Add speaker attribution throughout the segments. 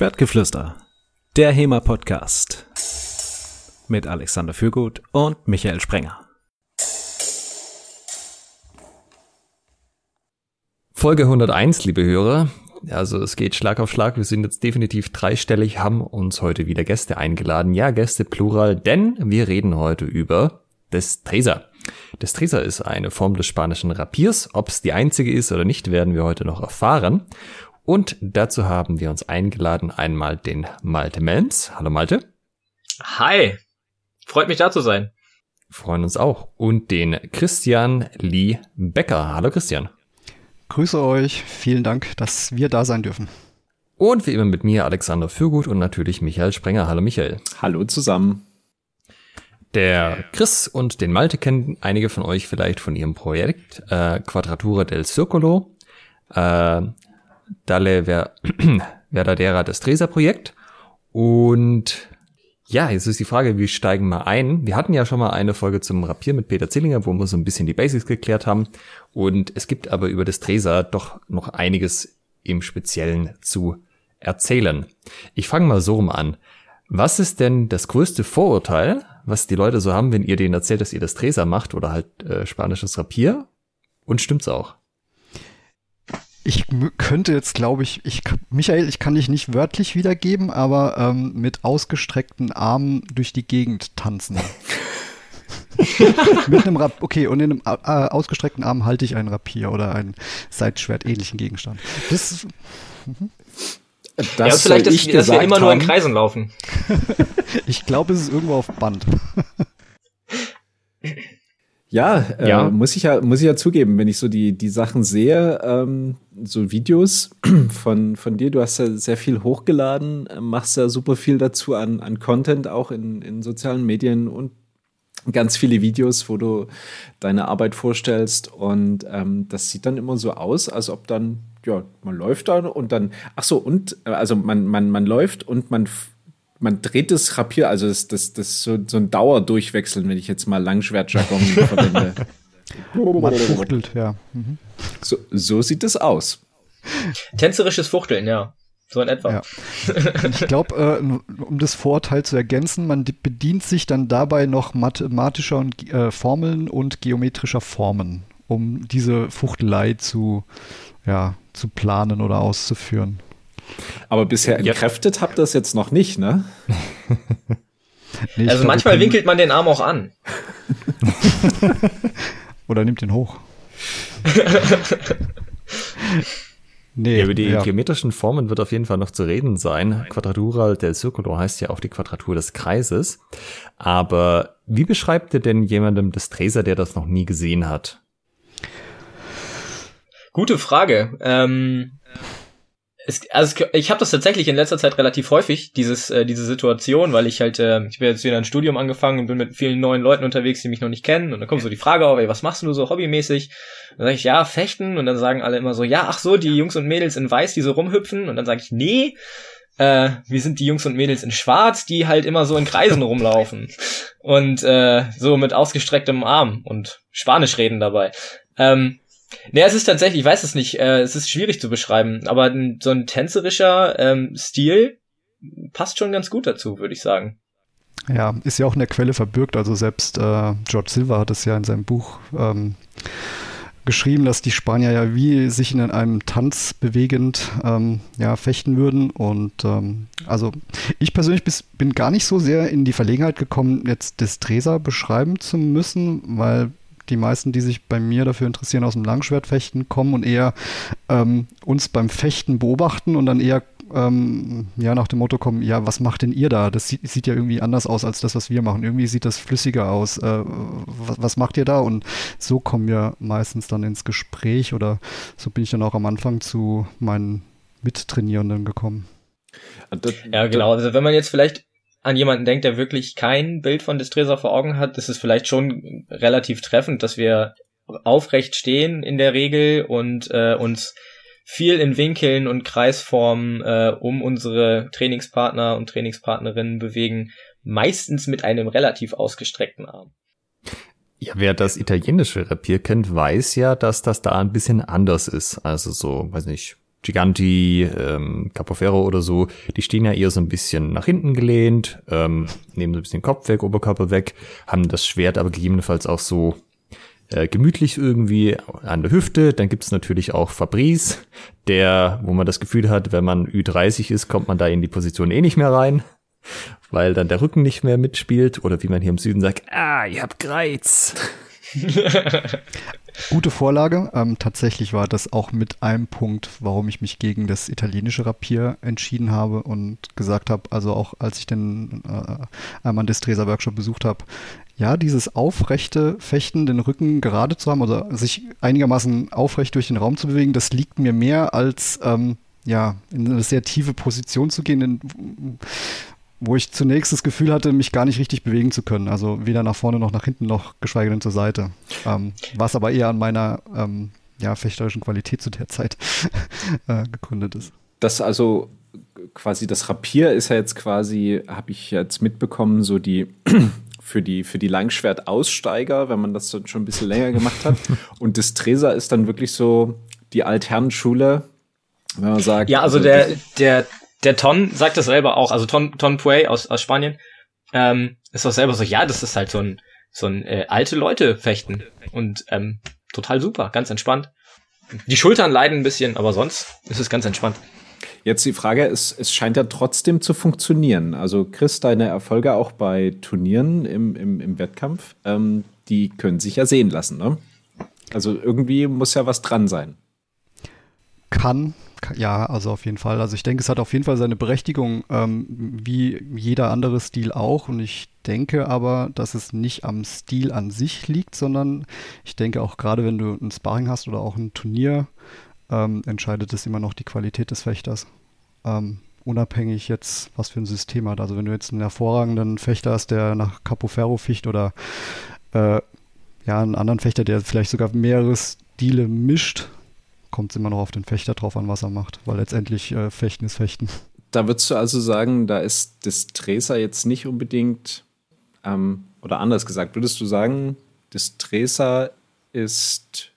Speaker 1: Schwertgeflüster, der HEMA-Podcast mit Alexander Fürgut und Michael Sprenger.
Speaker 2: Folge 101, liebe Hörer. Also es geht Schlag auf Schlag. Wir sind jetzt definitiv dreistellig, haben uns heute wieder Gäste eingeladen. Ja, Gäste plural, denn wir reden heute über Destresa. Destresa ist eine Form des spanischen Rapiers. Ob es die einzige ist oder nicht, werden wir heute noch erfahren. Und dazu haben wir uns eingeladen einmal den Malte Melms. Hallo Malte.
Speaker 3: Hi. Freut mich da zu sein.
Speaker 2: Freuen uns auch. Und den Christian Lee Becker. Hallo Christian.
Speaker 4: Grüße euch. Vielen Dank, dass wir da sein dürfen.
Speaker 2: Und wie immer mit mir Alexander Fürgut und natürlich Michael Sprenger. Hallo Michael.
Speaker 5: Hallo zusammen.
Speaker 2: Der Chris und den Malte kennen einige von euch vielleicht von ihrem Projekt äh, Quadratura del Circolo. Äh, Dalle Ver Verdadera Destresa Projekt. Und ja, jetzt ist die Frage, wir steigen mal ein. Wir hatten ja schon mal eine Folge zum Rapier mit Peter Zillinger, wo wir so ein bisschen die Basics geklärt haben. Und es gibt aber über Destresa doch noch einiges im Speziellen zu erzählen. Ich fange mal so rum an. Was ist denn das größte Vorurteil, was die Leute so haben, wenn ihr denen erzählt, dass ihr das Tresa macht oder halt äh, spanisches Rapier? Und stimmt's auch?
Speaker 4: Ich könnte jetzt, glaube ich, ich, Michael, ich kann dich nicht wörtlich wiedergeben, aber ähm, mit ausgestreckten Armen durch die Gegend tanzen. mit einem Rap okay, und in einem äh, ausgestreckten Arm halte ich ein Rapier oder ein Seitschwert ähnlichen Gegenstand. Das,
Speaker 3: mhm. das ja, vielleicht, dass, dass wir immer haben. nur in Kreisen laufen.
Speaker 4: ich glaube, es ist irgendwo auf Band.
Speaker 5: Ja, äh, ja. muss ich ja muss ich ja zugeben, wenn ich so die die Sachen sehe, ähm, so Videos von von dir, du hast ja sehr viel hochgeladen, machst ja super viel dazu an an Content auch in in sozialen Medien und ganz viele Videos, wo du deine Arbeit vorstellst und ähm, das sieht dann immer so aus, als ob dann ja man läuft dann und dann ach so und äh, also man man man läuft und man man dreht das Rapier, also das, das, das so, so ein Dauerdurchwechseln, wenn ich jetzt mal Langschwertjargon verwende.
Speaker 4: Man fuchtelt, ja. Mhm.
Speaker 5: So, so sieht es aus.
Speaker 3: Tänzerisches Fuchteln, ja. So in etwa. Ja.
Speaker 4: Ich glaube, äh, um das Vorteil zu ergänzen, man bedient sich dann dabei noch mathematischer und, äh, Formeln und geometrischer Formen, um diese Fuchtelei zu, ja, zu planen oder auszuführen.
Speaker 5: Aber bisher entkräftet ja. habt ihr das jetzt noch nicht, ne?
Speaker 3: nee, also manchmal winkelt man den Arm auch an.
Speaker 4: Oder nimmt ihn hoch.
Speaker 2: nee, ja, über die ja. geometrischen Formen wird auf jeden Fall noch zu reden sein. Quadratura del Circolo heißt ja auch die Quadratur des Kreises. Aber wie beschreibt ihr denn jemandem das Treser, der das noch nie gesehen hat?
Speaker 3: Gute Frage. Ähm, es, also ich habe das tatsächlich in letzter Zeit relativ häufig, dieses, äh, diese Situation, weil ich halt, äh, ich bin jetzt wieder ein Studium angefangen und bin mit vielen neuen Leuten unterwegs, die mich noch nicht kennen. Und dann kommt so die Frage auf, ey, was machst du so hobbymäßig? Dann sage ich, ja, fechten. Und dann sagen alle immer so, ja, ach so, die Jungs und Mädels in weiß, die so rumhüpfen. Und dann sage ich, nee, äh, wir sind die Jungs und Mädels in schwarz, die halt immer so in Kreisen rumlaufen. Und äh, so mit ausgestrecktem Arm und Spanisch reden dabei. Ähm, Nee, es ist tatsächlich, ich weiß es nicht, äh, es ist schwierig zu beschreiben, aber so ein tänzerischer ähm, Stil passt schon ganz gut dazu, würde ich sagen.
Speaker 4: Ja, ist ja auch in der Quelle verbürgt, also selbst äh, George Silver hat es ja in seinem Buch ähm, geschrieben, dass die Spanier ja wie sich in einem Tanz bewegend ähm, ja, fechten würden. Und ähm, also ich persönlich bis, bin gar nicht so sehr in die Verlegenheit gekommen, jetzt Destresa beschreiben zu müssen, weil die meisten, die sich bei mir dafür interessieren, aus dem Langschwertfechten kommen und eher ähm, uns beim Fechten beobachten und dann eher ähm, ja nach dem Motto kommen, ja, was macht denn ihr da? Das sieht, sieht, ja irgendwie anders aus als das, was wir machen. Irgendwie sieht das flüssiger aus. Äh, was, was, macht ihr da? Und so kommen wir meistens dann ins Gespräch oder so bin ich dann auch am Anfang zu meinen Mittrainierenden gekommen.
Speaker 3: Ja, genau. Also wenn man jetzt vielleicht an jemanden denkt, der wirklich kein Bild von Destresa vor Augen hat, ist es vielleicht schon relativ treffend, dass wir aufrecht stehen in der Regel und äh, uns viel in Winkeln und Kreisformen äh, um unsere Trainingspartner und Trainingspartnerinnen bewegen, meistens mit einem relativ ausgestreckten Arm.
Speaker 2: Ja, wer das italienische Rapier kennt, weiß ja, dass das da ein bisschen anders ist. Also so, weiß nicht, Giganti, ähm, Capoferro oder so, die stehen ja eher so ein bisschen nach hinten gelehnt, ähm, nehmen so ein bisschen Kopf weg, Oberkörper weg, haben das Schwert aber gegebenenfalls auch so äh, gemütlich irgendwie an der Hüfte. Dann gibt's natürlich auch Fabrice, der, wo man das Gefühl hat, wenn man Ü30 ist, kommt man da in die Position eh nicht mehr rein, weil dann der Rücken nicht mehr mitspielt oder wie man hier im Süden sagt, ah, ihr habt Greiz.
Speaker 4: Gute Vorlage. Ähm, tatsächlich war das auch mit einem Punkt, warum ich mich gegen das italienische Rapier entschieden habe und gesagt habe, also auch als ich den äh, des Treser Workshop besucht habe, ja, dieses aufrechte Fechten, den Rücken gerade zu haben oder sich einigermaßen aufrecht durch den Raum zu bewegen, das liegt mir mehr als ähm, ja, in eine sehr tiefe Position zu gehen, wo ich zunächst das Gefühl hatte, mich gar nicht richtig bewegen zu können. Also weder nach vorne noch nach hinten noch geschweige denn zur Seite. Ähm, was aber eher an meiner ähm, ja, fechterischen Qualität zu der Zeit äh, gegründet ist.
Speaker 5: Das also quasi das Rapier ist ja jetzt quasi, habe ich jetzt mitbekommen, so die für die, für die Langschwert-Aussteiger, wenn man das schon ein bisschen länger gemacht hat. Und das Tresa ist dann wirklich so die Altherrenschule, wenn man sagt.
Speaker 3: Ja, also, also der, der, der Ton sagt das selber auch, also Ton, Ton Puey aus, aus Spanien, ähm, ist auch selber so, ja, das ist halt so ein, so ein äh, alte Leute fechten und ähm, total super, ganz entspannt. Die Schultern leiden ein bisschen, aber sonst ist es ganz entspannt.
Speaker 5: Jetzt die Frage, es, es scheint ja trotzdem zu funktionieren. Also Chris, deine Erfolge auch bei Turnieren im, im, im Wettkampf, ähm, die können sich ja sehen lassen. Ne? Also irgendwie muss ja was dran sein.
Speaker 4: Kann, ja, also auf jeden Fall. Also ich denke, es hat auf jeden Fall seine Berechtigung, ähm, wie jeder andere Stil auch. Und ich denke aber, dass es nicht am Stil an sich liegt, sondern ich denke auch gerade, wenn du ein Sparring hast oder auch ein Turnier, ähm, entscheidet es immer noch die Qualität des Fechters. Ähm, unabhängig jetzt, was für ein System hat. Also wenn du jetzt einen hervorragenden Fechter hast, der nach Capo Ferro ficht oder äh, ja, einen anderen Fechter, der vielleicht sogar mehrere Stile mischt, kommt es immer noch auf den Fechter drauf an, was er macht, weil letztendlich äh, Fechten ist Fechten.
Speaker 5: Da würdest du also sagen, da ist das Treser jetzt nicht unbedingt, ähm, oder anders gesagt, würdest du sagen, das Treser ist,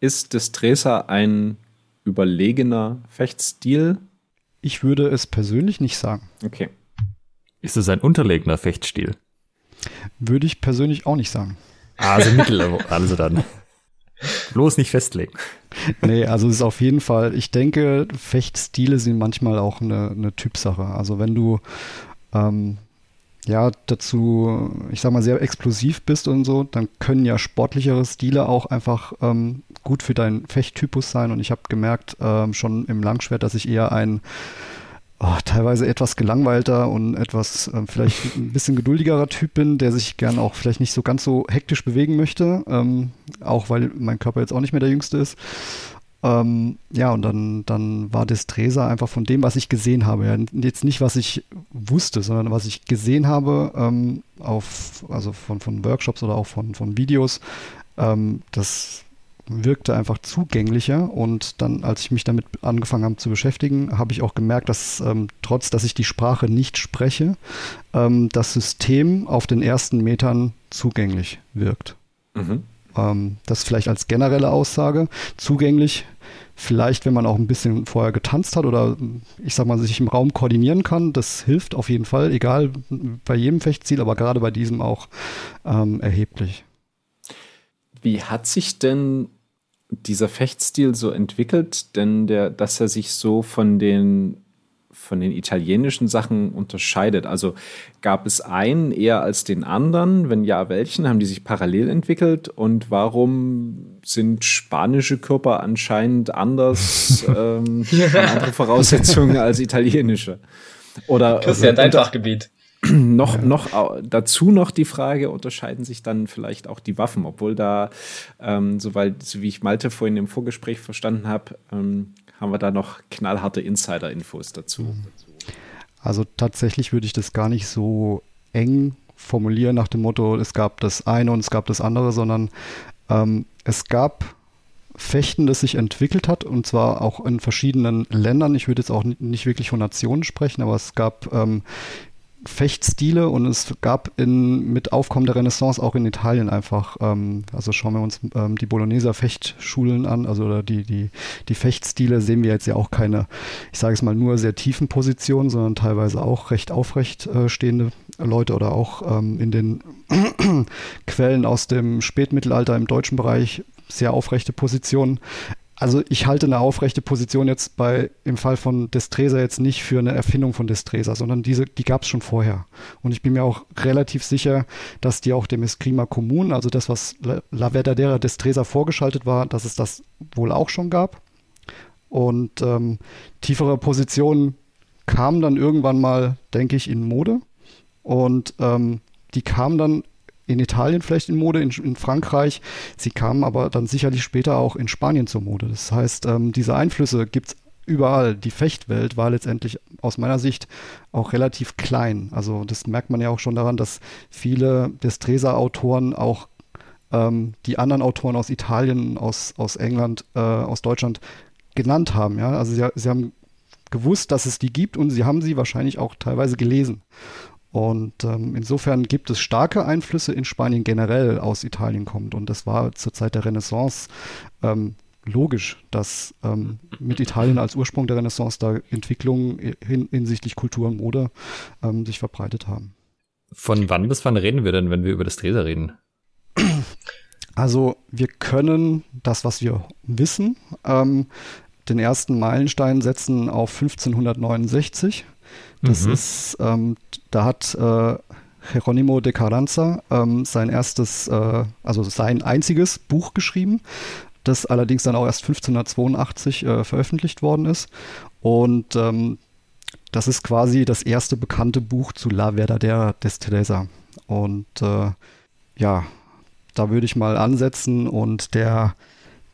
Speaker 5: ist das Treser ein überlegener Fechtstil?
Speaker 4: Ich würde es persönlich nicht sagen.
Speaker 5: Okay.
Speaker 2: Ist es ein unterlegener Fechtstil?
Speaker 4: Würde ich persönlich auch nicht sagen.
Speaker 2: Ah, also Mittel, also dann. Bloß nicht festlegen.
Speaker 4: Nee, also es ist auf jeden Fall, ich denke, Fechtstile sind manchmal auch eine, eine Typsache. Also wenn du ähm, ja, dazu, ich sag mal, sehr explosiv bist und so, dann können ja sportlichere Stile auch einfach ähm, gut für deinen Fechttypus sein. Und ich habe gemerkt, ähm, schon im Langschwert, dass ich eher ein oh, teilweise etwas gelangweilter und etwas ähm, vielleicht ein bisschen geduldigerer Typ bin, der sich gern auch vielleicht nicht so ganz so hektisch bewegen möchte, ähm, auch weil mein Körper jetzt auch nicht mehr der jüngste ist. Ähm, ja, und dann, dann war Destresa einfach von dem, was ich gesehen habe. Ja, jetzt nicht, was ich wusste, sondern was ich gesehen habe, ähm, auf, also von, von Workshops oder auch von, von Videos. Ähm, das wirkte einfach zugänglicher und dann, als ich mich damit angefangen habe zu beschäftigen, habe ich auch gemerkt, dass ähm, trotz, dass ich die Sprache nicht spreche, ähm, das System auf den ersten Metern zugänglich wirkt. Mhm. Ähm, das vielleicht als generelle Aussage. Zugänglich, vielleicht, wenn man auch ein bisschen vorher getanzt hat oder ich sag mal, sich im Raum koordinieren kann, das hilft auf jeden Fall, egal bei jedem Fechtziel, aber gerade bei diesem auch ähm, erheblich.
Speaker 5: Wie hat sich denn dieser Fechtstil so entwickelt? Denn der, dass er sich so von den von den italienischen Sachen unterscheidet? Also gab es einen eher als den anderen? Wenn ja, welchen? Haben die sich parallel entwickelt? Und warum sind spanische Körper anscheinend anders, ähm, andere Voraussetzungen als italienische? Oder
Speaker 3: Christian, dein Fachgebiet.
Speaker 5: noch, ja. noch dazu noch die Frage, unterscheiden sich dann vielleicht auch die Waffen, obwohl da, ähm, soweit, so wie ich Malte vorhin im Vorgespräch verstanden habe, ähm, haben wir da noch knallharte Insider-Infos dazu. Mhm.
Speaker 4: Also tatsächlich würde ich das gar nicht so eng formulieren nach dem Motto, es gab das eine und es gab das andere, sondern ähm, es gab Fechten, das sich entwickelt hat und zwar auch in verschiedenen Ländern. Ich würde jetzt auch nicht wirklich von Nationen sprechen, aber es gab ähm, Fechtstile und es gab in, mit Aufkommen der Renaissance auch in Italien einfach, ähm, also schauen wir uns ähm, die Bologneser Fechtschulen an, also oder die, die, die Fechtstile sehen wir jetzt ja auch keine, ich sage es mal, nur sehr tiefen Positionen, sondern teilweise auch recht aufrecht äh, stehende Leute oder auch ähm, in den Quellen aus dem Spätmittelalter im deutschen Bereich sehr aufrechte Positionen also ich halte eine aufrechte Position jetzt bei im Fall von Destresa jetzt nicht für eine Erfindung von Destresa, sondern diese, die gab es schon vorher. Und ich bin mir auch relativ sicher, dass die auch dem Eskrima Commun, also das, was La Verdadera Destresa vorgeschaltet war, dass es das wohl auch schon gab. Und ähm, tiefere Positionen kamen dann irgendwann mal, denke ich, in Mode. Und ähm, die kamen dann in Italien vielleicht in Mode, in, in, Frankreich. Sie kamen aber dann sicherlich später auch in Spanien zur Mode. Das heißt, ähm, diese Einflüsse gibt es überall. Die Fechtwelt war letztendlich aus meiner Sicht auch relativ klein. Also das merkt man ja auch schon daran, dass viele Destresa-Autoren auch ähm, die anderen Autoren aus Italien, aus, aus England, äh, aus Deutschland genannt haben. Ja? Also sie, sie haben gewusst, dass es die gibt und sie haben sie wahrscheinlich auch teilweise gelesen. Und ähm, insofern gibt es starke Einflüsse in Spanien generell aus Italien kommt. Und das war zur Zeit der Renaissance ähm, logisch, dass ähm, mit Italien als Ursprung der Renaissance da Entwicklungen hin, hinsichtlich Kultur und Mode ähm, sich verbreitet haben.
Speaker 2: Von wann bis wann reden wir denn, wenn wir über das Dresa reden?
Speaker 4: Also wir können das, was wir wissen, ähm, den ersten Meilenstein setzen auf 1569. Das mhm. ist, ähm, da hat äh, Jeronimo de Carranza ähm, sein erstes, äh, also sein einziges Buch geschrieben, das allerdings dann auch erst 1582 äh, veröffentlicht worden ist. Und ähm, das ist quasi das erste bekannte Buch zu La Verdadera des Teresa. Und äh, ja, da würde ich mal ansetzen und der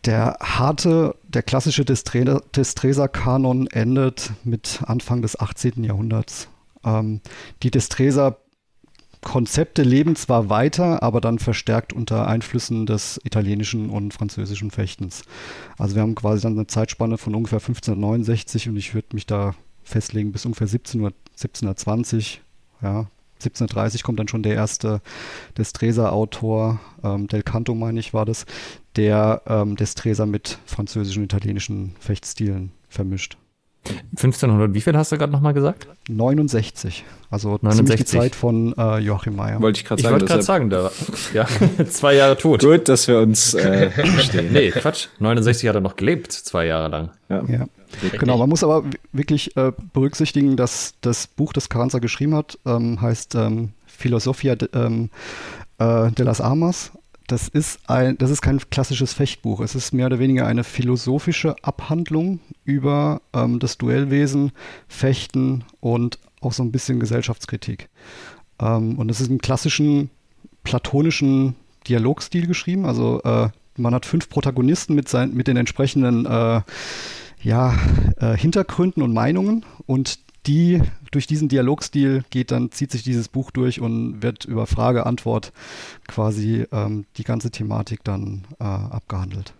Speaker 4: der harte, der klassische Destresa-Kanon endet mit Anfang des 18. Jahrhunderts. Ähm, die Destresa-Konzepte leben zwar weiter, aber dann verstärkt unter Einflüssen des italienischen und französischen Fechtens. Also wir haben quasi dann eine Zeitspanne von ungefähr 1569 und ich würde mich da festlegen bis ungefähr 17 Uhr, 1720, ja, 1730 kommt dann schon der erste Destresa-Autor, ähm, Del Canto meine ich war das, der ähm, Destresa mit französischen und italienischen Fechtstilen vermischt.
Speaker 2: 1500, wie viel hast du gerade nochmal gesagt?
Speaker 4: 69. Also 69. die Zeit von äh, Joachim Meyer.
Speaker 2: Wollte ich gerade sagen. Ich wollte gerade sagen, da, ja, zwei Jahre tot.
Speaker 5: Gut, dass wir uns äh,
Speaker 2: verstehen. nee, Quatsch. 69 hat er noch gelebt, zwei Jahre lang.
Speaker 4: Ja. ja. Genau, man muss aber wirklich äh, berücksichtigen, dass das Buch, das Carranza geschrieben hat, ähm, heißt ähm, Philosophia de, ähm, äh, de las Armas das ist ein, das ist kein klassisches Fechtbuch. Es ist mehr oder weniger eine philosophische Abhandlung über ähm, das Duellwesen, Fechten und auch so ein bisschen Gesellschaftskritik. Ähm, und es ist im klassischen platonischen Dialogstil geschrieben. Also äh, man hat fünf Protagonisten mit, sein, mit den entsprechenden äh, ja, äh, Hintergründen und Meinungen und die durch diesen Dialogstil geht, dann zieht sich dieses Buch durch und wird über Frage, Antwort quasi ähm, die ganze Thematik dann äh, abgehandelt.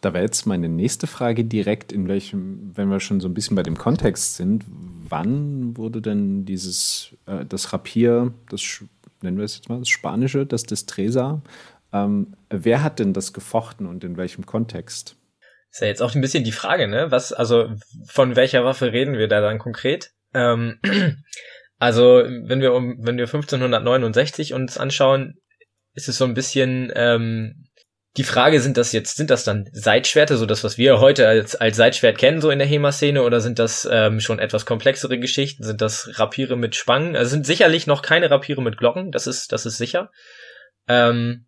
Speaker 5: Da wäre jetzt meine nächste Frage direkt, in welchem, wenn wir schon so ein bisschen bei dem Kontext sind, wann wurde denn dieses, äh, das Rapier, das nennen wir es jetzt mal, das Spanische, das Destresa, ähm, wer hat denn das gefochten und in welchem Kontext?
Speaker 3: Ist ja jetzt auch ein bisschen die Frage, ne? Was, also von welcher Waffe reden wir da dann konkret? Ähm, also, wenn wir um, wenn wir 1569 uns anschauen, ist es so ein bisschen ähm, die Frage, sind das jetzt, sind das dann Seitschwerte, so das, was wir heute als, als Seitschwert kennen, so in der HEMA-Szene, oder sind das ähm, schon etwas komplexere Geschichten? Sind das Rapiere mit Spangen? Also sind sicherlich noch keine Rapiere mit Glocken, das ist, das ist sicher. Ähm,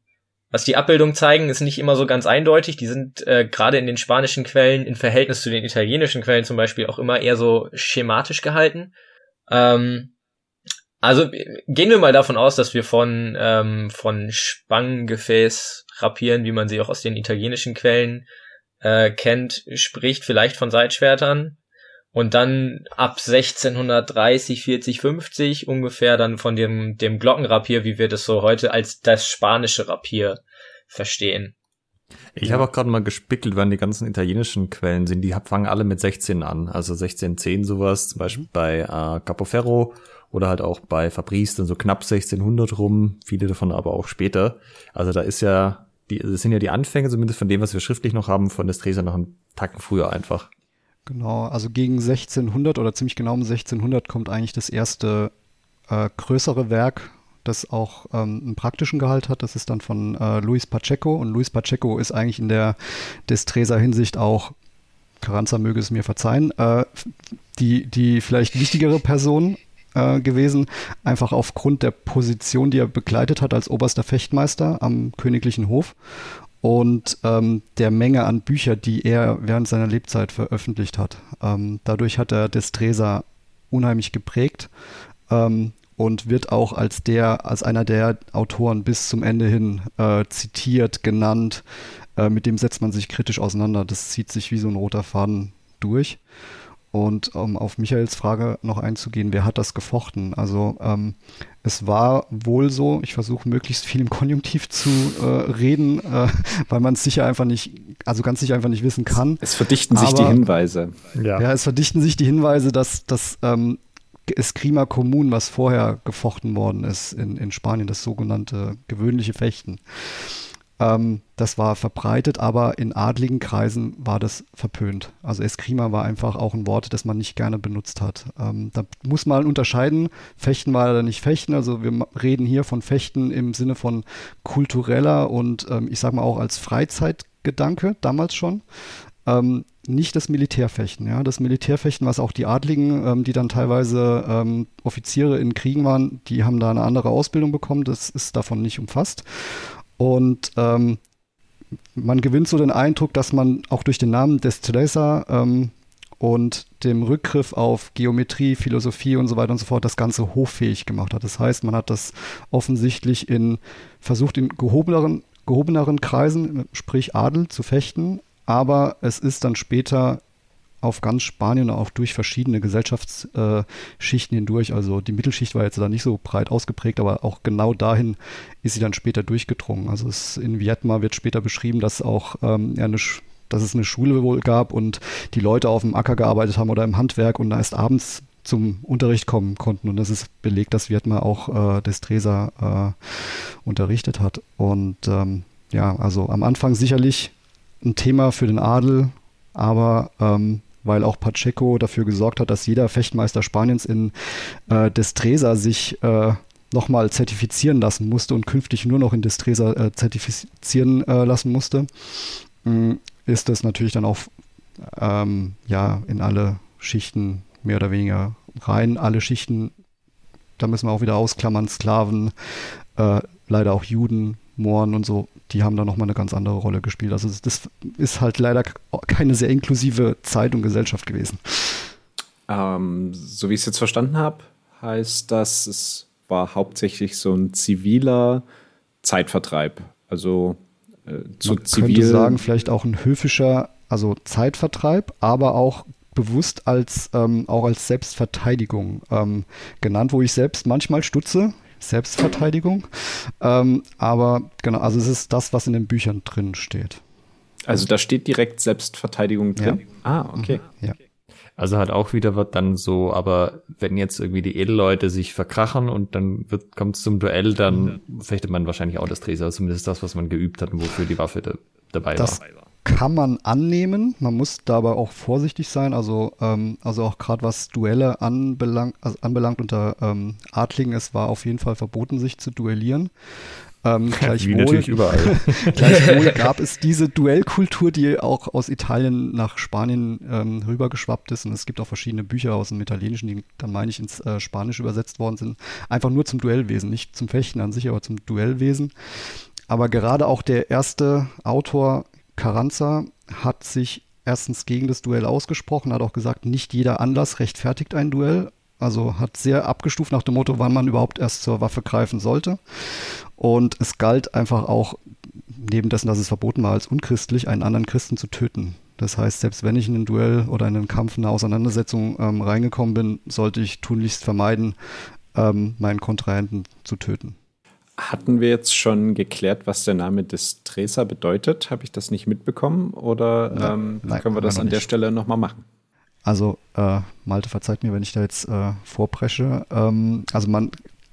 Speaker 3: was die Abbildungen zeigen, ist nicht immer so ganz eindeutig. Die sind äh, gerade in den spanischen Quellen im Verhältnis zu den italienischen Quellen zum Beispiel auch immer eher so schematisch gehalten. Ähm, also gehen wir mal davon aus, dass wir von, ähm, von Spangengefäß rapieren, wie man sie auch aus den italienischen Quellen äh, kennt, spricht vielleicht von Seitschwertern. Und dann ab 1630, 40, 50 ungefähr dann von dem, dem Glockenrapier, wie wir das so heute als das spanische Rapier verstehen.
Speaker 2: Ich habe auch gerade mal gespickelt, wann die ganzen italienischen Quellen sind. Die fangen alle mit 16 an. Also 1610 sowas, zum Beispiel mhm. bei äh, Capoferro oder halt auch bei Fabrice dann so knapp 1600 rum. Viele davon aber auch später. Also da ist ja, die, das sind ja die Anfänge zumindest von dem, was wir schriftlich noch haben, von des Dreser noch einen Tacken früher einfach.
Speaker 4: Genau, also gegen 1600 oder ziemlich genau um 1600 kommt eigentlich das erste äh, größere Werk das auch ähm, einen praktischen Gehalt hat. Das ist dann von äh, Luis Pacheco. Und Luis Pacheco ist eigentlich in der Destresa Hinsicht auch, Carranza möge es mir verzeihen, äh, die, die vielleicht wichtigere Person äh, gewesen, einfach aufgrund der Position, die er begleitet hat als oberster Fechtmeister am königlichen Hof und ähm, der Menge an Büchern, die er während seiner Lebzeit veröffentlicht hat. Ähm, dadurch hat er Destresa unheimlich geprägt. Ähm, und wird auch als der, als einer der Autoren bis zum Ende hin äh, zitiert, genannt. Äh, mit dem setzt man sich kritisch auseinander. Das zieht sich wie so ein roter Faden durch. Und um auf Michaels Frage noch einzugehen, wer hat das gefochten? Also ähm, es war wohl so, ich versuche möglichst viel im Konjunktiv zu äh, reden, äh, weil man es sicher einfach nicht, also ganz sicher einfach nicht wissen kann.
Speaker 5: Es verdichten sich Aber, die Hinweise.
Speaker 4: Ja. ja. es verdichten sich die Hinweise, dass, dass ähm, Eskrima Kommun, was vorher gefochten worden ist in, in Spanien, das sogenannte gewöhnliche Fechten. Ähm, das war verbreitet, aber in adligen Kreisen war das verpönt. Also Eskrima war einfach auch ein Wort, das man nicht gerne benutzt hat. Ähm, da muss man unterscheiden, Fechten war oder nicht Fechten. Also wir reden hier von Fechten im Sinne von kultureller und ähm, ich sage mal auch als Freizeitgedanke damals schon. Ähm, nicht das Militärfechten. Ja? Das Militärfechten, was auch die Adligen, ähm, die dann teilweise ähm, Offiziere in Kriegen waren, die haben da eine andere Ausbildung bekommen. Das ist davon nicht umfasst. Und ähm, man gewinnt so den Eindruck, dass man auch durch den Namen Destresa ähm, und dem Rückgriff auf Geometrie, Philosophie und so weiter und so fort das Ganze hoffähig gemacht hat. Das heißt, man hat das offensichtlich in versucht in gehobeneren, gehobeneren Kreisen, sprich Adel, zu fechten, aber es ist dann später auf ganz Spanien auch durch verschiedene Gesellschaftsschichten hindurch. Also die Mittelschicht war jetzt da nicht so breit ausgeprägt, aber auch genau dahin ist sie dann später durchgedrungen. Also es, in Vietnam wird später beschrieben, dass auch ähm, eine, dass es eine Schule wohl gab und die Leute auf dem Acker gearbeitet haben oder im Handwerk und erst abends zum Unterricht kommen konnten. Und das ist belegt, dass Vietnam auch äh, Destresa äh, unterrichtet hat. Und ähm, ja, also am Anfang sicherlich ein Thema für den Adel, aber ähm, weil auch Pacheco dafür gesorgt hat, dass jeder Fechtmeister Spaniens in äh, Destresa sich äh, nochmal zertifizieren lassen musste und künftig nur noch in Destresa äh, zertifizieren äh, lassen musste, äh, ist das natürlich dann auch ähm, ja in alle Schichten mehr oder weniger rein. Alle Schichten, da müssen wir auch wieder ausklammern, Sklaven, äh, leider auch Juden, Mohren und so, die haben da nochmal eine ganz andere Rolle gespielt. Also das ist halt leider keine sehr inklusive Zeit und Gesellschaft gewesen.
Speaker 5: Ähm, so wie ich es jetzt verstanden habe, heißt das, es war hauptsächlich so ein ziviler Zeitvertreib. Also
Speaker 4: äh, zu Man zivil könnte sagen, vielleicht auch ein höfischer, also Zeitvertreib, aber auch bewusst als ähm, auch als Selbstverteidigung ähm, genannt, wo ich selbst manchmal stutze. Selbstverteidigung. Ähm, aber genau, also es ist das, was in den Büchern drin steht.
Speaker 5: Also da steht direkt Selbstverteidigung drin.
Speaker 4: Ja. Ah, okay.
Speaker 2: Ja. Also halt auch wieder wird dann so, aber wenn jetzt irgendwie die Edelleute sich verkrachen und dann kommt es zum Duell, dann mhm. fechtet man wahrscheinlich auch das Treser, zumindest das, was man geübt hat und wofür die Waffe da, dabei
Speaker 4: das,
Speaker 2: war
Speaker 4: kann man annehmen. Man muss dabei auch vorsichtig sein. Also, ähm, also auch gerade was Duelle anbelang, also anbelangt unter ähm, Adligen, es war auf jeden Fall verboten, sich zu duellieren. Ähm,
Speaker 2: gleichwohl, Wie natürlich überall.
Speaker 4: gleichwohl gab es diese Duellkultur, die auch aus Italien nach Spanien ähm, rübergeschwappt ist. Und es gibt auch verschiedene Bücher aus dem Italienischen, die dann, meine ich, ins äh, Spanische übersetzt worden sind. Einfach nur zum Duellwesen, nicht zum Fechten an sich, aber zum Duellwesen. Aber gerade auch der erste Autor Carranza hat sich erstens gegen das Duell ausgesprochen, hat auch gesagt, nicht jeder Anlass rechtfertigt ein Duell. Also hat sehr abgestuft nach dem Motto, wann man überhaupt erst zur Waffe greifen sollte. Und es galt einfach auch, neben dessen, dass es verboten war, als unchristlich, einen anderen Christen zu töten. Das heißt, selbst wenn ich in ein Duell oder in einen Kampf, eine Auseinandersetzung ähm, reingekommen bin, sollte ich tunlichst vermeiden, ähm, meinen Kontrahenten zu töten.
Speaker 5: Hatten wir jetzt schon geklärt, was der Name Destresa bedeutet? Habe ich das nicht mitbekommen? Oder ähm, nein, können wir das an der Stelle nochmal machen?
Speaker 4: Also, äh, Malte, verzeiht mir, wenn ich da jetzt äh, vorpresche. Ähm, also man,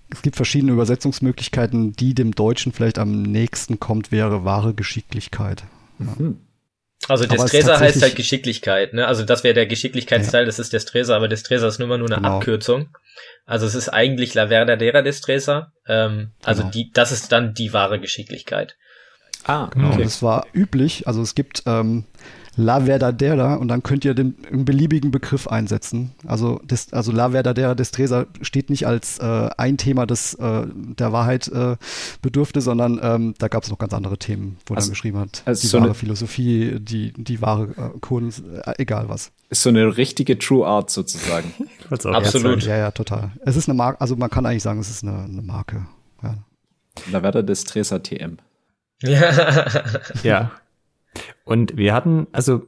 Speaker 4: es gibt verschiedene Übersetzungsmöglichkeiten. Die dem Deutschen vielleicht am nächsten kommt, wäre wahre Geschicklichkeit. Ja.
Speaker 3: Also Destresa heißt halt Geschicklichkeit, ne? Also das wäre der Geschicklichkeitsteil, ja. das ist Destresa, aber Destresa ist nur mal nur eine genau. Abkürzung. Also es ist eigentlich La Verdadera Destresa. Ähm, also genau. die, das ist dann die wahre Geschicklichkeit.
Speaker 4: Ah, genau. Okay. Das war üblich. Also es gibt ähm, La Verdadera und dann könnt ihr den einen beliebigen Begriff einsetzen. Also, des, also La Verdadera Destresa steht nicht als äh, ein Thema, das äh, der Wahrheit äh, bedurfte, sondern ähm, da gab es noch ganz andere Themen, wo also, er geschrieben hat. Also die so wahre Philosophie, die, die wahre äh, Kunst, äh, egal was.
Speaker 5: Ist so eine richtige True Art sozusagen.
Speaker 3: Absolut.
Speaker 4: Ja, ja, total. Es ist eine Marke, also man kann eigentlich sagen, es ist eine, eine Marke. Ja.
Speaker 5: La Verda Destresa TM.
Speaker 2: Ja. ja. Und wir hatten, also,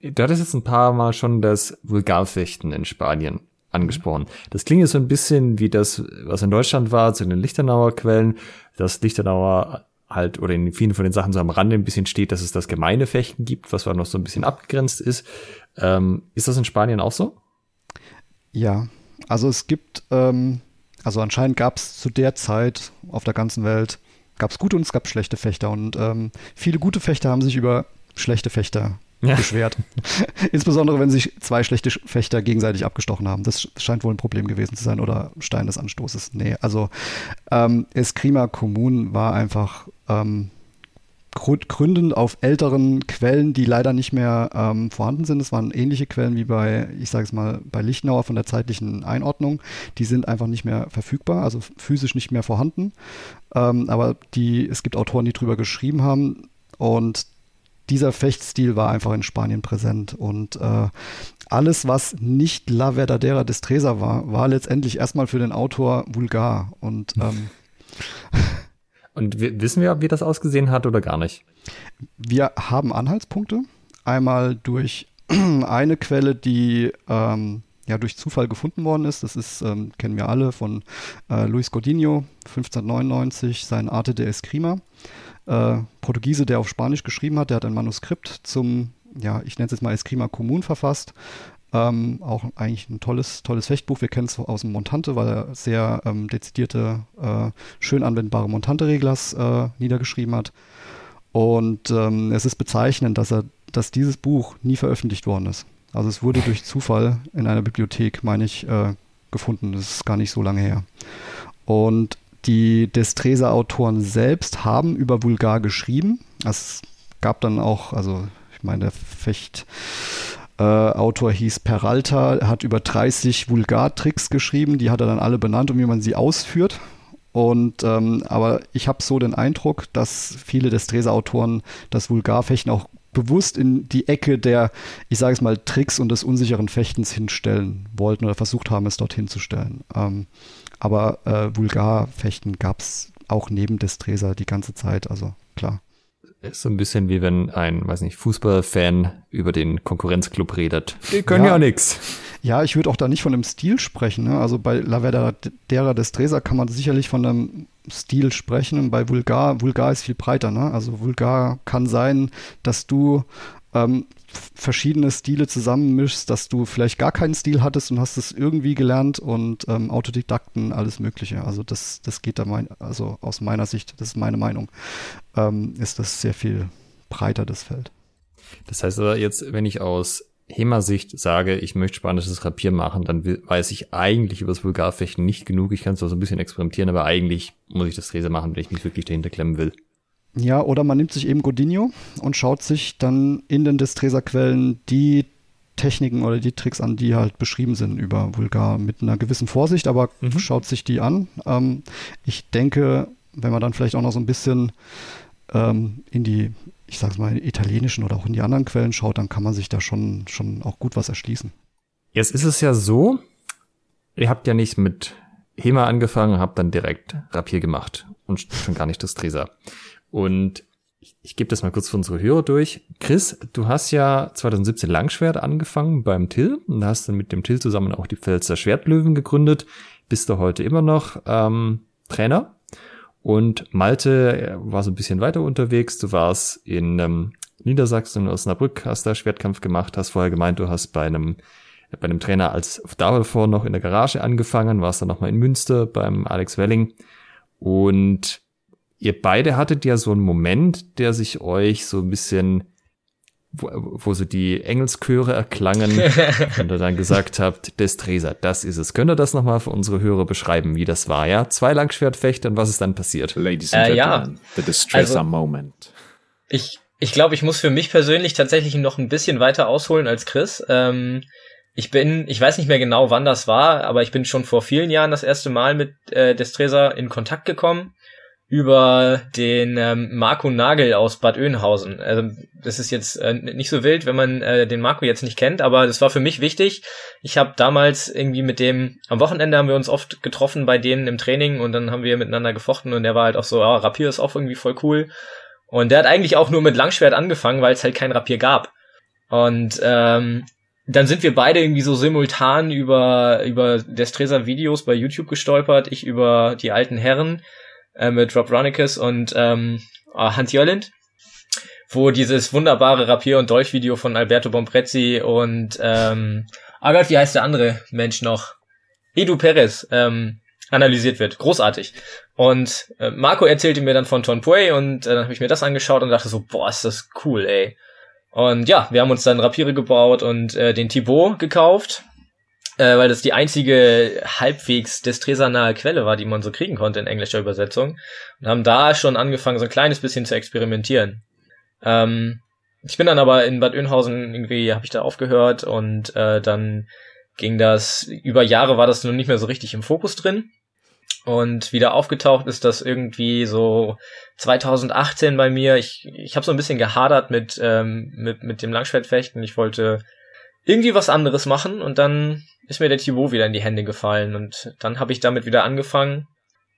Speaker 2: du hattest jetzt ein paar Mal schon das Vulgarfechten in Spanien angesprochen. Das klingt jetzt so ein bisschen wie das, was in Deutschland war, zu den Lichtenauer Quellen, dass Lichtenauer halt oder in vielen von den Sachen so am Rande ein bisschen steht, dass es das gemeine Fechten gibt, was noch so ein bisschen abgegrenzt ist. Ähm, ist das in Spanien auch so?
Speaker 4: Ja, also es gibt, ähm, also anscheinend gab es zu der Zeit auf der ganzen Welt gab es gute und es gab schlechte Fechter. Und ähm, viele gute Fechter haben sich über schlechte Fechter ja. beschwert. Insbesondere, wenn sich zwei schlechte Fechter gegenseitig abgestochen haben. Das scheint wohl ein Problem gewesen zu sein oder Stein des Anstoßes. Nee, also ähm, Eskrima Kommun war einfach ähm, gründend auf älteren Quellen, die leider nicht mehr ähm, vorhanden sind. Es waren ähnliche Quellen wie bei, ich sage es mal, bei Lichtenauer von der zeitlichen Einordnung. Die sind einfach nicht mehr verfügbar, also physisch nicht mehr vorhanden. Ähm, aber die, es gibt Autoren, die drüber geschrieben haben und dieser Fechtstil war einfach in Spanien präsent und äh, alles, was nicht La Verdadera Destresa war, war letztendlich erstmal für den Autor vulgar und ähm,
Speaker 2: Und wissen wir, wie das ausgesehen hat oder gar nicht?
Speaker 4: Wir haben Anhaltspunkte. Einmal durch eine Quelle, die ähm, ja durch Zufall gefunden worden ist. Das ist, ähm, kennen wir alle, von äh, Luis Godinho, 1599, sein Arte de Escrima. Äh, Portugiese, der auf Spanisch geschrieben hat, der hat ein Manuskript zum, ja, ich nenne es jetzt mal Escrima Commun verfasst. Ähm, auch eigentlich ein tolles, tolles Fechtbuch. Wir kennen es aus dem Montante, weil er sehr ähm, dezidierte, äh, schön anwendbare Montante-Reglers äh, niedergeschrieben hat. Und ähm, es ist bezeichnend, dass er, dass dieses Buch nie veröffentlicht worden ist. Also es wurde durch Zufall in einer Bibliothek, meine ich, äh, gefunden. Das ist gar nicht so lange her. Und die Destresa-Autoren selbst haben über Vulgar geschrieben. Es gab dann auch, also ich meine, der Fecht äh, Autor hieß Peralta, hat über 30 Vulgartricks geschrieben, die hat er dann alle benannt und wie man sie ausführt. Und ähm, aber ich habe so den Eindruck, dass viele Destresa-Autoren das Vulgarfechten auch bewusst in die Ecke der, ich sage es mal, Tricks und des unsicheren Fechtens hinstellen wollten oder versucht haben, es dorthin zu stellen. Ähm, aber äh, Vulgarfechten gab es auch neben Destresa die ganze Zeit, also klar.
Speaker 2: Ist so ein bisschen wie wenn ein, weiß nicht, Fußballfan über den Konkurrenzclub redet. Die können ja, ja nix.
Speaker 4: Ja, ich würde auch da nicht von einem Stil sprechen. Ne? Also bei La Verdadera Destresa kann man sicherlich von einem Stil sprechen. Und bei Vulgar, Vulgar ist viel breiter. Ne? Also Vulgar kann sein, dass du ähm, verschiedene Stile zusammenmischst, dass du vielleicht gar keinen Stil hattest und hast es irgendwie gelernt und ähm, Autodidakten, alles Mögliche. Also das, das geht da mein, also aus meiner Sicht, das ist meine Meinung, ähm, ist das sehr viel breiter, das Feld.
Speaker 2: Das heißt aber jetzt, wenn ich aus HEMA-Sicht sage, ich möchte spanisches Rapier machen, dann weiß ich eigentlich über das Vulgarfechten nicht genug. Ich kann zwar so ein bisschen experimentieren, aber eigentlich muss ich das Trese machen, wenn ich mich wirklich dahinter klemmen will.
Speaker 4: Ja, oder man nimmt sich eben Godinho und schaut sich dann in den Destresa-Quellen die Techniken oder die Tricks an, die halt beschrieben sind über Vulgar mit einer gewissen Vorsicht, aber mhm. schaut sich die an. Ähm, ich denke, wenn man dann vielleicht auch noch so ein bisschen ähm, in die, ich sag's mal, italienischen oder auch in die anderen Quellen schaut, dann kann man sich da schon, schon auch gut was erschließen.
Speaker 2: Jetzt ist es ja so, ihr habt ja nicht mit HEMA angefangen, habt dann direkt Rapier gemacht und schon gar nicht das Tresa. Und ich, ich gebe das mal kurz für unsere Hörer durch. Chris, du hast ja 2017 Langschwert angefangen beim Till und hast dann mit dem Till zusammen auch die Pfälzer Schwertlöwen gegründet. Bist du heute immer noch ähm, Trainer. Und Malte war so ein bisschen weiter unterwegs. Du warst in ähm, Niedersachsen, Osnabrück, hast da Schwertkampf gemacht, hast vorher gemeint, du hast bei einem bei einem Trainer als davor noch in der Garage angefangen, warst dann nochmal in Münster beim Alex Welling. Und ihr beide hattet ja so einen Moment, der sich euch so ein bisschen wo, wo so die Engelschöre erklangen und ihr dann gesagt habt, Destresa, das ist es. Könnt ihr das nochmal für unsere Hörer beschreiben, wie das war, ja? Zwei Langschwertfechter und was ist dann passiert?
Speaker 5: Ladies and
Speaker 3: Äh, ja.
Speaker 5: Gentlemen, the Destresa
Speaker 3: Also-
Speaker 5: Moment.
Speaker 3: Ich, ich glaube, ich muss für mich persönlich tatsächlich noch ein bisschen weiter ausholen als Chris. Ähm, ich bin, ich weiß nicht mehr genau, wann das war, aber ich bin schon vor vielen Jahren das erste Mal mit äh, Destresa in Kontakt gekommen über den ähm, Marco Nagel aus Bad Oeynhausen. Also das ist jetzt äh, nicht so wild, wenn man äh, den Marco jetzt nicht kennt, aber das war für mich wichtig. Ich habe damals irgendwie mit dem, am Wochenende haben wir uns oft getroffen bei denen im Training und dann haben wir miteinander gefochten und der war halt auch so, ja, Rapier ist auch irgendwie voll cool. Und der hat eigentlich auch nur mit Langschwert angefangen, weil es halt kein Rapier gab. Und ähm, dann sind wir beide irgendwie so simultan über über Destresa Videos bei YouTube gestolpert, ich über die alten Herren äh, mit Rob Ronicus und ähm, ah, Hans Jörlind, wo dieses wunderbare Rapier- und Dolch-Video von Alberto Bomprezzi und ähm, ah Gott, wie heißt der andere Mensch noch? Edu Perez ähm, analysiert wird. Großartig. Und äh, Marco erzählte mir dann von Ton Puey und äh, dann habe ich mir das angeschaut und dachte so, boah, ist das cool, ey. Und ja, wir haben uns dann Rapiere gebaut und äh, den Thibaut gekauft, äh, weil das die einzige halbwegs destresernahe Quelle war, die man so kriegen konnte in englischer Übersetzung. Und haben da schon angefangen, so ein kleines bisschen zu experimentieren. Ähm, ich bin dann aber in Bad Oeynhausen irgendwie, habe ich da aufgehört und äh, dann ging das, über Jahre war das nun nicht mehr so richtig im Fokus drin. Und wieder aufgetaucht ist das irgendwie so 2018 bei mir. Ich, ich habe so ein bisschen gehadert mit, ähm, mit, mit dem Langschwertfechten. Ich wollte irgendwie was anderes machen und dann ist mir der Thibaut wieder in die Hände gefallen und dann habe ich damit wieder angefangen.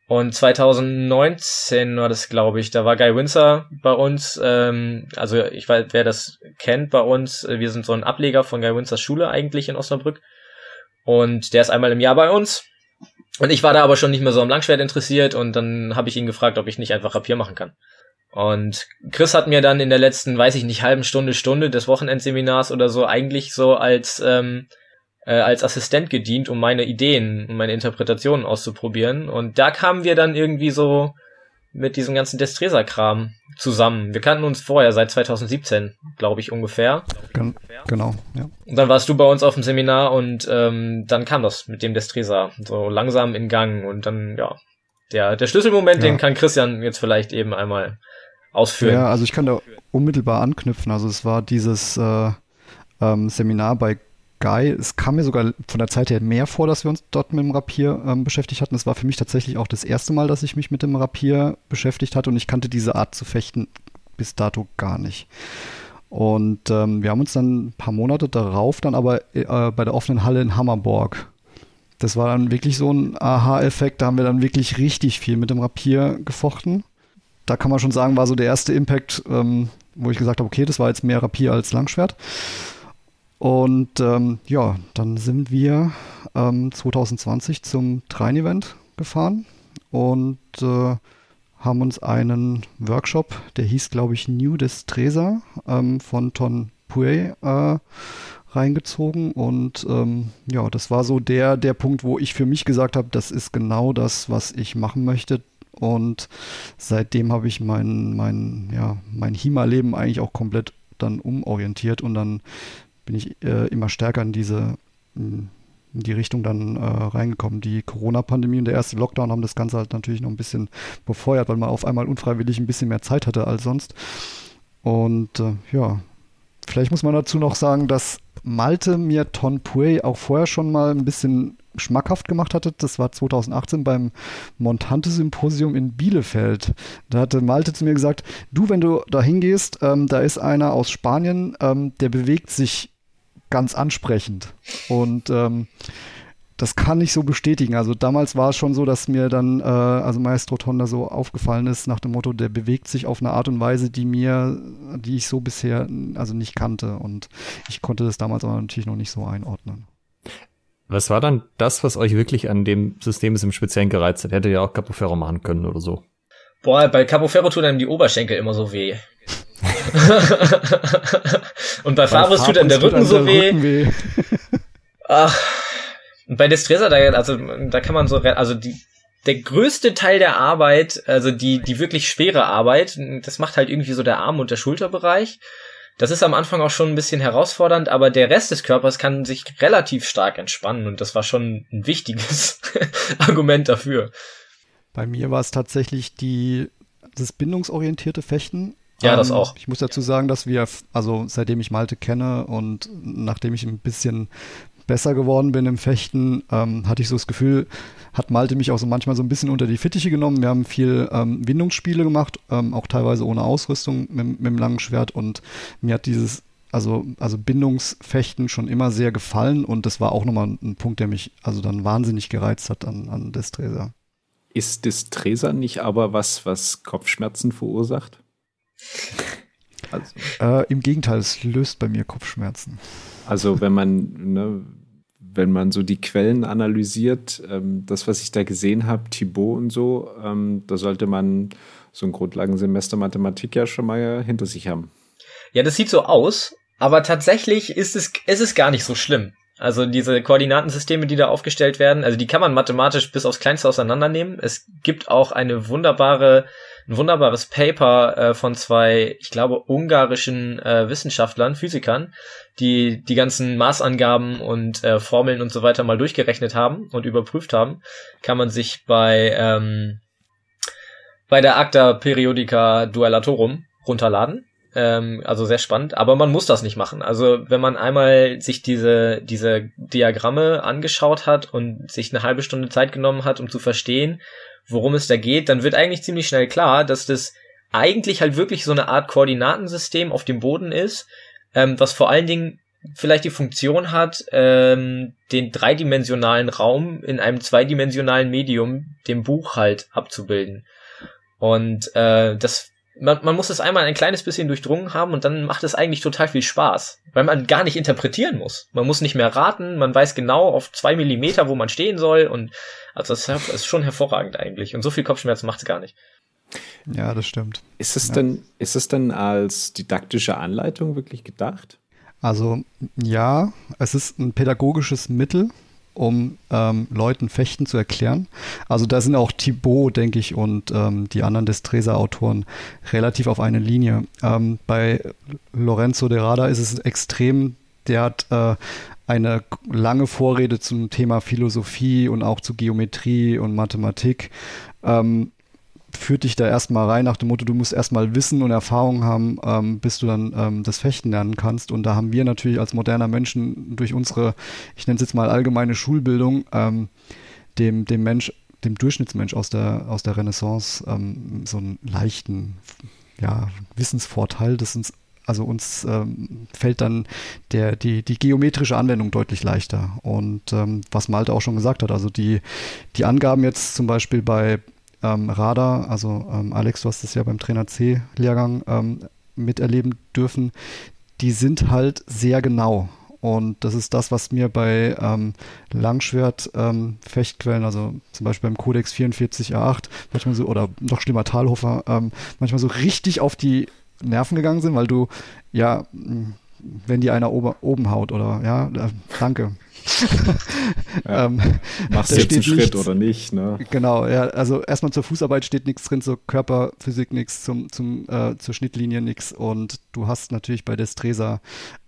Speaker 3: Und 2019 war das, glaube ich, da war Guy Windsor bei uns. Ähm, also ich weiß, wer das kennt bei uns, äh, wir sind so ein Ableger von Guy Windsors Schule eigentlich in Osnabrück. Und der ist einmal im Jahr bei uns. Und ich war da aber schon nicht mehr so am Langschwert interessiert und dann habe ich ihn gefragt, ob ich nicht einfach Rapier machen kann. Und Chris hat mir dann in der letzten, weiß ich nicht, halben Stunde, Stunde des Wochenendseminars oder so eigentlich so als, ähm, äh, als Assistent gedient, um meine Ideen und meine Interpretationen auszuprobieren. Und da kamen wir dann irgendwie so mit diesem ganzen Destresa-Kram zusammen. Wir kannten uns vorher seit 2017, glaube ich, ungefähr.
Speaker 4: Gen genau, ja.
Speaker 3: Und dann warst du bei uns auf dem Seminar und ähm, dann kam das mit dem Destresa so langsam in Gang und dann, ja, der, der Schlüsselmoment,
Speaker 4: Ja.
Speaker 3: den kann Christian jetzt vielleicht eben einmal ausführen.
Speaker 4: Ja, also ich kann da unmittelbar anknüpfen. Also es war dieses äh, ähm, Seminar bei Guy. Es kam mir sogar von der Zeit her mehr vor, dass wir uns dort mit dem Rapier ähm, beschäftigt hatten. Es war für mich tatsächlich auch das erste Mal, dass ich mich mit dem Rapier beschäftigt hatte und ich kannte diese Art zu fechten bis dato gar nicht. Und ähm, wir haben uns dann ein paar Monate darauf dann aber äh, bei der offenen Halle in Hammerborg das war dann wirklich so ein Aha-Effekt. Da haben wir dann wirklich richtig viel mit dem Rapier gefochten. Da kann man schon sagen, war so der erste Impact, ähm, wo ich gesagt habe, okay, das war jetzt mehr Rapier als Langschwert. Und ähm, ja, dann sind wir ähm, 2020 zum Train-Event gefahren und äh, haben uns einen Workshop, der hieß, glaube ich, New Destresa ähm, von Ton Puey äh, reingezogen und ähm, ja, das war so der, der Punkt, wo ich für mich gesagt habe, das ist genau das, was ich machen möchte. Und seitdem habe ich mein, mein, ja, mein HIMA-Leben eigentlich auch komplett dann umorientiert und dann bin ich äh, immer stärker in diese in die Richtung dann äh, reingekommen. Die Corona-Pandemie und der erste Lockdown haben das Ganze halt natürlich noch ein bisschen befeuert, weil man auf einmal unfreiwillig ein bisschen mehr Zeit hatte als sonst. Und äh, ja, vielleicht muss man dazu noch sagen, dass Malte mir Ton Puey auch vorher schon mal ein bisschen schmackhaft gemacht hatte. Das war 2018 beim Montante-Symposium in Bielefeld. Da hatte Malte zu mir gesagt, du, wenn du da hingehst, ähm, da ist einer aus Spanien, ähm, der bewegt sich ganz ansprechend. Und ähm, das kann ich so bestätigen. Also damals war es schon so, dass mir dann, äh, also Maestro Tonda so aufgefallen ist nach dem Motto, der bewegt sich auf eine Art und Weise, die mir, die ich so bisher also nicht kannte. Und ich konnte das damals aber natürlich noch nicht so einordnen.
Speaker 2: Was war dann das, was euch wirklich an dem System im Speziellen gereizt hat? Hätte ja auch Capoferro machen können oder so.
Speaker 3: Boah, bei Capo Ferro tut einem die Oberschenkel immer so weh. und bei Fabris tut einem der Rücken so weh. weh. Ach, und bei Destresa, da, also, da kann man so, also die, der größte Teil der Arbeit, also die, die wirklich schwere Arbeit, das macht halt irgendwie so der Arm- und der Schulterbereich. Das ist am Anfang auch schon ein bisschen herausfordernd, aber der Rest des Körpers kann sich relativ stark entspannen und das war schon ein wichtiges Argument dafür.
Speaker 4: Bei mir war es tatsächlich die, das bindungsorientierte Fechten.
Speaker 3: Ja, das ähm, auch.
Speaker 4: Ich muss dazu sagen, dass wir, also seitdem ich Malte kenne und nachdem ich ein bisschen besser geworden bin im Fechten, ähm, hatte ich so das Gefühl, hat Malte mich auch so manchmal so ein bisschen unter die Fittiche genommen. Wir haben viel ähm, Windungsspiele gemacht, ähm, auch teilweise ohne Ausrüstung mit, mit dem langen Schwert und mir hat dieses also, also Bindungsfechten schon immer sehr gefallen und das war auch nochmal ein Punkt, der mich also dann wahnsinnig gereizt hat an, an Destresa.
Speaker 5: Ist Destresa nicht aber was, was Kopfschmerzen verursacht?
Speaker 4: Also. Äh, Im Gegenteil, es löst bei mir Kopfschmerzen.
Speaker 5: Also wenn man, ne, wenn man so die Quellen analysiert, ähm, das, was ich da gesehen habe, Thibaut und so, ähm, da sollte man so ein Grundlagensemester Mathematik ja schon mal hinter sich haben.
Speaker 3: Ja, das sieht so aus, aber tatsächlich ist es, ist es gar nicht so schlimm. Also diese Koordinatensysteme, die da aufgestellt werden, also die kann man mathematisch bis aufs Kleinste auseinandernehmen. Es gibt auch eine wunderbare, ein wunderbares Paper äh, von zwei, ich glaube, ungarischen äh, Wissenschaftlern, Physikern, die die ganzen Maßangaben und äh, Formeln und so weiter mal durchgerechnet haben und überprüft haben. Kann man sich bei ähm, bei der Acta Periodica Duellatorum runterladen. Ähm, also sehr spannend, aber man muss das nicht machen. Also wenn man einmal sich diese, diese Diagramme angeschaut hat und sich eine halbe Stunde Zeit genommen hat, um zu verstehen, worum es da geht, dann wird eigentlich ziemlich schnell klar, dass das eigentlich halt wirklich so eine Art Koordinatensystem auf dem Boden ist, ähm, was vor allen Dingen vielleicht die Funktion hat, ähm, den dreidimensionalen Raum in einem zweidimensionalen Medium, dem Buch halt abzubilden. Und äh, das man, man muss es einmal ein kleines bisschen durchdrungen haben und dann macht es eigentlich total viel Spaß, weil man gar nicht interpretieren muss. Man muss nicht mehr raten, man weiß genau auf zwei Millimeter, wo man stehen soll und also das ist schon hervorragend eigentlich und so viel Kopfschmerzen macht es gar nicht.
Speaker 4: Ja, das stimmt.
Speaker 5: Ist es
Speaker 4: ja.
Speaker 5: denn, ist es denn als didaktische Anleitung wirklich gedacht?
Speaker 4: Also ja, es ist ein pädagogisches Mittel, um ähm, Leuten Fechten zu erklären. Also da sind auch Thibaut, denke ich, und ähm, die anderen Destresa-Autoren relativ auf eine Linie. Ähm, bei Lorenzo de Rada ist es extrem, der hat äh, eine lange Vorrede zum Thema Philosophie und auch zu Geometrie und Mathematik. Ähm, führt dich da erstmal rein nach dem Motto, du musst erstmal Wissen und Erfahrung haben, ähm, bis du dann ähm, das Fechten lernen kannst. Und da haben wir natürlich als moderner Menschen durch unsere, ich nenne es jetzt mal allgemeine Schulbildung, ähm, dem, dem Mensch, dem Durchschnittsmensch aus der, aus der Renaissance ähm, so einen leichten ja, Wissensvorteil. Das uns, also uns ähm, fällt dann der, die, die geometrische Anwendung deutlich leichter. Und ähm, was Malte auch schon gesagt hat, also die, die Angaben jetzt zum Beispiel bei ähm, Radar, also ähm, Alex, du hast es ja beim Trainer C-Lehrgang ähm, miterleben dürfen, die sind halt sehr genau. Und das ist das, was mir bei ähm, Langschwert-Fechtquellen, ähm, also zum Beispiel beim Codex 44a8, manchmal so, oder noch schlimmer Talhofer, ähm, manchmal so richtig auf die Nerven gegangen sind, weil du, ja, wenn die einer ober, oben haut oder, ja, äh, danke,
Speaker 5: ja. ähm, Machst du jetzt einen Schritt nichts, oder nicht? Ne?
Speaker 4: Genau, ja, also erstmal zur Fußarbeit steht nichts drin, zur Körperphysik nichts, zum, zum, äh, zur Schnittlinie nichts und du hast natürlich bei Destresa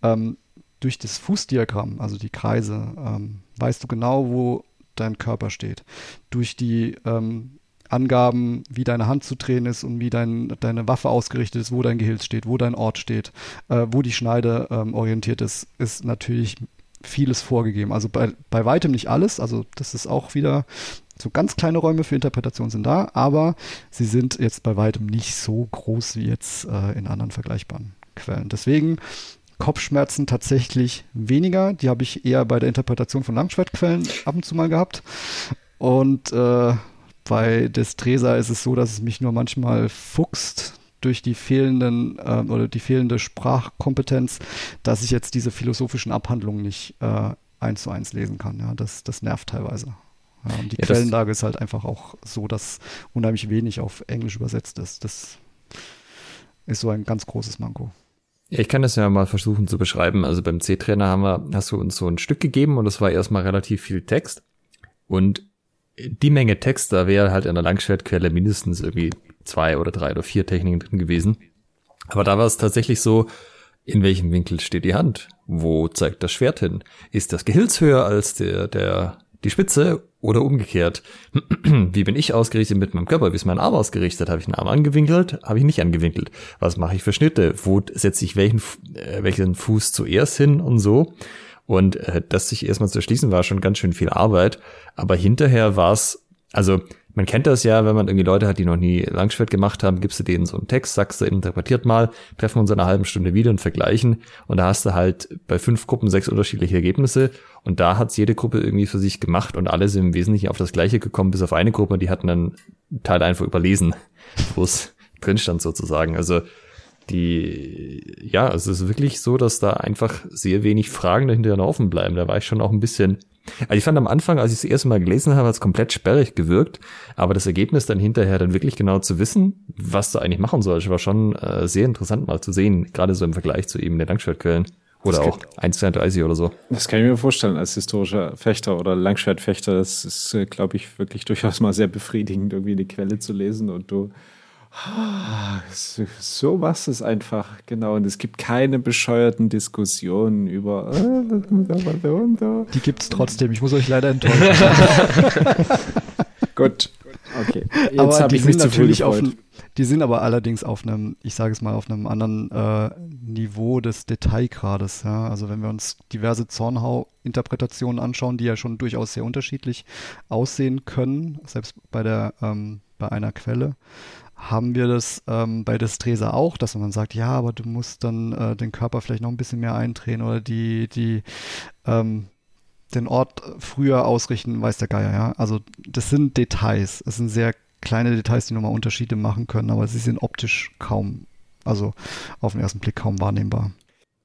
Speaker 4: ähm, durch das Fußdiagramm, also die Kreise, ähm, weißt du genau, wo dein Körper steht. Durch die ähm, Angaben, wie deine Hand zu drehen ist und wie dein, deine Waffe ausgerichtet ist, wo dein Gehilz steht, wo dein Ort steht, äh, wo die Schneide ähm, orientiert ist, ist natürlich vieles vorgegeben. Also bei, bei weitem nicht alles. Also das ist auch wieder so ganz kleine Räume für Interpretation sind da, aber sie sind jetzt bei weitem nicht so groß wie jetzt äh, in anderen vergleichbaren Quellen. Deswegen Kopfschmerzen tatsächlich weniger. Die habe ich eher bei der Interpretation von Langschwertquellen ab und zu mal gehabt. Und äh, bei Destresa ist es so, dass es mich nur manchmal fuchst, durch die fehlenden äh, oder die fehlende Sprachkompetenz, dass ich jetzt diese philosophischen Abhandlungen nicht äh, eins zu eins lesen kann. Ja, das, das nervt teilweise. Ja, und die ja, Quellenlage ist halt einfach auch so, dass unheimlich wenig auf Englisch übersetzt ist. Das ist so ein ganz großes Manko.
Speaker 2: Ich kann das ja mal versuchen zu beschreiben. Also beim C-Trainer haben wir, hast du uns so ein Stück gegeben und das war erstmal relativ viel Text. Und die Menge Text, da wäre halt in der Langschwertquelle mindestens irgendwie zwei oder drei oder vier Techniken drin gewesen. Aber da war es tatsächlich so, in welchem Winkel steht die Hand? Wo zeigt das Schwert hin? Ist das Gehilz höher als der, der, die Spitze oder umgekehrt? Wie bin ich ausgerichtet mit meinem Körper? Wie ist mein Arm ausgerichtet? Habe ich einen Arm angewinkelt? Habe ich nicht angewinkelt? Was mache ich für Schnitte? Wo setze ich welchen, äh, welchen Fuß zuerst hin und so? Und äh, das sich erstmal zu erschließen war schon ganz schön viel Arbeit. Aber hinterher war es, also man kennt das ja, wenn man irgendwie Leute hat, die noch nie Langschwert gemacht haben, gibst du denen so einen Text, sagst du, interpretiert mal, treffen uns in einer halben Stunde wieder und vergleichen. Und da hast du halt bei fünf Gruppen sechs unterschiedliche Ergebnisse. Und da hat's jede Gruppe irgendwie für sich gemacht und alle sind im Wesentlichen auf das Gleiche gekommen, bis auf eine Gruppe, die hatten dann Teil einfach überlesen, wo es drin stand sozusagen. Also die, ja, es ist wirklich so, dass da einfach sehr wenig Fragen dahinter offen bleiben. Da war ich schon auch ein bisschen also ich fand am Anfang, als ich es das erste Mal gelesen habe, hat es komplett sperrig gewirkt, aber das Ergebnis dann hinterher dann wirklich genau zu wissen, was du eigentlich machen sollst, war schon äh, sehr interessant mal zu sehen, gerade so im Vergleich zu eben den Langschwertquellen. Oder auch 1,32 oder so.
Speaker 5: Das kann ich mir vorstellen als historischer Fechter oder Langschwertfechter. Das ist, äh, glaube ich, wirklich durchaus mal sehr befriedigend, irgendwie eine Quelle zu lesen und du so machst es einfach, genau. Und es gibt keine bescheuerten Diskussionen über.
Speaker 4: Äh, Die gibt es trotzdem. Ich muss euch leider enttäuschen.
Speaker 5: Gut. Okay.
Speaker 4: Jetzt habe ich mich zu viel auf, Die sind aber allerdings auf einem, ich sage es mal, auf einem anderen äh, Niveau des Detailgrades. Ja? Also wenn wir uns diverse Zornhau-Interpretationen anschauen, die ja schon durchaus sehr unterschiedlich aussehen können, selbst bei der ähm, bei einer Quelle haben wir das ähm, bei Destresa auch, dass man sagt, ja, aber du musst dann äh, den Körper vielleicht noch ein bisschen mehr eindrehen oder die, die, ähm, den Ort früher ausrichten, weiß der Geier, ja. Also das sind Details. Es sind sehr kleine Details, die nochmal Unterschiede machen können, aber sie sind optisch kaum, also auf den ersten Blick kaum wahrnehmbar.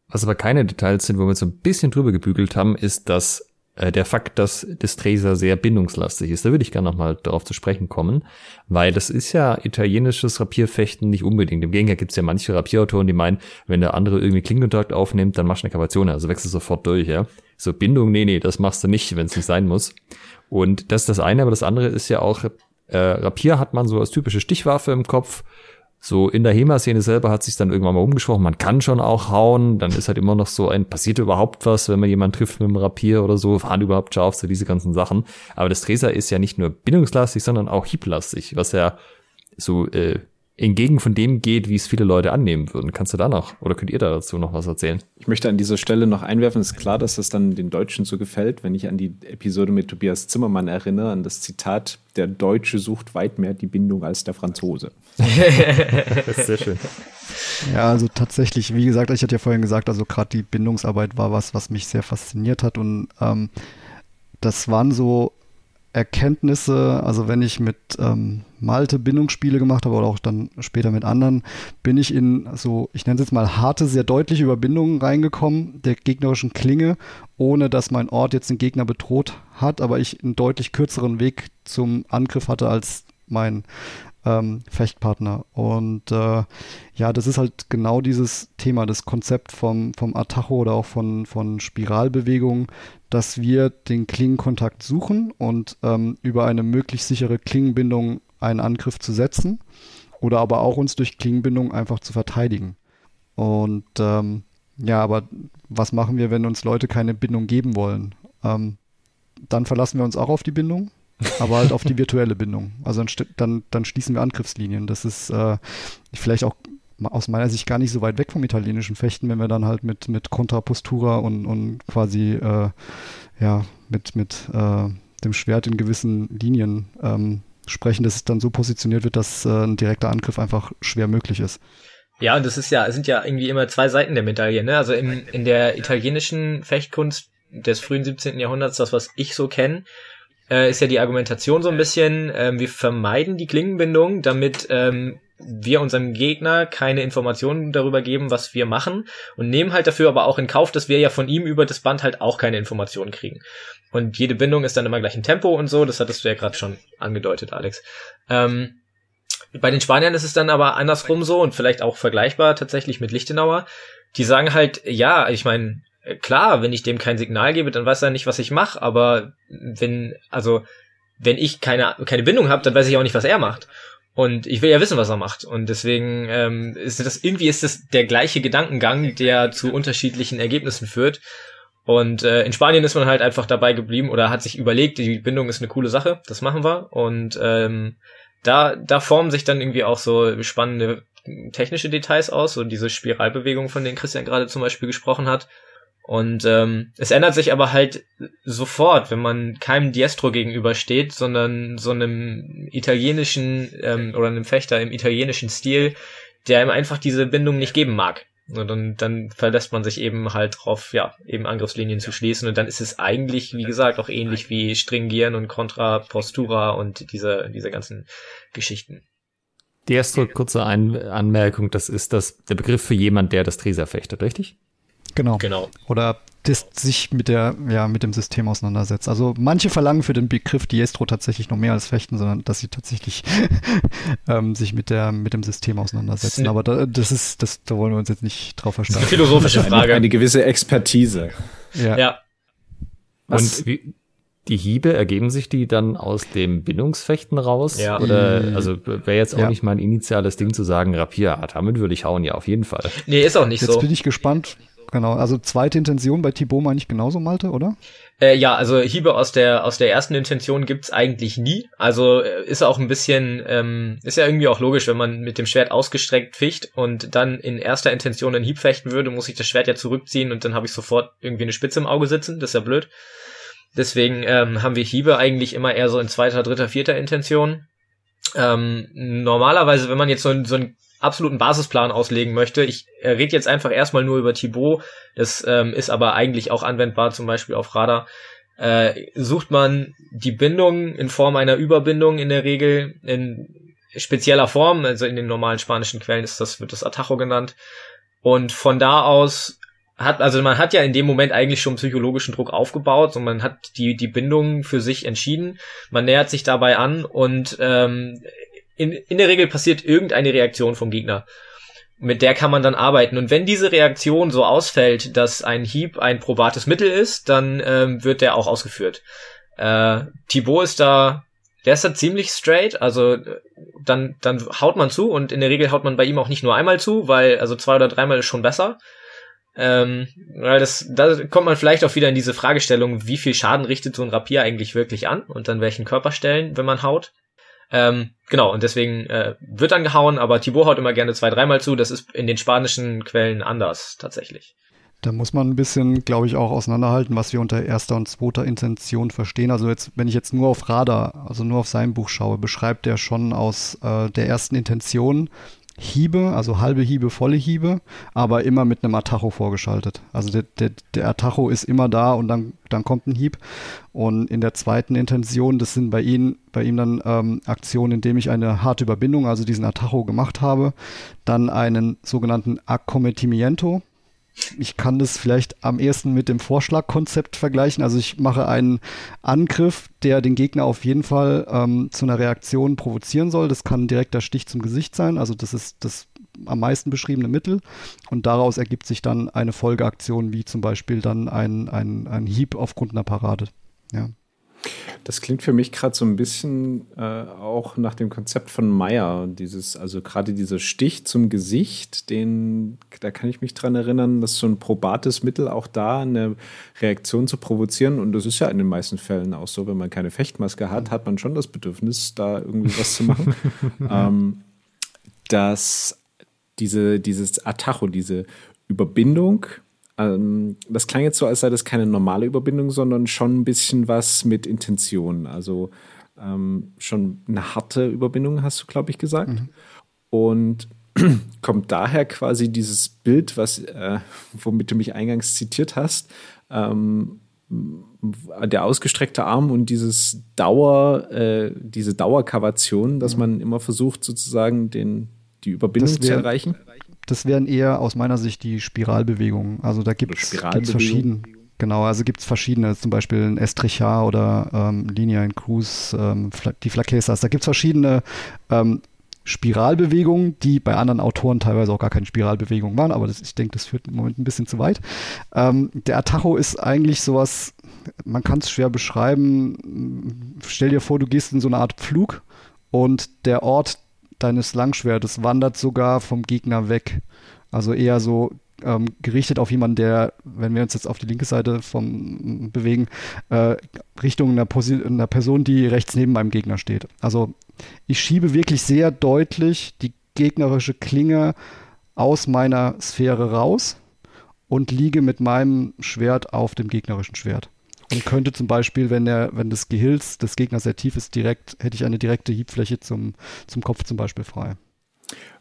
Speaker 2: Was aber keine Details sind, wo wir so ein bisschen drüber gebügelt haben, ist, dass äh, der Fakt, dass das Tracer sehr bindungslastig ist. Da würde ich gerne nochmal darauf zu sprechen kommen, weil das ist ja italienisches Rapierfechten nicht unbedingt. Im Gegenteil gibt es ja manche Rapierautoren, die meinen, wenn der andere irgendwie Klingenkontakt aufnimmt, dann machst du eine Kavation, also wechselst du sofort durch, ja. So Bindung, nee, nee, das machst du nicht, wenn es nicht sein muss. Und das ist das eine, aber das andere ist ja auch, äh, Rapier hat man so als typische Stichwaffe im Kopf, so in der HEMA-Szene selber hat sich dann irgendwann mal umgesprochen, man kann schon auch hauen, dann ist halt immer noch so ein, passiert überhaupt was, wenn man jemanden trifft mit dem Rapier oder so, fahren überhaupt scharf, so diese ganzen Sachen. Aber das Treser ist ja nicht nur bindungslastig, sondern auch hieblastig, was ja so äh, entgegen von dem geht, wie es viele Leute annehmen würden. Kannst du da noch oder könnt ihr da dazu noch was erzählen?
Speaker 5: Ich möchte an dieser Stelle noch einwerfen, es ist klar, dass das dann den Deutschen so gefällt, wenn ich an die Episode mit Tobias Zimmermann erinnere, an das Zitat, der Deutsche sucht weit mehr die Bindung als der Franzose.
Speaker 4: das ist sehr schön. Ja, also tatsächlich, wie gesagt, ich hatte ja vorhin gesagt, also gerade die Bindungsarbeit war was, was mich sehr fasziniert hat und ähm, das waren so Erkenntnisse, also wenn ich mit ähm, Malte Bindungsspiele gemacht habe oder auch dann später mit anderen, bin ich in so, ich nenne es jetzt mal harte, sehr deutliche Überbindungen reingekommen der gegnerischen Klinge, ohne dass mein Ort jetzt den Gegner bedroht hat, aber ich einen deutlich kürzeren Weg zum Angriff hatte als mein ähm, Fechtpartner. Und äh, ja, das ist halt genau dieses Thema, das Konzept vom, vom Atacho oder auch von, von Spiralbewegungen, dass wir den Klingenkontakt suchen und ähm, über eine möglichst sichere Klingenbindung einen Angriff zu setzen oder aber auch uns durch Klingenbindung einfach zu verteidigen. Und ähm, ja, aber was machen wir, wenn uns Leute keine Bindung geben wollen? Ähm, dann verlassen wir uns auch auf die Bindung aber halt auf die virtuelle Bindung. Also dann, dann, dann schließen wir Angriffslinien. Das ist äh, vielleicht auch aus meiner Sicht gar nicht so weit weg vom italienischen Fechten, wenn wir dann halt mit, mit Kontrapostura und, und quasi äh, ja, mit, mit äh, dem Schwert in gewissen Linien ähm, sprechen, dass es dann so positioniert wird, dass äh, ein direkter Angriff einfach schwer möglich ist.
Speaker 3: Ja, und das ist ja, es sind ja irgendwie immer zwei Seiten der Medaille, ne? Also in, in der italienischen Fechtkunst des frühen 17. Jahrhunderts, das, was ich so kenne, äh, ist ja die Argumentation so ein bisschen, ähm, wir vermeiden die Klingenbindung, damit ähm, wir unserem Gegner keine Informationen darüber geben, was wir machen und nehmen halt dafür aber auch in Kauf, dass wir ja von ihm über das Band halt auch keine Informationen kriegen. Und jede Bindung ist dann immer gleich ein Tempo und so, das hattest du ja gerade schon angedeutet, Alex. Ähm, bei den Spaniern ist es dann aber andersrum so und vielleicht auch vergleichbar tatsächlich mit Lichtenauer. Die sagen halt, ja, ich meine, klar, wenn ich dem kein Signal gebe, dann weiß er nicht, was ich mache, aber wenn, also, wenn ich keine, keine Bindung habe, dann weiß ich auch nicht, was er macht. Und ich will ja wissen, was er macht. Und deswegen ähm, ist das irgendwie ist das der gleiche Gedankengang, der zu unterschiedlichen Ergebnissen führt. Und äh, in Spanien ist man halt einfach dabei geblieben oder hat sich überlegt, die Bindung ist eine coole Sache, das machen wir. Und ähm, da, da formen sich dann irgendwie auch so spannende technische Details aus, so diese Spiralbewegung, von denen Christian gerade zum Beispiel gesprochen hat. Und ähm, es ändert sich aber halt sofort, wenn man keinem Diestro gegenübersteht, sondern so einem italienischen ähm, oder einem Fechter im italienischen Stil, der ihm einfach diese Bindung nicht geben mag. Und dann, dann verlässt man sich eben halt drauf, ja, eben Angriffslinien zu schließen. Und dann ist es eigentlich, wie gesagt, auch ähnlich wie Stringieren und Contra Postura und diese, diese ganzen Geschichten.
Speaker 2: Die erste kurze Ein Anmerkung, das ist das, der Begriff für jemand, der das Tresa fechtet, richtig?
Speaker 4: Genau. genau. Oder das sich mit der, ja, mit dem System auseinandersetzt. Also manche verlangen für den Begriff Diestro tatsächlich noch mehr als Fechten, sondern dass sie tatsächlich ähm, sich mit der, mit dem System auseinandersetzen. Aber da, das ist, das, da wollen wir uns jetzt nicht drauf verstehen. Das
Speaker 3: ist eine philosophische Frage.
Speaker 5: Eine, eine gewisse Expertise.
Speaker 3: Ja. ja.
Speaker 2: Und wie, die Hiebe, ergeben sich die dann aus dem Bindungsfechten raus? Ja. Oder, mhm. also wäre jetzt auch ja. nicht mein initiales Ding zu sagen, Rapier, damit würde ich hauen, ja, auf jeden Fall.
Speaker 3: Nee, ist auch nicht
Speaker 4: jetzt
Speaker 3: so.
Speaker 4: Jetzt bin ich gespannt, Genau, also zweite Intention bei Thibaut meine ich genauso, Malte, oder?
Speaker 3: Äh, ja, also Hiebe aus der aus der ersten Intention gibt's eigentlich nie. Also äh, ist auch ein bisschen, ähm, ist ja irgendwie auch logisch, wenn man mit dem Schwert ausgestreckt ficht und dann in erster Intention einen Hieb fechten würde, muss ich das Schwert ja zurückziehen und dann habe ich sofort irgendwie eine Spitze im Auge sitzen. Das ist ja blöd. Deswegen ähm, haben wir Hiebe eigentlich immer eher so in zweiter, dritter, vierter Intention. Ähm, normalerweise, wenn man jetzt so, so ein absoluten Basisplan auslegen möchte. Ich äh, rede jetzt einfach erstmal nur über Thibaut. Das ähm, ist aber eigentlich auch anwendbar, zum Beispiel auf Radar. Äh, sucht man die Bindung in Form einer Überbindung in der Regel in spezieller Form, also in den normalen spanischen Quellen ist das, wird das Atajo genannt. Und von da aus hat, also man hat ja in dem Moment eigentlich schon psychologischen Druck aufgebaut und man hat die, die Bindung für sich entschieden. Man nähert sich dabei an und ähm, in, in der Regel passiert irgendeine Reaktion vom Gegner. Mit der kann man dann arbeiten. Und wenn diese Reaktion so ausfällt, dass ein Hieb ein probates Mittel ist, dann ähm, wird der auch ausgeführt. Äh, Thibaut ist da, der ist da ziemlich straight, also dann, dann haut man zu und in der Regel haut man bei ihm auch nicht nur einmal zu, weil also zwei oder dreimal ist schon besser. Ähm, weil das, da kommt man vielleicht auch wieder in diese Fragestellung, wie viel Schaden richtet so ein Rapier eigentlich wirklich an und an welchen Körperstellen, wenn man haut. Ähm, genau, und deswegen äh, wird dann gehauen, aber Thibaut haut immer gerne zwei, dreimal zu. Das ist in den spanischen Quellen anders tatsächlich.
Speaker 4: Da muss man ein bisschen, glaube ich, auch auseinanderhalten, was wir unter erster und zweiter Intention verstehen. Also jetzt, wenn ich jetzt nur auf Radar, also nur auf sein Buch schaue, beschreibt er schon aus äh, der ersten Intention Hiebe, also halbe Hiebe, volle Hiebe, aber immer mit einem Atacho vorgeschaltet. Also der, der, der Atacho ist immer da und dann, dann kommt ein Hieb. Und in der zweiten Intention, das sind bei ihm, bei ihm dann ähm, Aktionen, indem ich eine harte Überbindung, also diesen Atacho gemacht habe, dann einen sogenannten Accometimiento, ich kann das vielleicht am ehesten mit dem Vorschlagkonzept vergleichen. Also ich mache einen Angriff, der den Gegner auf jeden Fall ähm, zu einer Reaktion provozieren soll. Das kann ein direkter Stich zum Gesicht sein. Also das ist das am meisten beschriebene Mittel. Und daraus ergibt sich dann eine Folgeaktion, wie zum Beispiel dann ein, ein, ein Hieb aufgrund einer Parade. Ja.
Speaker 5: Das klingt für mich gerade so ein bisschen äh, auch nach dem Konzept von Meyer. Dieses, also gerade dieser Stich zum Gesicht, den, da kann ich mich dran erinnern, dass so ein probates Mittel auch da eine Reaktion zu provozieren. Und das ist ja in den meisten Fällen auch so, wenn man keine Fechtmaske hat, hat man schon das Bedürfnis, da irgendwie was zu machen. ähm, dass diese, dieses Atacho, diese Überbindung ähm, das klang jetzt so, als sei das keine normale Überbindung, sondern schon ein bisschen was mit Intention. Also ähm, schon eine harte Überbindung, hast du, glaube ich, gesagt. Mhm. Und kommt daher quasi dieses Bild, was, äh, womit du mich eingangs zitiert hast, ähm, der ausgestreckte Arm und dieses Dauer, äh, diese Dauerkavation, dass mhm. man immer versucht, sozusagen den die Überbindung wär, zu erreichen?
Speaker 4: Das wären eher aus meiner Sicht die Spiralbewegungen. Also da gibt es verschiedene. Genau, also gibt es verschiedene, zum Beispiel ein Estrichar oder ähm, Linia in Cruz, ähm, die Flaquesas. Da gibt es verschiedene ähm, Spiralbewegungen, die bei anderen Autoren teilweise auch gar keine Spiralbewegungen waren, aber das, ich denke, das führt im Moment ein bisschen zu weit. Ähm, der Atacho ist eigentlich sowas, man kann es schwer beschreiben. Stell dir vor, du gehst in so eine Art Pflug und der Ort deines Langschwertes wandert sogar vom Gegner weg. Also eher so ähm, gerichtet auf jemanden, der, wenn wir uns jetzt auf die linke Seite vom bewegen, äh, Richtung einer, einer, Person, die rechts neben meinem Gegner steht. Also ich schiebe wirklich sehr deutlich die gegnerische Klinge aus meiner Sphäre raus und liege mit meinem Schwert auf dem gegnerischen Schwert. Und könnte zum Beispiel, wenn der, wenn das Gehilz des Gegners sehr tief ist, direkt, hätte ich eine direkte Hiebfläche zum, zum Kopf zum Beispiel frei.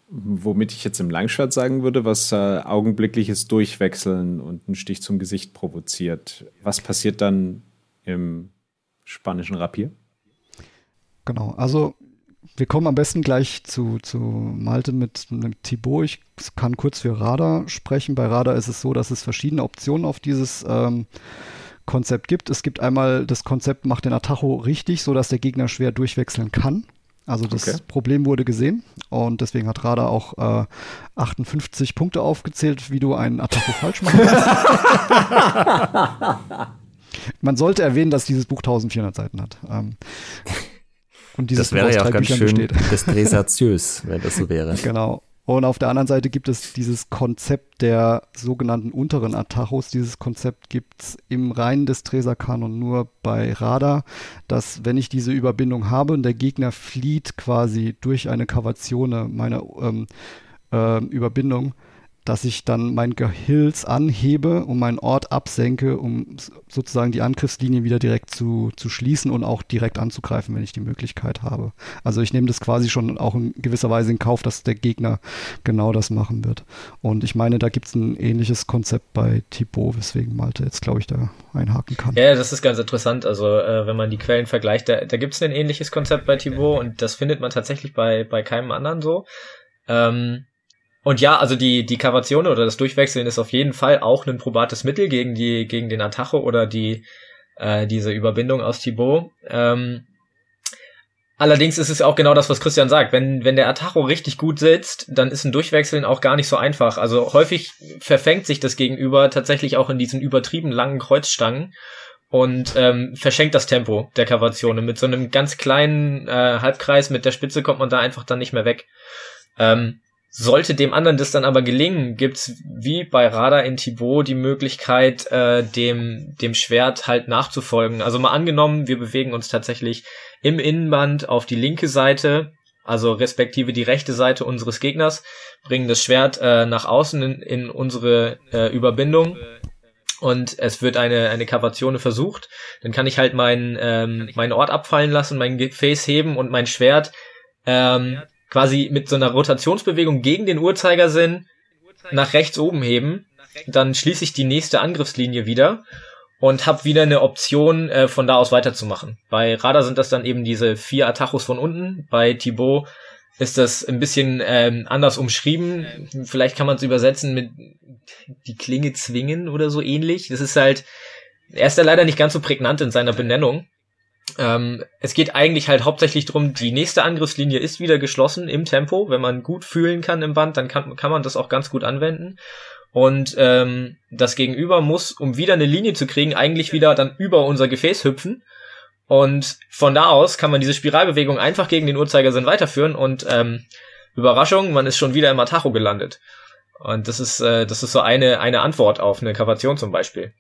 Speaker 5: Womit ich jetzt im Langschwert sagen würde, was äh, augenblickliches Durchwechseln und einen Stich zum Gesicht provoziert. Was passiert dann im spanischen Rapier?
Speaker 4: Genau, also wir kommen am besten gleich zu, zu Malte mit, mit Thibaut. Ich kann kurz für Radar sprechen. Bei Radar ist es so, dass es verschiedene Optionen auf dieses ähm, Konzept gibt. Es gibt einmal das Konzept, macht den Atacho richtig, sodass der Gegner schwer durchwechseln kann. Also das okay. Problem wurde gesehen und deswegen hat Radar auch äh, 58 Punkte aufgezählt, wie du einen Attacko falsch machen kannst. Man sollte erwähnen, dass dieses Buch 1400 Seiten hat. Ähm,
Speaker 2: und dieses das wäre ja auch ganz Büchern schön destressatiös, wenn das so wäre.
Speaker 4: Genau. Und auf der anderen Seite gibt es dieses Konzept der sogenannten unteren Atachos. Dieses Konzept gibt es im reinen Destresa-Kanon nur bei Radar, dass wenn ich diese Überbindung habe und der Gegner flieht quasi durch eine Kavatione meiner ähm, äh, Überbindung, dass ich dann mein Gehilz anhebe und meinen Ort absenke, um sozusagen die Angriffslinie wieder direkt zu, zu schließen und auch direkt anzugreifen, wenn ich die Möglichkeit habe. Also ich nehme das quasi schon auch in gewisser Weise in Kauf, dass der Gegner genau das machen wird. Und ich meine, da gibt es ein ähnliches Konzept bei Thibaut, weswegen Malte jetzt, glaube ich, da einhaken kann.
Speaker 3: Ja, das ist ganz interessant. Also äh, wenn man die Quellen vergleicht, da, da gibt es ein ähnliches Konzept bei Thibaut und das findet man tatsächlich bei, bei keinem anderen so. Ähm, und ja, also die, die Kavation oder das Durchwechseln ist auf jeden Fall auch ein probates Mittel gegen die, gegen den Atacho oder die, äh, diese Überbindung aus Thibaut. Ähm, allerdings ist es auch genau das, was Christian sagt. Wenn, wenn der Atacho richtig gut sitzt, dann ist ein Durchwechseln auch gar nicht so einfach. Also häufig verfängt sich das Gegenüber tatsächlich auch in diesen übertrieben langen Kreuzstangen und ähm, verschenkt das Tempo der Kavation. mit so einem ganz kleinen äh, Halbkreis mit der Spitze kommt man da einfach dann nicht mehr weg. Ähm, sollte dem anderen das dann aber gelingen, gibt's wie bei Radar in Thibaut die Möglichkeit, äh, dem, dem Schwert halt nachzufolgen. Also mal angenommen, wir bewegen uns tatsächlich im Innenband auf die linke Seite, also respektive die rechte Seite unseres Gegners, bringen das Schwert äh, nach außen in, in unsere äh, Überbindung und es wird eine, eine Kavatione versucht, dann kann ich halt meinen ähm, meinen Ort abfallen lassen, mein Gefäß heben und mein Schwert ähm, quasi mit so einer Rotationsbewegung gegen den Uhrzeigersinn nach rechts oben heben. Dann schließe ich die nächste Angriffslinie wieder und habe wieder eine Option, äh, von da aus weiterzumachen. Bei Radar sind das dann eben diese vier Atachos von unten. Bei Thibaut ist das ein bisschen ähm, anders umschrieben. Vielleicht kann man es übersetzen mit die Klinge zwingen oder so ähnlich. Das ist halt, er ist ja leider nicht ganz so prägnant in seiner Benennung. Ähm, es geht eigentlich halt hauptsächlich drum, die nächste Angriffslinie ist wieder geschlossen im Tempo. Wenn man gut fühlen kann im Band, dann kann, kann man das auch ganz gut anwenden. Und ähm, das Gegenüber muss, um wieder eine Linie zu kriegen, eigentlich wieder dann über unser Gefäß hüpfen. Und von da aus kann man diese Spiralbewegung einfach gegen den Uhrzeigersinn weiterführen und ähm, Überraschung, man ist schon wieder im Atacho gelandet. Und das ist, äh, das ist so eine, eine Antwort auf eine Kavation zum Beispiel.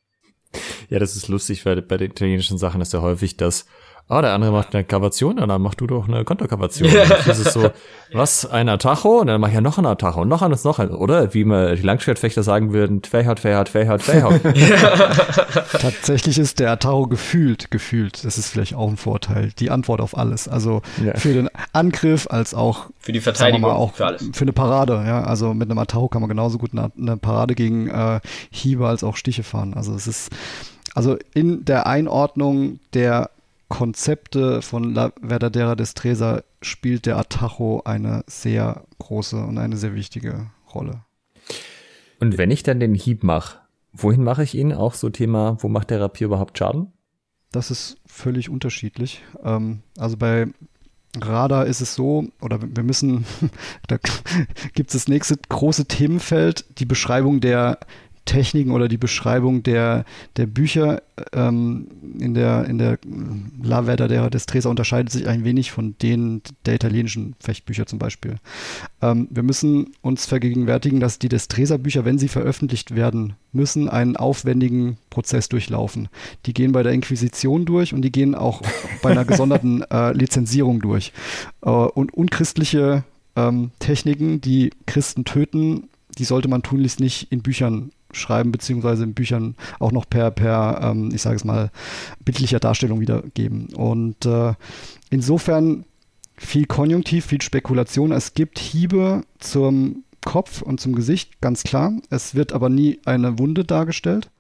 Speaker 2: Ja, das ist lustig, weil bei den italienischen Sachen ist ja häufig, dass ah, der andere macht eine Kavation, dann mach du doch eine Konterkavation. Das ist so, was, ein Atacho? Und dann mach ich ja noch ein Atacho und noch eines, noch ein, oder? Wie man die Langschwertfechter sagen würden, Tvehart, Tvehart, Tvehart, Tvehart.
Speaker 4: Tatsächlich ist der Atacho gefühlt, gefühlt, das ist vielleicht auch ein Vorteil, die Antwort auf alles. Also ja. für den Angriff als auch
Speaker 3: für die Verteidigung,
Speaker 4: auch für alles. Für eine Parade, ja. Also mit einem Atacho kann man genauso gut eine, eine Parade gegen äh, Hiebe als auch Stiche fahren. Also es ist, also in der Einordnung der Konzepte von La Verdadera Destreza spielt der Atajo eine sehr große und eine sehr wichtige Rolle.
Speaker 2: Und wenn ich dann den Hieb mache, wohin mache ich ihn? Auch so Thema, wo macht der Rapier überhaupt Schaden?
Speaker 4: Das ist völlig unterschiedlich. Ähm, also bei Radar ist es so, oder wir müssen, da gibt es das nächste große Themenfeld, die Beschreibung der Techniken oder die Beschreibung der, der Bücher ähm, in der, in der La Verdadera Destresa unterscheidet sich ein wenig von denen der italienischen Fechtbücher zum Beispiel. Ähm, wir müssen uns vergegenwärtigen, dass die Destresa-Bücher, wenn sie veröffentlicht werden müssen, einen aufwendigen Prozess durchlaufen. Die gehen bei der Inquisition durch und die gehen auch bei einer gesonderten äh, Lizenzierung durch. Äh, und unchristliche ähm, Techniken, die Christen töten, die sollte man tunlichst nicht in Büchern schreiben, beziehungsweise in Büchern auch noch per, per ähm, ich sage es mal, bildlicher Darstellung wiedergeben. Und äh, insofern viel Konjunktiv, viel Spekulation. Es gibt Hiebe zum Kopf und zum Gesicht, ganz klar. Es wird aber nie eine Wunde dargestellt.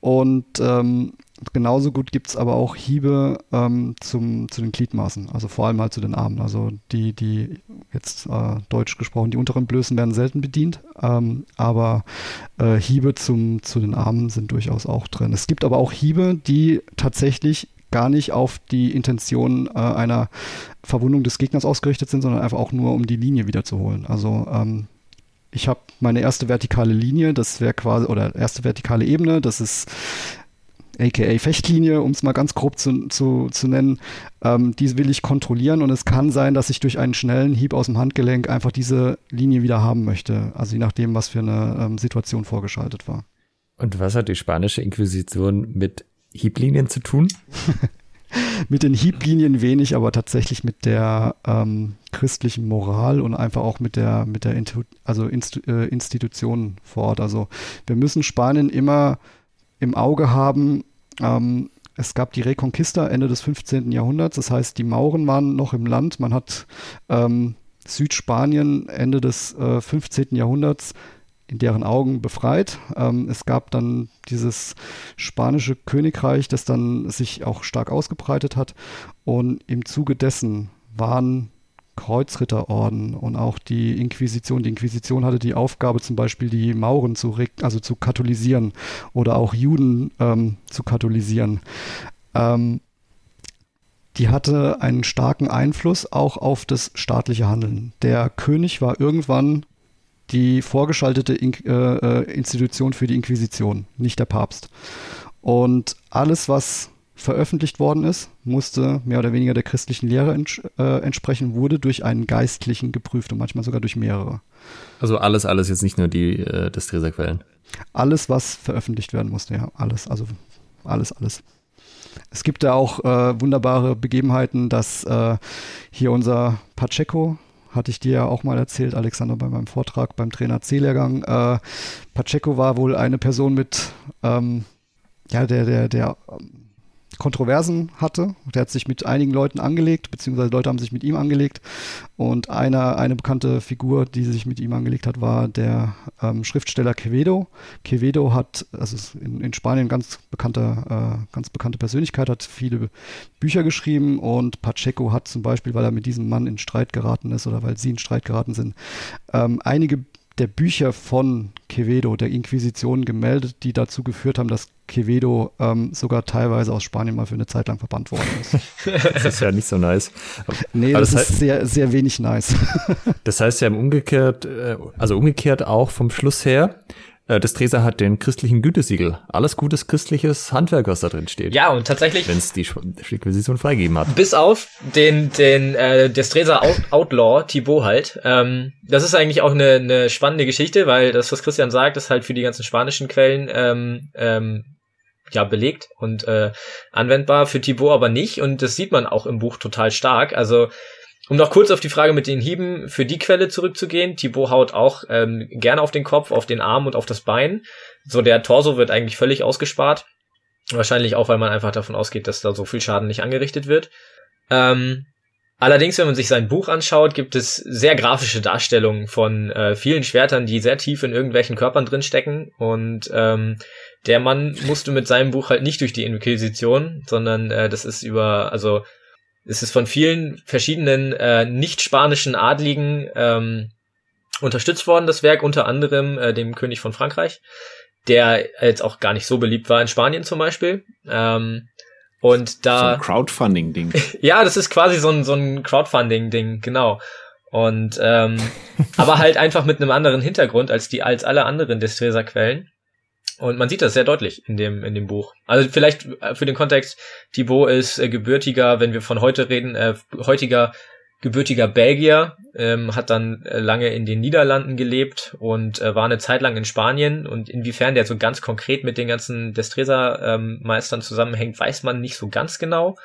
Speaker 4: Und ähm, genauso gut gibt es aber auch Hiebe ähm, zum, zu den Gliedmaßen, also vor allem halt zu den Armen. Also die, die jetzt äh, deutsch gesprochen, die unteren Blößen werden selten bedient, ähm, aber äh, Hiebe zum, zu den Armen sind durchaus auch drin. Es gibt aber auch Hiebe, die tatsächlich gar nicht auf die Intention äh, einer Verwundung des Gegners ausgerichtet sind, sondern einfach auch nur, um die Linie wiederzuholen. Also ähm, ich habe meine erste vertikale Linie, das wäre quasi, oder erste vertikale Ebene, das ist aka Fechtlinie, um es mal ganz grob zu, zu, zu nennen, ähm, die will ich kontrollieren und es kann sein, dass ich durch einen schnellen Hieb aus dem Handgelenk einfach diese Linie wieder haben möchte. Also je nachdem, was für eine ähm, Situation vorgeschaltet war.
Speaker 2: Und was hat die spanische Inquisition mit Hieblinien zu tun?
Speaker 4: mit den Hieblinien wenig, aber tatsächlich mit der ähm, christlichen Moral und einfach auch mit der, mit der Intu also Instu äh, Institution vor Ort. Also wir müssen Spanien immer im Auge haben, ähm, es gab die Reconquista Ende des 15. Jahrhunderts, das heißt, die Mauren waren noch im Land. Man hat ähm, Südspanien Ende des äh, 15. Jahrhunderts in deren Augen befreit. Ähm, es gab dann dieses spanische Königreich, das dann sich auch stark ausgebreitet hat. Und im Zuge dessen waren Kreuzritterorden und auch die Inquisition. Die Inquisition hatte die Aufgabe, zum Beispiel die Mauren zu, also zu katholisieren oder auch Juden ähm, zu katholisieren. Ähm, die hatte einen starken Einfluss auch auf das staatliche Handeln. Der König war irgendwann die vorgeschaltete In äh, äh Institution für die Inquisition, nicht der Papst. Und alles, was veröffentlicht worden ist, musste mehr oder weniger der christlichen Lehre ents äh, entsprechen, wurde durch einen Geistlichen geprüft und manchmal sogar durch mehrere.
Speaker 2: Also alles, alles jetzt nicht nur die äh, des Treserquellen.
Speaker 4: Alles, was veröffentlicht werden musste, ja, alles, also alles, alles. Es gibt da auch äh, wunderbare Begebenheiten, dass äh, hier unser Pacheco, hatte ich dir ja auch mal erzählt, Alexander, bei meinem Vortrag beim Trainer C-Lehrgang. Äh, Pacheco war wohl eine Person mit, ähm, ja, der, der, der Kontroversen hatte. Der hat sich mit einigen Leuten angelegt, beziehungsweise Leute haben sich mit ihm angelegt. Und eine, eine bekannte Figur, die sich mit ihm angelegt hat, war der ähm, Schriftsteller Quevedo. Quevedo hat, also in, in Spanien ganz bekannte, äh, ganz bekannte Persönlichkeit, hat viele Bücher geschrieben und Pacheco hat zum Beispiel, weil er mit diesem Mann in Streit geraten ist oder weil sie in Streit geraten sind, ähm, einige der Bücher von Quevedo, der Inquisition, gemeldet, die dazu geführt haben, dass Quevedo ähm, sogar teilweise aus Spanien mal für eine Zeit lang verbannt worden ist.
Speaker 2: das ist ja nicht so nice.
Speaker 4: Nee, das, das, ist sehr, sehr wenig nice.
Speaker 2: das heißt ja im Umgekehrt, äh, also umgekehrt auch vom Schluss her, das Treser hat den christlichen Gütesiegel. Alles gutes christliches Handwerk, was da drin steht.
Speaker 3: Ja, und tatsächlich.
Speaker 2: Wenn es die Inquisition freigegeben hat.
Speaker 3: Bis auf den, den äh, des Treser Out Outlaw, Thibaut halt. Ähm, das ist eigentlich auch eine, eine spannende Geschichte, weil das, was Christian sagt, ist halt für die ganzen spanischen Quellen ähm, ähm, ja belegt und äh, anwendbar für Thibaut aber nicht und das sieht man auch im Buch total stark. Also um noch kurz auf die Frage mit den Hieben für die Quelle zurückzugehen, Thibaut haut auch ähm, gerne auf den Kopf, auf den Arm und auf das Bein. So der Torso wird eigentlich völlig ausgespart. Wahrscheinlich auch, weil man einfach davon ausgeht, dass da so viel Schaden nicht angerichtet wird. Ähm, allerdings, wenn man sich sein Buch anschaut, gibt es sehr grafische Darstellungen von äh, vielen Schwertern, die sehr tief in irgendwelchen Körpern drinstecken und ähm, der Mann musste mit seinem Buch halt nicht durch die Inquisition, sondern äh, das ist über, also es ist von vielen verschiedenen äh, nicht-spanischen Adligen ähm, unterstützt worden, das Werk, unter anderem äh, dem König von Frankreich, der jetzt auch gar nicht so beliebt war in Spanien zum Beispiel. Ähm, und da. So ein
Speaker 5: Crowdfunding-Ding.
Speaker 3: ja, das ist quasi so ein, so ein Crowdfunding-Ding, genau. Und ähm, aber halt einfach mit einem anderen Hintergrund als die als alle anderen Destresa-Quellen. Und man sieht das sehr deutlich in dem in dem Buch. Also vielleicht äh, für den Kontext: Thibaut ist äh, gebürtiger, wenn wir von heute reden, äh, heutiger gebürtiger Belgier, ähm, hat dann äh, lange in den Niederlanden gelebt und äh, war eine Zeit lang in Spanien. Und inwiefern der so ganz konkret mit den ganzen Destresa-Meistern ähm, zusammenhängt, weiß man nicht so ganz genau.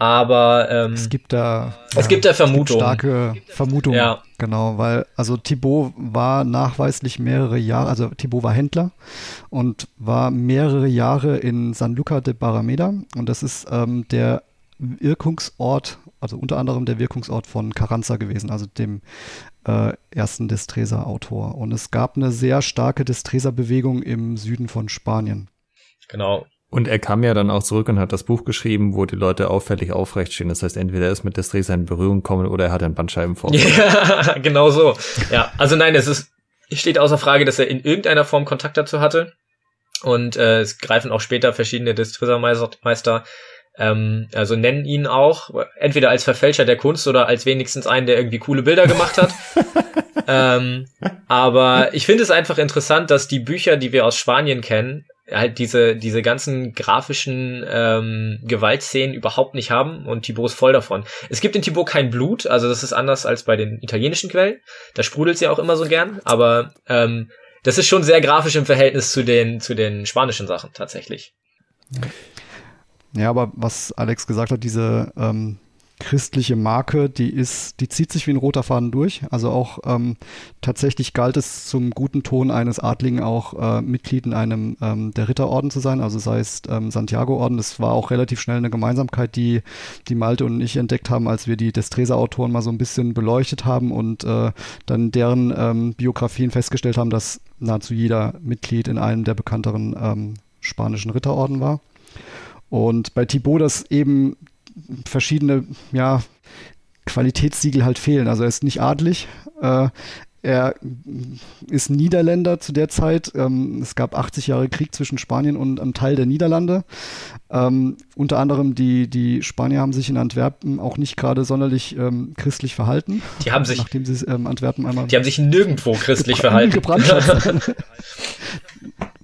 Speaker 3: Aber ähm,
Speaker 4: es gibt da
Speaker 3: es ja, gibt da Vermutungen.
Speaker 4: Starke Vermutungen. Ja. Genau, weil also Thibaut war nachweislich mehrere Jahre, also Thibaut war Händler und war mehrere Jahre in San Luca de Barrameda und das ist ähm, der Wirkungsort, also unter anderem der Wirkungsort von Carranza gewesen, also dem äh, ersten Destresa-Autor. Und es gab eine sehr starke Destresa-Bewegung im Süden von Spanien.
Speaker 3: Genau.
Speaker 2: Und er kam ja dann auch zurück und hat das Buch geschrieben, wo die Leute auffällig aufrecht stehen. Das heißt, entweder er ist mit Destresa in Berührung gekommen oder er hat einen Bandscheibenvorfall.
Speaker 3: Ja, genau so. Ja, also nein, es ist, steht außer Frage, dass er in irgendeiner Form Kontakt dazu hatte. Und äh, es greifen auch später verschiedene Destresa-Meister ähm, also nennen ihn auch entweder als Verfälscher der Kunst oder als wenigstens einen, der irgendwie coole Bilder gemacht hat. ähm, aber ich finde es einfach interessant, dass die Bücher, die wir aus Spanien kennen, halt diese, diese ganzen grafischen ähm, Gewaltszenen überhaupt nicht haben und Thibaut ist voll davon. Es gibt in Thibaut kein Blut, also das ist anders als bei den italienischen Quellen. Da sprudelt sie auch immer so gern, aber ähm, das ist schon sehr grafisch im Verhältnis zu den, zu den spanischen Sachen tatsächlich.
Speaker 4: Ja, aber was Alex gesagt hat, diese ähm, christliche Marke, die ist, die zieht sich wie ein roter Faden durch. Also auch ähm, tatsächlich galt es zum guten Ton eines Adligen auch äh, Mitglied in einem ähm, der Ritterorden zu sein, also sei es ähm, Santiago-Orden. Das war auch relativ schnell eine Gemeinsamkeit, die die Malte und ich entdeckt haben, als wir die Destresa-Autoren mal so ein bisschen beleuchtet haben und äh, dann deren ähm, Biografien festgestellt haben, dass nahezu jeder Mitglied in einem der bekannteren ähm, spanischen Ritterorden war. Und bei Thibaut, dass eben verschiedene, ja, Qualitätssiegel halt fehlen. Also er ist nicht adlig. Äh, er ist Niederländer zu der Zeit. Ähm, es gab 80 Jahre Krieg zwischen Spanien und einem Teil der Niederlande. Ähm, unter anderem die, die Spanier haben sich in Antwerpen auch nicht gerade sonderlich ähm, christlich verhalten.
Speaker 3: Die haben sich,
Speaker 4: nachdem sie ähm, Antwerpen einmal.
Speaker 3: Die haben sich nirgendwo christlich verhalten.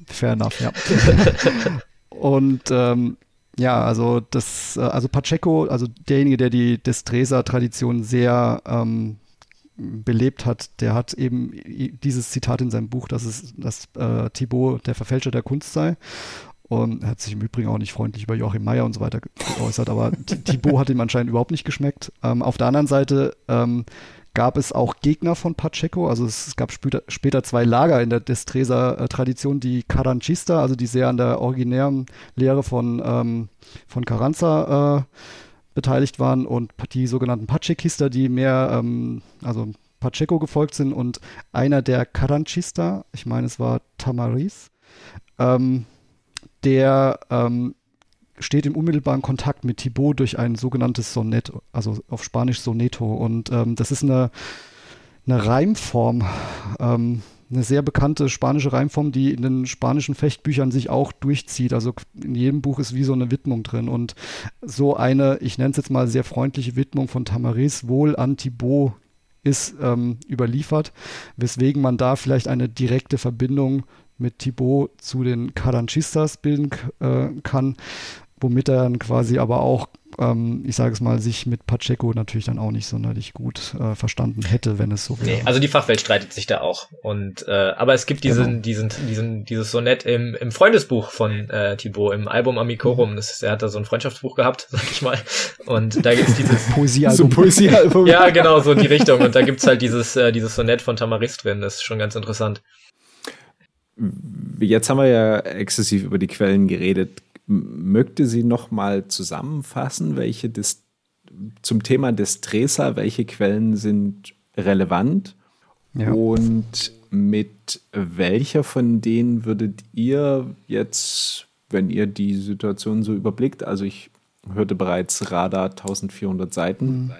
Speaker 4: Fair enough, ja. und ähm, ja, also das, äh, also Pacheco, also derjenige, der die Destresa-Tradition sehr ähm, belebt hat, der hat eben dieses Zitat in seinem Buch, dass es, dass äh, Thibaut der Verfälscher der Kunst sei. Und er hat sich im Übrigen auch nicht freundlich über Joachim Meyer und so weiter geäußert, aber Thibaut hat ihm anscheinend überhaupt nicht geschmeckt. Ähm, auf der anderen Seite ähm, gab es auch Gegner von Pacheco. Also es, gab später, später, zwei Lager in der Destresa-Tradition, die Caranchista, also die sehr an der originären Lehre von, ähm, von Carranza äh, beteiligt waren und die sogenannten Pachequista, die mehr, ähm, also Pacheco gefolgt sind und einer der Caranchista, ich meine es war Tamariz, ähm, der ähm, steht im unmittelbaren Kontakt mit Thibaut durch ein sogenanntes Sonett, also auf Spanisch Soneto. Und ähm, das ist eine, eine Reimform, ähm, eine sehr bekannte spanische Reimform, die in den spanischen Fechtbüchern sich auch durchzieht. Also in jedem Buch ist wie so eine Widmung drin. Und so eine, ich nenne es jetzt mal sehr freundliche Widmung von Tamaris wohl an Thibaut ist ähm, überliefert, weswegen man da vielleicht eine direkte Verbindung mit Thibaut zu den Caranchistas bilden äh, kann womit er dann quasi aber auch, ähm, ich sage es mal, sich mit Pacheco natürlich dann auch nicht sonderlich gut äh, verstanden hätte, wenn es so wäre. Nee,
Speaker 3: also die Fachwelt streitet sich da auch. Und äh, aber es gibt diesen, genau. diesen, diesen, dieses Sonett im, im Freundesbuch von äh, Thibaut, im Album Amicorum. Das, er hat da so ein Freundschaftsbuch gehabt, sag ich mal. Und da gibt's dieses
Speaker 4: Poesiealbum.
Speaker 3: So Poesiealbum. ja, genau, so in die Richtung. Und da gibt's halt dieses, äh, dieses Sonett von Tamaris drin. Das ist schon ganz interessant.
Speaker 5: Jetzt haben wir ja exzessiv über die Quellen geredet möchte sie noch mal zusammenfassen, welche des, zum Thema des Tresa, welche Quellen sind relevant ja. und mit welcher von denen würdet ihr jetzt, wenn ihr die Situation so überblickt, also ich hörte bereits Radar 1400 Seiten. Mhm.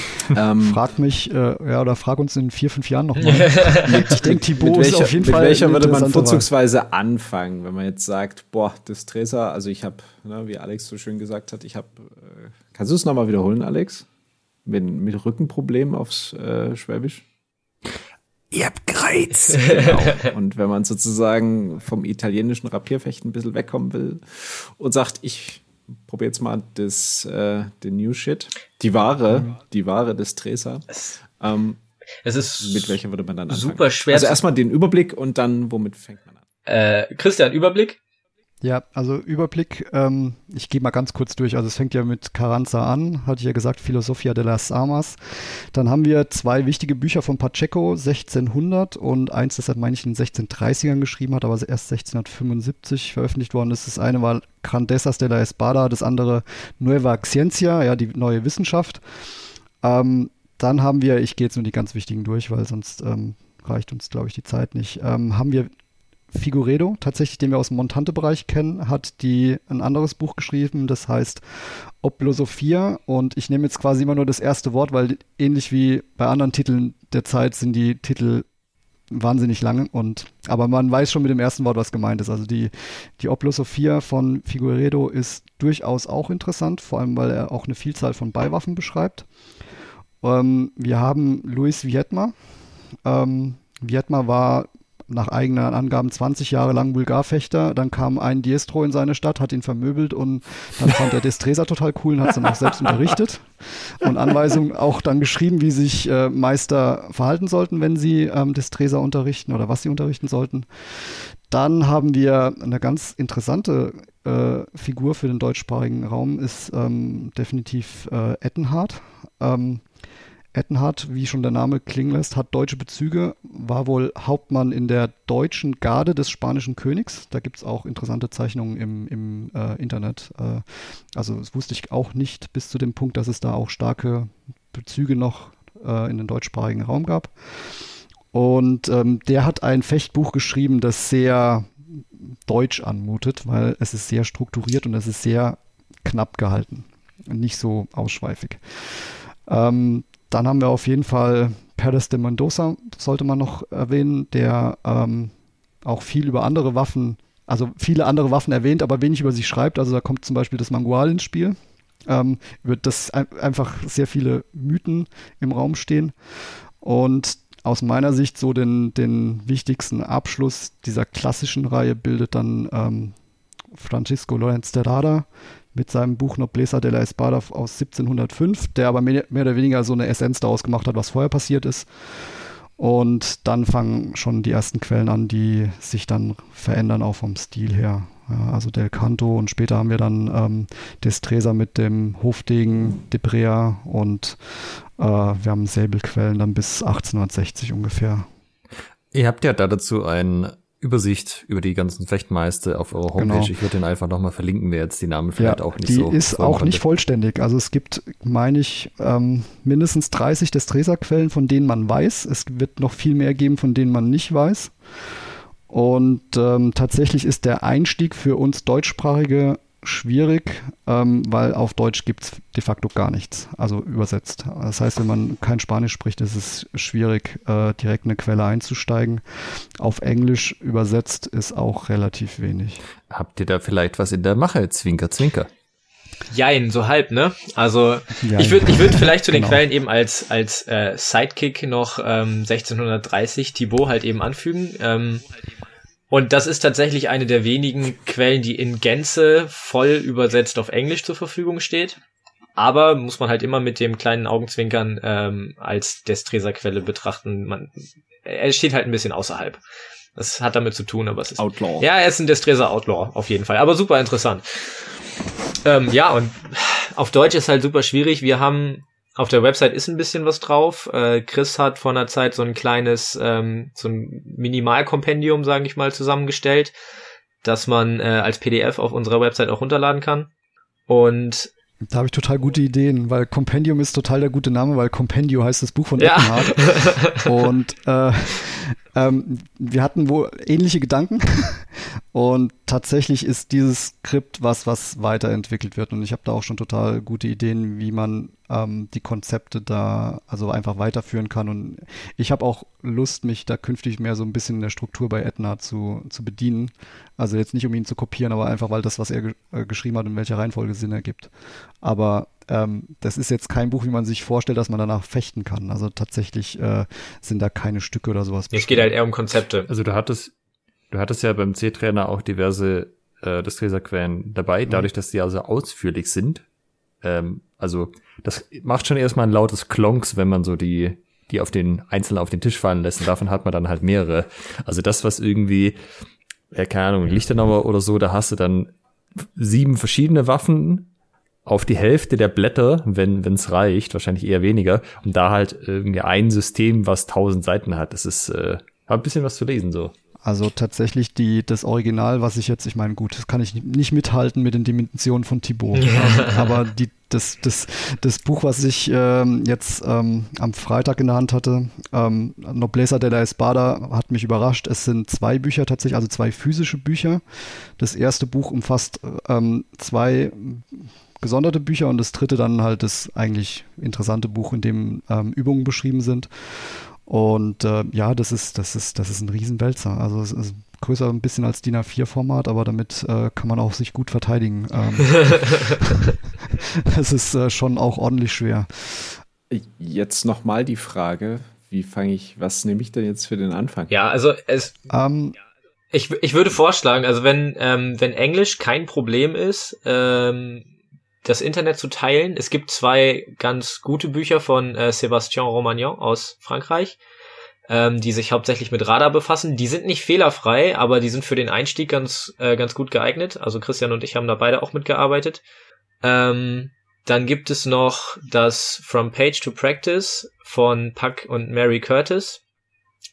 Speaker 4: ähm, frag mich, äh, ja, oder frag uns in vier, fünf Jahren nochmal. ich denke, Thibaut
Speaker 5: welcher, ist auf jeden mit Fall. Mit welcher würde man vorzugsweise Wahl. anfangen, wenn man jetzt sagt, boah, das Dresser, also ich habe, ne, wie Alex so schön gesagt hat, ich habe, äh, kannst du es nochmal wiederholen, Alex? Mit, mit Rückenproblemen aufs äh, Schwäbisch?
Speaker 2: Ihr habt Kreuz.
Speaker 5: genau. Und wenn man sozusagen vom italienischen Rapierfechten ein bisschen wegkommen will und sagt, ich probiere jetzt mal das, äh, den New Shit, die Ware, die Ware des Treser. Ähm,
Speaker 3: es ist
Speaker 5: mit welcher würde man dann
Speaker 3: anfangen? Super schwer.
Speaker 5: Also erstmal den Überblick und dann womit fängt man an?
Speaker 3: Äh, Christian, Überblick?
Speaker 4: Ja, also Überblick, ähm, ich gehe mal ganz kurz durch. Also es fängt ja mit Carranza an, hatte ich ja gesagt, Philosophia de las Armas. Dann haben wir zwei wichtige Bücher von Pacheco, 1600 und eins, das er, meine ich, in den 1630ern geschrieben hat, aber erst 1675 veröffentlicht worden ist. Das eine war Grandezas de la Espada, das andere Nueva Ciencia, ja, die neue Wissenschaft. Ähm, dann haben wir, ich gehe jetzt nur die ganz wichtigen durch, weil sonst ähm, reicht uns, glaube ich, die Zeit nicht. Ähm, haben wir Figueredo, tatsächlich, den wir aus dem Montante-Bereich kennen, hat die ein anderes Buch geschrieben, das heißt Oblosophia. Und ich nehme jetzt quasi immer nur das erste Wort, weil ähnlich wie bei anderen Titeln der Zeit sind die Titel wahnsinnig lang und aber man weiß schon mit dem ersten Wort, was gemeint ist. Also die, die Oblosophia von Figueredo ist durchaus auch interessant, vor allem weil er auch eine Vielzahl von Beiwaffen beschreibt. Ähm, wir haben Luis Vietma. Ähm, Vietma war nach eigenen Angaben 20 Jahre lang Bulgarfechter. Dann kam ein Diestro in seine Stadt, hat ihn vermöbelt und dann fand er Destresa total cool und hat es dann auch selbst unterrichtet und Anweisungen auch dann geschrieben, wie sich äh, Meister verhalten sollten, wenn sie ähm, Destresa unterrichten oder was sie unterrichten sollten. Dann haben wir eine ganz interessante äh, Figur für den deutschsprachigen Raum, ist ähm, definitiv äh, Ettenhardt. Ähm, Ettenhardt, wie schon der Name klingen lässt, hat deutsche Bezüge, war wohl Hauptmann in der deutschen Garde des spanischen Königs. Da gibt es auch interessante Zeichnungen im, im äh, Internet. Äh, also das wusste ich auch nicht bis zu dem Punkt, dass es da auch starke Bezüge noch äh, in den deutschsprachigen Raum gab. Und ähm, der hat ein Fechtbuch geschrieben, das sehr deutsch anmutet, weil es ist sehr strukturiert und es ist sehr knapp gehalten. Nicht so ausschweifig. Ähm, dann haben wir auf jeden Fall Perez de Mendoza, sollte man noch erwähnen, der ähm, auch viel über andere Waffen, also viele andere Waffen erwähnt, aber wenig über sie schreibt. Also da kommt zum Beispiel das Mangual ins Spiel, ähm, über das ein, einfach sehr viele Mythen im Raum stehen. Und aus meiner Sicht so den, den wichtigsten Abschluss dieser klassischen Reihe bildet dann ähm, Francisco Lorenz de Rada, mit seinem Buch Nobleza de la Espada aus 1705, der aber mehr, mehr oder weniger so eine Essenz daraus gemacht hat, was vorher passiert ist. Und dann fangen schon die ersten Quellen an, die sich dann verändern, auch vom Stil her. Ja, also Del Canto und später haben wir dann ähm, Destresa mit dem Hofdegen Debrea und äh, wir haben Säbelquellen dann bis 1860 ungefähr.
Speaker 2: Ihr habt ja da dazu ein Übersicht über die ganzen Fechtmeister auf eurer Homepage. Genau. Ich würde den einfach nochmal verlinken, wer jetzt die Namen vielleicht ja, auch nicht
Speaker 4: die
Speaker 2: so.
Speaker 4: Die ist auch konnte. nicht vollständig. Also es gibt, meine ich, ähm, mindestens 30 Destresa-Quellen, von denen man weiß. Es wird noch viel mehr geben, von denen man nicht weiß. Und ähm, tatsächlich ist der Einstieg für uns Deutschsprachige schwierig, ähm, weil auf Deutsch gibt es de facto gar nichts, also übersetzt. Das heißt, wenn man kein Spanisch spricht, ist es schwierig, äh, direkt eine Quelle einzusteigen. Auf Englisch übersetzt ist auch relativ wenig.
Speaker 2: Habt ihr da vielleicht was in der Mache? Zwinker, zwinker.
Speaker 3: Jein, so halb, ne? Also Jein. ich würde ich würd vielleicht zu den genau. Quellen eben als, als äh, Sidekick noch ähm, 1630 Thibaut halt eben anfügen. Ähm, und das ist tatsächlich eine der wenigen Quellen, die in Gänze voll übersetzt auf Englisch zur Verfügung steht. Aber muss man halt immer mit dem kleinen Augenzwinkern ähm, als Destresa-Quelle betrachten. Man, er steht halt ein bisschen außerhalb. Das hat damit zu tun, aber es ist.
Speaker 2: Outlaw.
Speaker 3: Ja, er ist ein Destresa Outlaw, auf jeden Fall. Aber super interessant. Ähm, ja, und auf Deutsch ist halt super schwierig. Wir haben auf der Website ist ein bisschen was drauf. Äh, Chris hat vor einer Zeit so ein kleines, ähm, so ein Minimalkompendium, sage ich mal, zusammengestellt, dass man äh, als PDF auf unserer Website auch runterladen kann. Und
Speaker 4: Da habe ich total gute Ideen, weil Compendium ist total der gute Name, weil Compendio heißt das Buch von ja. Eckenhardt. Und äh, ähm, wir hatten wohl ähnliche Gedanken und tatsächlich ist dieses Skript was, was weiterentwickelt wird und ich habe da auch schon total gute Ideen, wie man ähm, die Konzepte da also einfach weiterführen kann und ich habe auch Lust, mich da künftig mehr so ein bisschen in der Struktur bei Edna zu, zu bedienen. Also jetzt nicht, um ihn zu kopieren, aber einfach, weil das, was er ge äh, geschrieben hat, in welcher Reihenfolge Sinn ergibt. Aber ähm, das ist jetzt kein Buch, wie man sich vorstellt, dass man danach fechten kann. Also tatsächlich äh, sind da keine Stücke oder sowas.
Speaker 3: Es geht halt eher um Konzepte.
Speaker 2: Also du hattest, du hattest ja beim C-Trainer auch diverse äh, Distreserquellen dabei, mhm. dadurch, dass die also ausführlich sind. Ähm, also das macht schon erstmal ein lautes Klonks, wenn man so die die auf den einzelnen auf den Tisch fallen lässt und davon hat man dann halt mehrere. Also das, was irgendwie, ja, keine Ahnung, Lichtenauer oder so, da hast du dann sieben verschiedene Waffen auf die Hälfte der Blätter, wenn es reicht, wahrscheinlich eher weniger, und da halt irgendwie ein System, was tausend Seiten hat. Das ist äh, ein bisschen was zu lesen so.
Speaker 4: Also tatsächlich die, das Original, was ich jetzt, ich meine, gut, das kann ich nicht mithalten mit den Dimensionen von Thibaut. Ja. Aber die, das, das, das Buch, was ich ähm, jetzt ähm, am Freitag in der Hand hatte, ähm, Nobleza de la Espada, hat mich überrascht. Es sind zwei Bücher tatsächlich, also zwei physische Bücher. Das erste Buch umfasst ähm, zwei gesonderte Bücher und das dritte dann halt das eigentlich interessante Buch, in dem ähm, Übungen beschrieben sind. Und äh, ja, das ist, das ist, das ist ein Riesenwälzer. Also es ist größer ein bisschen als DIN A4-Format, aber damit äh, kann man auch sich gut verteidigen. Ähm, es ist äh, schon auch ordentlich schwer.
Speaker 5: Jetzt nochmal die Frage, wie fange ich, was nehme ich denn jetzt für den Anfang?
Speaker 3: Ja, also es. Ähm, ich, ich würde vorschlagen, also wenn, ähm, wenn Englisch kein Problem ist, ähm, das Internet zu teilen. Es gibt zwei ganz gute Bücher von äh, Sébastien Romagnon aus Frankreich, ähm, die sich hauptsächlich mit Radar befassen. Die sind nicht fehlerfrei, aber die sind für den Einstieg ganz, äh, ganz gut geeignet. Also Christian und ich haben da beide auch mitgearbeitet. Ähm, dann gibt es noch das From Page to Practice von Puck und Mary Curtis.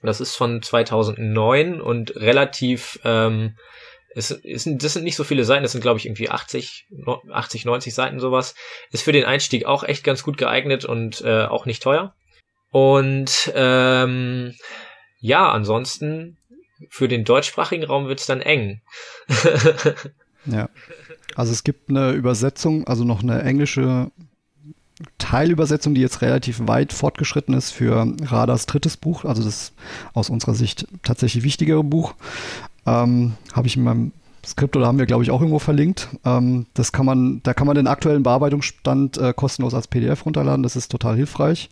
Speaker 3: Das ist von 2009 und relativ ähm, es ist, das sind nicht so viele Seiten, das sind glaube ich irgendwie 80, 80, 90 Seiten sowas. Ist für den Einstieg auch echt ganz gut geeignet und äh, auch nicht teuer. Und ähm, ja, ansonsten für den deutschsprachigen Raum wird's dann eng.
Speaker 4: ja. Also es gibt eine Übersetzung, also noch eine englische Teilübersetzung, die jetzt relativ weit fortgeschritten ist für Radars drittes Buch, also das aus unserer Sicht tatsächlich wichtigere Buch. Ähm, Habe ich in meinem Skript oder haben wir, glaube ich, auch irgendwo verlinkt. Ähm, das kann man, da kann man den aktuellen Bearbeitungsstand äh, kostenlos als PDF runterladen. Das ist total hilfreich,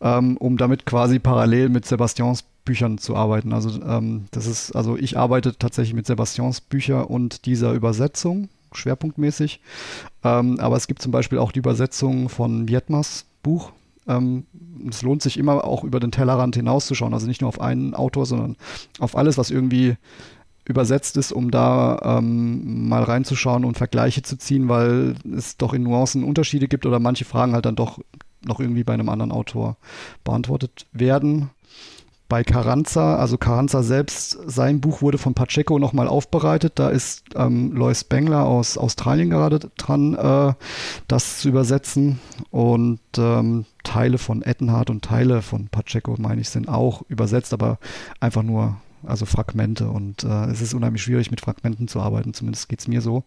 Speaker 4: ähm, um damit quasi parallel mit Sebastians Büchern zu arbeiten. Also ähm, das ist, also ich arbeite tatsächlich mit Sebastians Bücher und dieser Übersetzung schwerpunktmäßig. Ähm, aber es gibt zum Beispiel auch die Übersetzung von Vietmas Buch. Ähm, es lohnt sich immer auch über den Tellerrand hinauszuschauen. Also nicht nur auf einen Autor, sondern auf alles, was irgendwie übersetzt ist, um da ähm, mal reinzuschauen und Vergleiche zu ziehen, weil es doch in Nuancen Unterschiede gibt oder manche Fragen halt dann doch noch irgendwie bei einem anderen Autor beantwortet werden. Bei Carranza, also Carranza selbst, sein Buch wurde von Pacheco nochmal aufbereitet. Da ist ähm, Lois Bengler aus Australien gerade dran, äh, das zu übersetzen. Und ähm, Teile von Ettenhardt und Teile von Pacheco, meine ich, sind auch übersetzt, aber einfach nur also Fragmente. Und äh, es ist unheimlich schwierig, mit Fragmenten zu arbeiten, zumindest geht es mir so.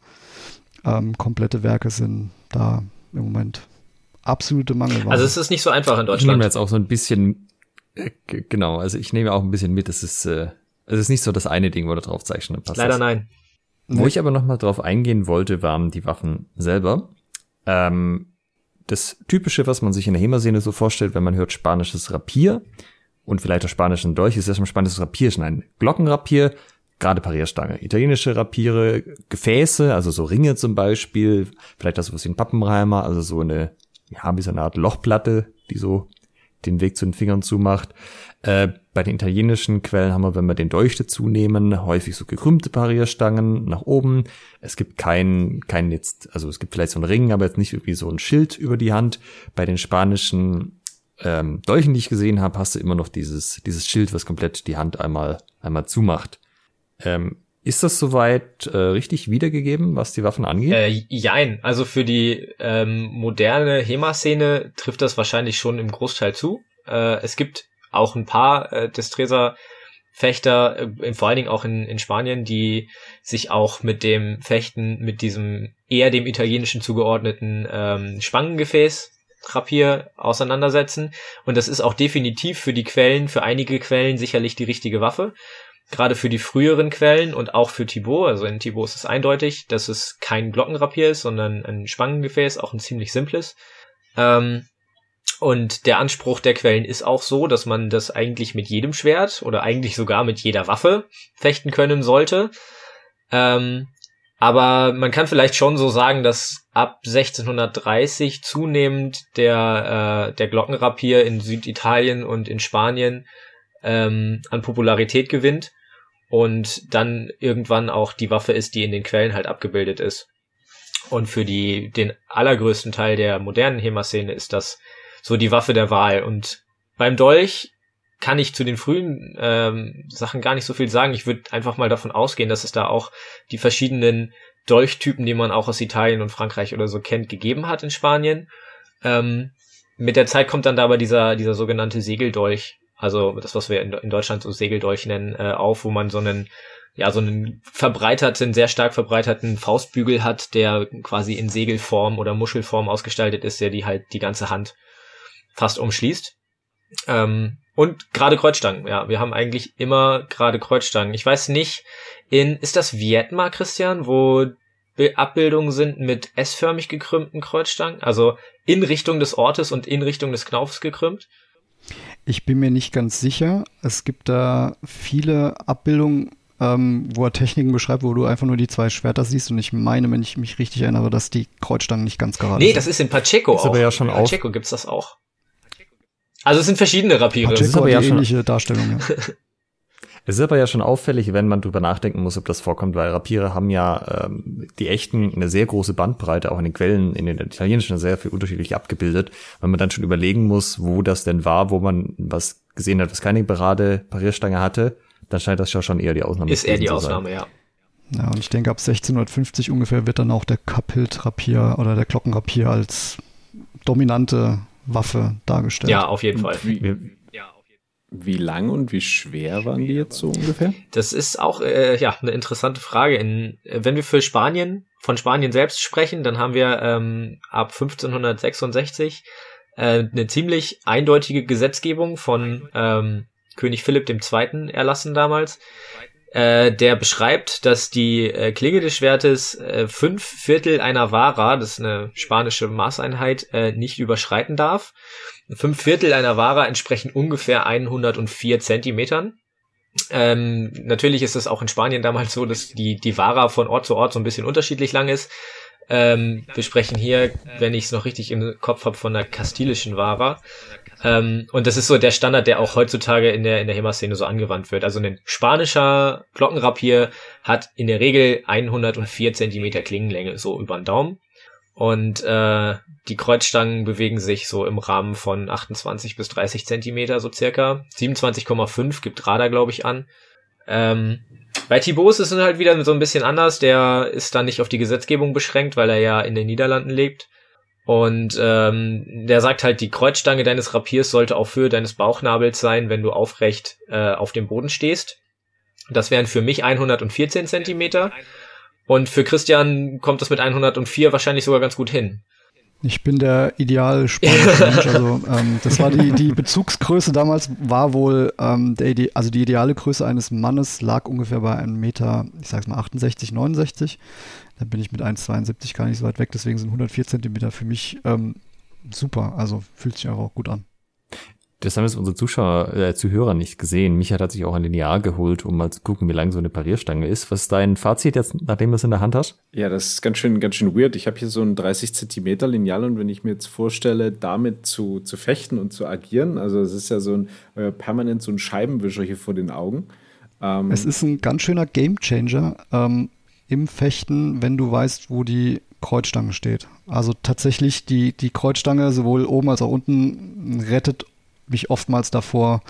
Speaker 4: Ähm, komplette Werke sind da im Moment absolute Mangel.
Speaker 3: Also es ist nicht so einfach in Deutschland. Ich
Speaker 2: nehme jetzt auch so ein bisschen, äh, genau, also ich nehme auch ein bisschen mit, es ist, äh, es ist nicht so das eine Ding, wo du drauf zeichnen
Speaker 3: passt. Leider nein.
Speaker 2: Wo nee. ich aber nochmal drauf eingehen wollte, waren die Waffen selber. Ähm, das Typische, was man sich in der HEMA-Szene so vorstellt, wenn man hört spanisches Rapier, und vielleicht auch spanischen Dolch ist erstmal spanisches Rapier, schon ein Glockenrapier, gerade Parierstange. Italienische Rapiere, Gefäße, also so Ringe zum Beispiel, vielleicht das was wie ein Pappenreimer, also so eine, ja, wie so eine Art Lochplatte, die so den Weg zu den Fingern zumacht. Äh, bei den italienischen Quellen haben wir, wenn wir den Dolch dazu nehmen, häufig so gekrümmte Parierstangen nach oben. Es gibt kein, kein jetzt, also es gibt vielleicht so einen Ring, aber jetzt nicht irgendwie so ein Schild über die Hand. Bei den spanischen ähm, Dolchen, die ich gesehen habe, hast du immer noch dieses, dieses Schild, was komplett die Hand einmal, einmal zumacht. Ähm, Ist das soweit äh, richtig wiedergegeben, was die Waffen angeht?
Speaker 3: Äh, jein. Also für die ähm, moderne HEMA-Szene trifft das wahrscheinlich schon im Großteil zu. Äh, es gibt auch ein paar äh, Destresa Fechter, äh, vor allen Dingen auch in, in Spanien, die sich auch mit dem Fechten, mit diesem eher dem italienischen zugeordneten ähm, Spangengefäß Rapier auseinandersetzen. Und das ist auch definitiv für die Quellen, für einige Quellen sicherlich die richtige Waffe. Gerade für die früheren Quellen und auch für Thibaut, also in Thibaut ist es eindeutig, dass es kein Glockenrapier ist, sondern ein Spangengefäß, auch ein ziemlich simples. Ähm, und der Anspruch der Quellen ist auch so, dass man das eigentlich mit jedem Schwert oder eigentlich sogar mit jeder Waffe fechten können sollte. Ähm, aber man kann vielleicht schon so sagen, dass ab 1630 zunehmend der, äh, der Glockenrapier in Süditalien und in Spanien ähm, an Popularität gewinnt und dann irgendwann auch die Waffe ist, die in den Quellen halt abgebildet ist. Und für die, den allergrößten Teil der modernen HEMA-Szene ist das so die Waffe der Wahl. Und beim Dolch kann ich zu den frühen ähm, Sachen gar nicht so viel sagen. Ich würde einfach mal davon ausgehen, dass es da auch die verschiedenen Dolchtypen, die man auch aus Italien und Frankreich oder so kennt, gegeben hat in Spanien. Ähm, mit der Zeit kommt dann da aber dieser, dieser sogenannte Segeldolch also das, was wir in, in Deutschland so Segeldolch nennen, äh, auf, wo man so einen ja, so einen verbreiterten, sehr stark verbreiterten Faustbügel hat, der quasi in Segelform oder Muschelform ausgestaltet ist, der die halt die ganze Hand fast umschließt. Ähm, und gerade Kreuzstangen, ja, wir haben eigentlich immer gerade Kreuzstangen. Ich weiß nicht, in, ist das Vietma, Christian, wo Abbildungen sind mit S-förmig gekrümmten Kreuzstangen, also in Richtung des Ortes und in Richtung des Knaufs gekrümmt?
Speaker 4: Ich bin mir nicht ganz sicher. Es gibt da viele Abbildungen, ähm, wo er Techniken beschreibt, wo du einfach nur die zwei Schwerter siehst. Und ich meine, wenn ich mich richtig erinnere, dass die Kreuzstangen nicht ganz gerade
Speaker 3: nee, sind. Nee, das ist in Pacheco ist auch.
Speaker 2: Aber ja schon
Speaker 3: in Pacheco gibt's das auch. Also es sind verschiedene Rapiere.
Speaker 4: Pacheco
Speaker 3: das
Speaker 4: ist aber ja ähnliche Darstellung, ja.
Speaker 2: Es ist aber ja schon auffällig, wenn man drüber nachdenken muss, ob das vorkommt, weil Rapiere haben ja ähm, die echten eine sehr große Bandbreite, auch in den Quellen, in den italienischen sehr viel unterschiedlich abgebildet. Wenn man dann schon überlegen muss, wo das denn war, wo man was gesehen hat, was keine gerade Parierstange hatte, dann scheint das ja schon eher die Ausnahme
Speaker 3: Ist eher die Ausnahme, ja.
Speaker 4: Ja, und ich denke, ab 1650 ungefähr wird dann auch der Kapiltrapier oder der Glockenrapier als dominante Waffe dargestellt.
Speaker 3: Ja, auf jeden Fall.
Speaker 5: Wie, wie lang und wie schwer waren die jetzt so ungefähr?
Speaker 3: Das ist auch äh, ja eine interessante Frage. In, wenn wir für Spanien von Spanien selbst sprechen, dann haben wir ähm, ab 1566 äh, eine ziemlich eindeutige Gesetzgebung von ähm, König Philipp II. erlassen damals, äh, der beschreibt, dass die äh, Klinge des Schwertes äh, fünf Viertel einer Vara, das ist eine spanische Maßeinheit, äh, nicht überschreiten darf. Fünf Viertel einer Vara entsprechen ungefähr 104 Zentimetern. Ähm, natürlich ist es auch in Spanien damals so, dass die, die Vara von Ort zu Ort so ein bisschen unterschiedlich lang ist. Ähm, wir sprechen hier, wenn ich es noch richtig im Kopf habe, von der kastilischen Vara. Ähm, und das ist so der Standard, der auch heutzutage in der, in der HEMA-Szene so angewandt wird. Also ein spanischer Glockenrapier hat in der Regel 104 Zentimeter Klingenlänge, so über den Daumen. Und äh, die Kreuzstangen bewegen sich so im Rahmen von 28 bis 30 Zentimeter, so circa. 27,5 gibt Radar, glaube ich, an. Ähm, bei Thibaut ist es halt wieder so ein bisschen anders. Der ist da nicht auf die Gesetzgebung beschränkt, weil er ja in den Niederlanden lebt. Und ähm, der sagt halt, die Kreuzstange deines Rapiers sollte auf Höhe deines Bauchnabels sein, wenn du aufrecht äh, auf dem Boden stehst. Das wären für mich 114 Zentimeter. Und für Christian kommt das mit 104 wahrscheinlich sogar ganz gut hin.
Speaker 4: Ich bin der ideal spanische Mensch. Also ähm, das war die, die Bezugsgröße damals war wohl ähm, der Ide also die ideale Größe eines Mannes lag ungefähr bei einem Meter, ich sag's mal 68, 69. Da bin ich mit 1,72 gar nicht so weit weg. Deswegen sind 104 Zentimeter für mich ähm, super. Also fühlt sich auch gut an.
Speaker 2: Das haben jetzt unsere Zuschauer, äh, Zuhörer nicht gesehen. Michael hat sich auch ein Lineal geholt, um mal zu gucken, wie lang so eine Parierstange ist. Was ist dein Fazit jetzt, nachdem du es in der Hand hast?
Speaker 5: Ja, das ist ganz schön, ganz schön weird. Ich habe hier so ein 30 Zentimeter Lineal und wenn ich mir jetzt vorstelle, damit zu, zu fechten und zu agieren, also es ist ja so ein äh, permanent so ein Scheibenwischer hier vor den Augen.
Speaker 4: Ähm, es ist ein ganz schöner Gamechanger ähm, im Fechten, wenn du weißt, wo die Kreuzstange steht. Also tatsächlich die, die Kreuzstange sowohl oben als auch unten rettet mich oftmals davor,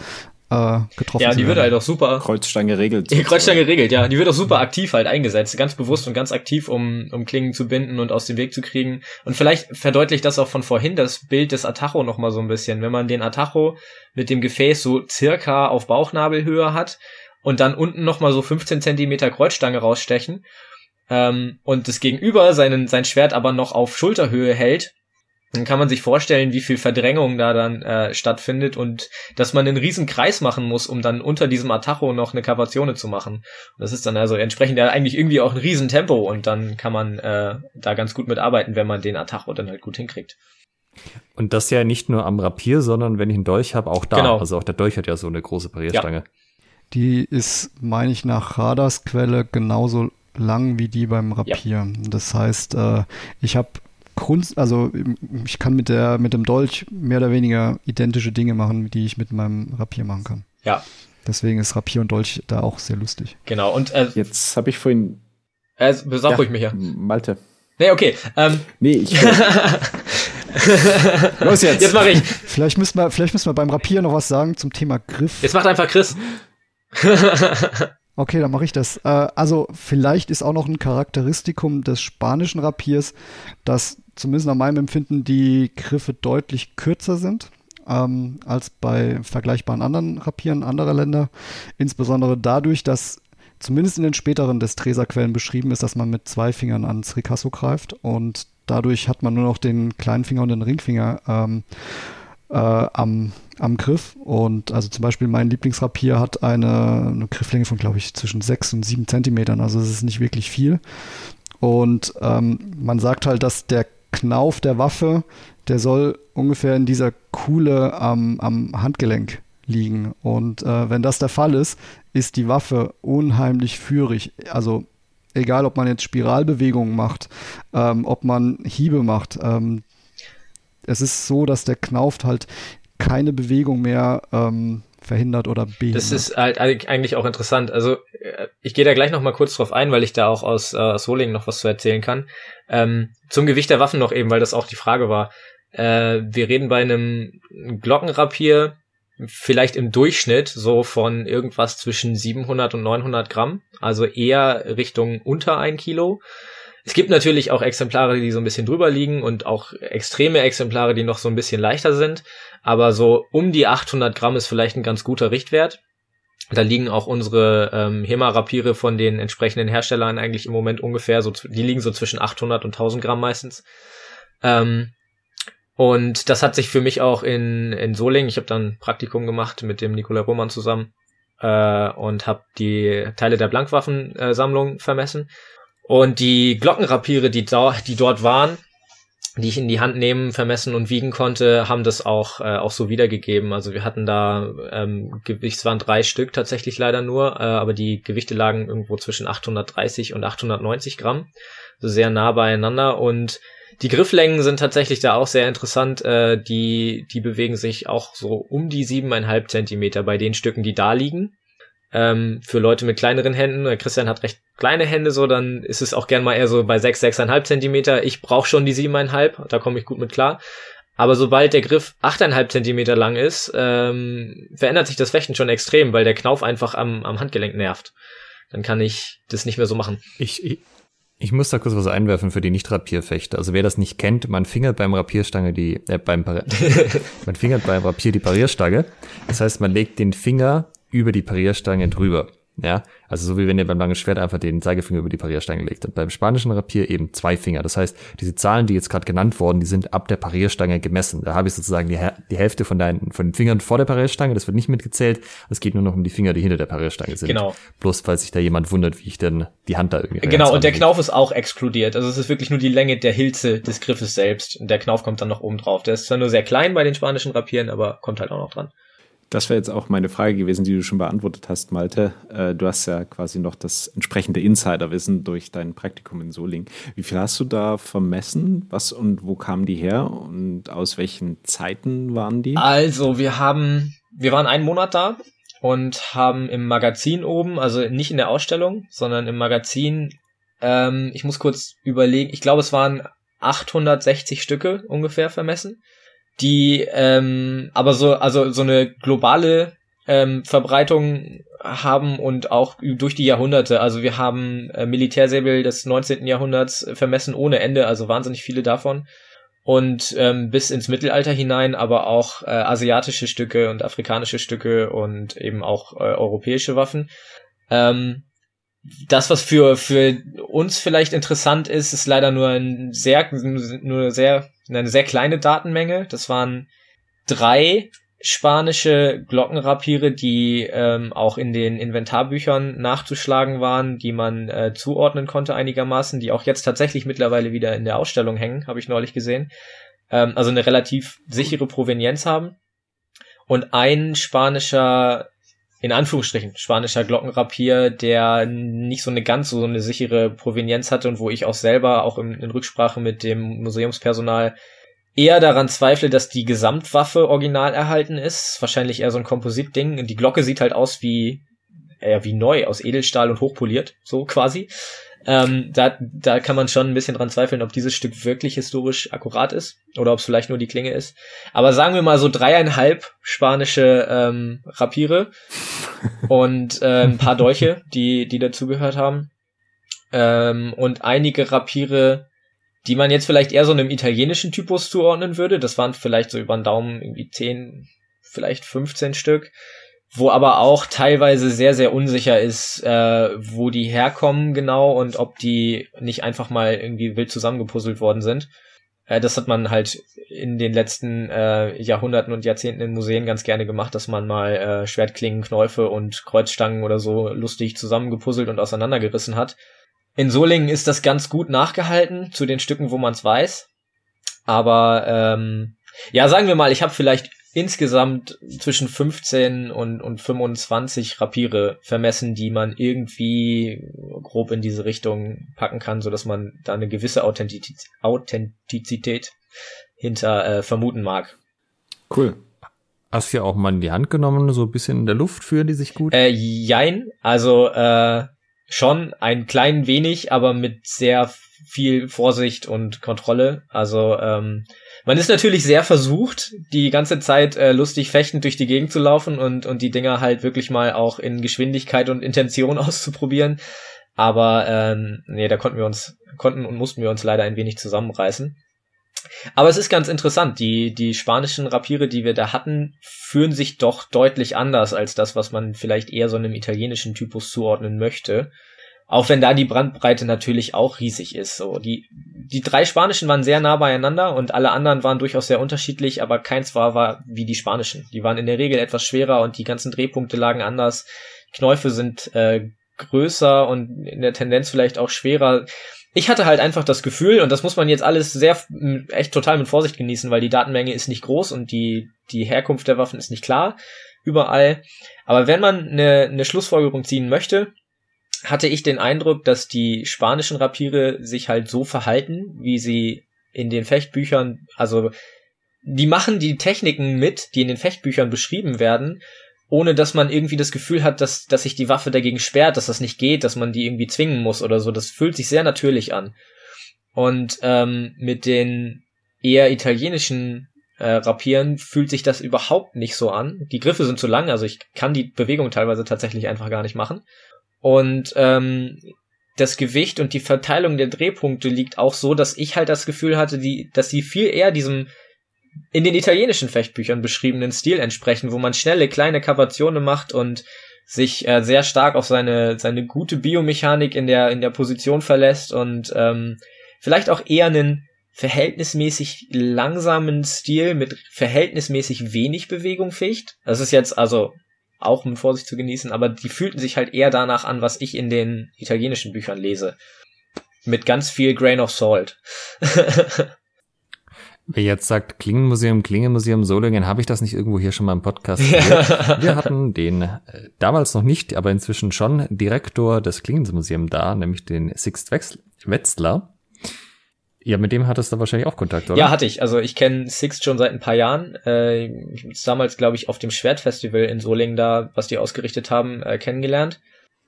Speaker 4: äh, getroffen
Speaker 3: Ja, die wird halt auch super.
Speaker 5: Kreuzstange regelt.
Speaker 3: Die Kreuzstange regelt, ja. Die wird auch super aktiv halt eingesetzt. Ganz bewusst und ganz aktiv, um, um Klingen zu binden und aus dem Weg zu kriegen. Und vielleicht verdeutlicht das auch von vorhin das Bild des Atacho nochmal so ein bisschen. Wenn man den Atacho mit dem Gefäß so circa auf Bauchnabelhöhe hat und dann unten nochmal so 15 Zentimeter Kreuzstange rausstechen ähm, und das Gegenüber seinen, sein Schwert aber noch auf Schulterhöhe hält, dann kann man sich vorstellen, wie viel Verdrängung da dann äh, stattfindet und dass man einen riesen Kreis machen muss, um dann unter diesem Atacho noch eine Kavatione zu machen. Und das ist dann also entsprechend ja eigentlich irgendwie auch ein riesen Tempo und dann kann man äh, da ganz gut mitarbeiten, wenn man den Atacho dann halt gut hinkriegt.
Speaker 2: Und das ja nicht nur am Rapier, sondern wenn ich einen Dolch habe, auch da. Genau. Also auch der Dolch hat ja so eine große Parierstange. Ja.
Speaker 4: Die ist, meine ich, nach Radars Quelle genauso lang wie die beim Rapier. Ja. Das heißt, äh, ich habe Kunst, also ich kann mit der mit dem Dolch mehr oder weniger identische Dinge machen, die ich mit meinem Rapier machen kann.
Speaker 3: Ja.
Speaker 4: Deswegen ist Rapier und Dolch da auch sehr lustig.
Speaker 3: Genau. Und äh,
Speaker 5: jetzt habe ich vorhin.
Speaker 3: Äh, sag ja, ruhig mich ja.
Speaker 5: Malte.
Speaker 3: Nee, okay. Ähm.
Speaker 5: Nee, ich.
Speaker 3: Los jetzt. Jetzt mache ich.
Speaker 4: Vielleicht müssen wir, vielleicht müssen wir beim Rapier noch was sagen zum Thema Griff.
Speaker 3: Jetzt macht einfach Chris.
Speaker 4: Okay, dann mache ich das. Äh, also vielleicht ist auch noch ein Charakteristikum des spanischen Rapiers, dass zumindest nach meinem Empfinden die Griffe deutlich kürzer sind ähm, als bei vergleichbaren anderen Rapieren anderer Länder. Insbesondere dadurch, dass zumindest in den späteren Destresa-Quellen beschrieben ist, dass man mit zwei Fingern ans Ricasso greift und dadurch hat man nur noch den kleinen Finger und den Ringfinger ähm, äh, am, am Griff. Und also zum Beispiel mein Lieblingsrapier hat eine, eine Grifflänge von, glaube ich, zwischen 6 und 7 Zentimetern. Also es ist nicht wirklich viel. Und ähm, man sagt halt, dass der Knauf der Waffe, der soll ungefähr in dieser Kuhle am, am Handgelenk liegen. Und äh, wenn das der Fall ist, ist die Waffe unheimlich führig. Also egal, ob man jetzt Spiralbewegungen macht, ähm, ob man Hiebe macht, ähm, es ist so, dass der Knauf halt keine Bewegung mehr ähm, verhindert oder behindert.
Speaker 3: Das ist halt eigentlich auch interessant. Also äh, ich gehe da gleich noch mal kurz drauf ein, weil ich da auch aus, äh, aus Solingen noch was zu erzählen kann. Ähm, zum Gewicht der Waffen noch eben, weil das auch die Frage war. Äh, wir reden bei einem Glockenrapier vielleicht im Durchschnitt so von irgendwas zwischen 700 und 900 Gramm, also eher Richtung unter ein Kilo. Es gibt natürlich auch Exemplare, die so ein bisschen drüber liegen und auch extreme Exemplare, die noch so ein bisschen leichter sind. Aber so um die 800 Gramm ist vielleicht ein ganz guter Richtwert. Da liegen auch unsere ähm, Hema-Rapiere von den entsprechenden Herstellern eigentlich im Moment ungefähr so, die liegen so zwischen 800 und 1000 Gramm meistens. Ähm, und das hat sich für mich auch in, in Solingen, ich habe dann Praktikum gemacht mit dem Nikolai Roman zusammen äh, und habe die Teile der Blankwaffensammlung äh, vermessen. Und die Glockenrapiere, die, da, die dort waren, die ich in die Hand nehmen, vermessen und wiegen konnte, haben das auch, äh, auch so wiedergegeben. Also wir hatten da, ähm, Gewichts waren drei Stück tatsächlich leider nur, äh, aber die Gewichte lagen irgendwo zwischen 830 und 890 Gramm. Also sehr nah beieinander und die Grifflängen sind tatsächlich da auch sehr interessant. Äh, die, die bewegen sich auch so um die siebeneinhalb Zentimeter bei den Stücken, die da liegen. Ähm, für Leute mit kleineren Händen, äh, Christian hat recht kleine Hände, so dann ist es auch gern mal eher so bei sechs, sechseinhalb Zentimeter. Ich brauche schon die siebeneinhalb, da komme ich gut mit klar. Aber sobald der Griff achteinhalb Zentimeter lang ist, ähm, verändert sich das Fechten schon extrem, weil der Knauf einfach am, am Handgelenk nervt. Dann kann ich das nicht mehr so machen.
Speaker 2: Ich, ich, ich muss da kurz was einwerfen für die Nicht-Rapierfechter. Also wer das nicht kennt, man fingert beim Rapierstange die, äh, beim man fingert beim Rapier die Parierstange. Das heißt, man legt den Finger über die Parierstange drüber. Ja, also so wie wenn ihr beim langen Schwert einfach den Zeigefinger über die Parierstange legt. Und beim spanischen Rapier eben zwei Finger. Das heißt, diese Zahlen, die jetzt gerade genannt wurden, die sind ab der Parierstange gemessen. Da habe ich sozusagen die, die Hälfte von deinen, von den Fingern vor der Parierstange, das wird nicht mitgezählt. Es geht nur noch um die Finger, die hinter der Parierstange sind.
Speaker 3: Genau.
Speaker 2: Bloß, falls sich da jemand wundert, wie ich denn die Hand da irgendwie.
Speaker 3: Genau, und der Knauf ist auch exkludiert. Also es ist wirklich nur die Länge der Hilze des Griffes selbst. Und der Knauf kommt dann noch oben drauf. Der ist zwar nur sehr klein bei den spanischen Rapieren, aber kommt halt auch noch dran.
Speaker 5: Das wäre jetzt auch meine Frage gewesen, die du schon beantwortet hast, Malte. Äh, du hast ja quasi noch das entsprechende Insiderwissen durch dein Praktikum in Solingen. Wie viel hast du da vermessen? Was und wo kamen die her und aus welchen Zeiten waren die?
Speaker 3: Also, wir haben, wir waren einen Monat da und haben im Magazin oben, also nicht in der Ausstellung, sondern im Magazin, ähm, ich muss kurz überlegen, ich glaube, es waren 860 Stücke ungefähr vermessen die ähm, aber so, also so eine globale ähm, Verbreitung haben und auch durch die Jahrhunderte. Also wir haben äh, Militärsäbel des 19. Jahrhunderts vermessen ohne Ende, also wahnsinnig viele davon. Und ähm, bis ins Mittelalter hinein, aber auch äh, asiatische Stücke und afrikanische Stücke und eben auch äh, europäische Waffen. Ähm, das, was für, für uns vielleicht interessant ist, ist leider nur ein sehr, nur sehr, eine sehr kleine Datenmenge. Das waren drei spanische Glockenrapiere, die ähm, auch in den Inventarbüchern nachzuschlagen waren, die man äh, zuordnen konnte einigermaßen, die auch jetzt tatsächlich mittlerweile wieder in der Ausstellung hängen, habe ich neulich gesehen. Ähm, also eine relativ sichere Provenienz haben. Und ein spanischer in Anführungsstrichen spanischer Glockenrapier, der nicht so eine ganz so eine sichere Provenienz hatte und wo ich auch selber auch in, in Rücksprache mit dem Museumspersonal eher daran zweifle, dass die Gesamtwaffe original erhalten ist. Wahrscheinlich eher so ein Kompositding. Die Glocke sieht halt aus wie, ja, wie neu, aus Edelstahl und hochpoliert, so quasi. Ähm, da, da kann man schon ein bisschen dran zweifeln, ob dieses Stück wirklich historisch akkurat ist oder ob es vielleicht nur die Klinge ist. Aber sagen wir mal so dreieinhalb spanische ähm, Rapiere und äh, ein paar Dolche, die, die dazugehört haben. Ähm, und einige Rapiere, die man jetzt vielleicht eher so einem italienischen Typus zuordnen würde. Das waren vielleicht so über den Daumen irgendwie zehn, vielleicht 15 Stück wo aber auch teilweise sehr, sehr unsicher ist, äh, wo die herkommen genau und ob die nicht einfach mal irgendwie wild zusammengepuzzelt worden sind. Äh, das hat man halt in den letzten äh, Jahrhunderten und Jahrzehnten in Museen ganz gerne gemacht, dass man mal äh, Schwertklingen, Knäufe und Kreuzstangen oder so lustig zusammengepuzzelt und auseinandergerissen hat. In Solingen ist das ganz gut nachgehalten zu den Stücken, wo man es weiß. Aber ähm, ja, sagen wir mal, ich habe vielleicht insgesamt zwischen 15 und, und 25 Rapiere vermessen, die man irgendwie grob in diese Richtung packen kann, so dass man da eine gewisse Authentiz Authentizität hinter äh, vermuten mag.
Speaker 2: Cool. Hast du ja auch mal in die Hand genommen, so ein bisschen in der Luft führen die sich gut?
Speaker 3: Äh, jein, also äh, schon ein klein wenig, aber mit sehr viel Vorsicht und Kontrolle. Also ähm, man ist natürlich sehr versucht, die ganze Zeit äh, lustig fechtend durch die Gegend zu laufen und, und die Dinger halt wirklich mal auch in Geschwindigkeit und Intention auszuprobieren. Aber ähm, nee, da konnten wir uns, konnten und mussten wir uns leider ein wenig zusammenreißen. Aber es ist ganz interessant, die, die spanischen Rapiere, die wir da hatten, führen sich doch deutlich anders als das, was man vielleicht eher so einem italienischen Typus zuordnen möchte. Auch wenn da die Brandbreite natürlich auch riesig ist. So, die, die drei spanischen waren sehr nah beieinander und alle anderen waren durchaus sehr unterschiedlich, aber keins war, war wie die spanischen. Die waren in der Regel etwas schwerer und die ganzen Drehpunkte lagen anders. Knäufe sind äh, größer und in der Tendenz vielleicht auch schwerer. Ich hatte halt einfach das Gefühl, und das muss man jetzt alles sehr, echt total mit Vorsicht genießen, weil die Datenmenge ist nicht groß und die, die Herkunft der Waffen ist nicht klar überall. Aber wenn man eine, eine Schlussfolgerung ziehen möchte, hatte ich den Eindruck, dass die spanischen Rapiere sich halt so verhalten, wie sie in den Fechtbüchern, also die machen die Techniken mit, die in den Fechtbüchern beschrieben werden, ohne dass man irgendwie das Gefühl hat, dass, dass sich die Waffe dagegen sperrt, dass das nicht geht, dass man die irgendwie zwingen muss oder so. Das fühlt sich sehr natürlich an. Und ähm, mit den eher italienischen äh, Rapieren fühlt sich das überhaupt nicht so an. Die Griffe sind zu lang, also ich kann die Bewegung teilweise tatsächlich einfach gar nicht machen. Und ähm, das Gewicht und die Verteilung der Drehpunkte liegt auch so, dass ich halt das Gefühl hatte, die, dass sie viel eher diesem in den italienischen Fechtbüchern beschriebenen Stil entsprechen, wo man schnelle kleine Kavationen macht und sich äh, sehr stark auf seine seine gute Biomechanik in der in der Position verlässt und ähm, vielleicht auch eher einen verhältnismäßig langsamen Stil mit verhältnismäßig wenig Bewegung ficht. Das ist jetzt also auch mit Vorsicht zu genießen, aber die fühlten sich halt eher danach an, was ich in den italienischen Büchern lese. Mit ganz viel Grain of Salt.
Speaker 2: Wer jetzt sagt, Klingenmuseum, Klingenmuseum Solingen, habe ich das nicht irgendwo hier schon mal im Podcast gehört? Wir hatten den äh, damals noch nicht, aber inzwischen schon Direktor des Klingenmuseums da, nämlich den Sixt Wetzler. Ja, mit dem hattest du wahrscheinlich auch Kontakt, oder?
Speaker 3: Ja, hatte ich. Also ich kenne Six schon seit ein paar Jahren. Äh, ich habe damals, glaube ich, auf dem Schwertfestival in Solingen da, was die ausgerichtet haben, äh, kennengelernt.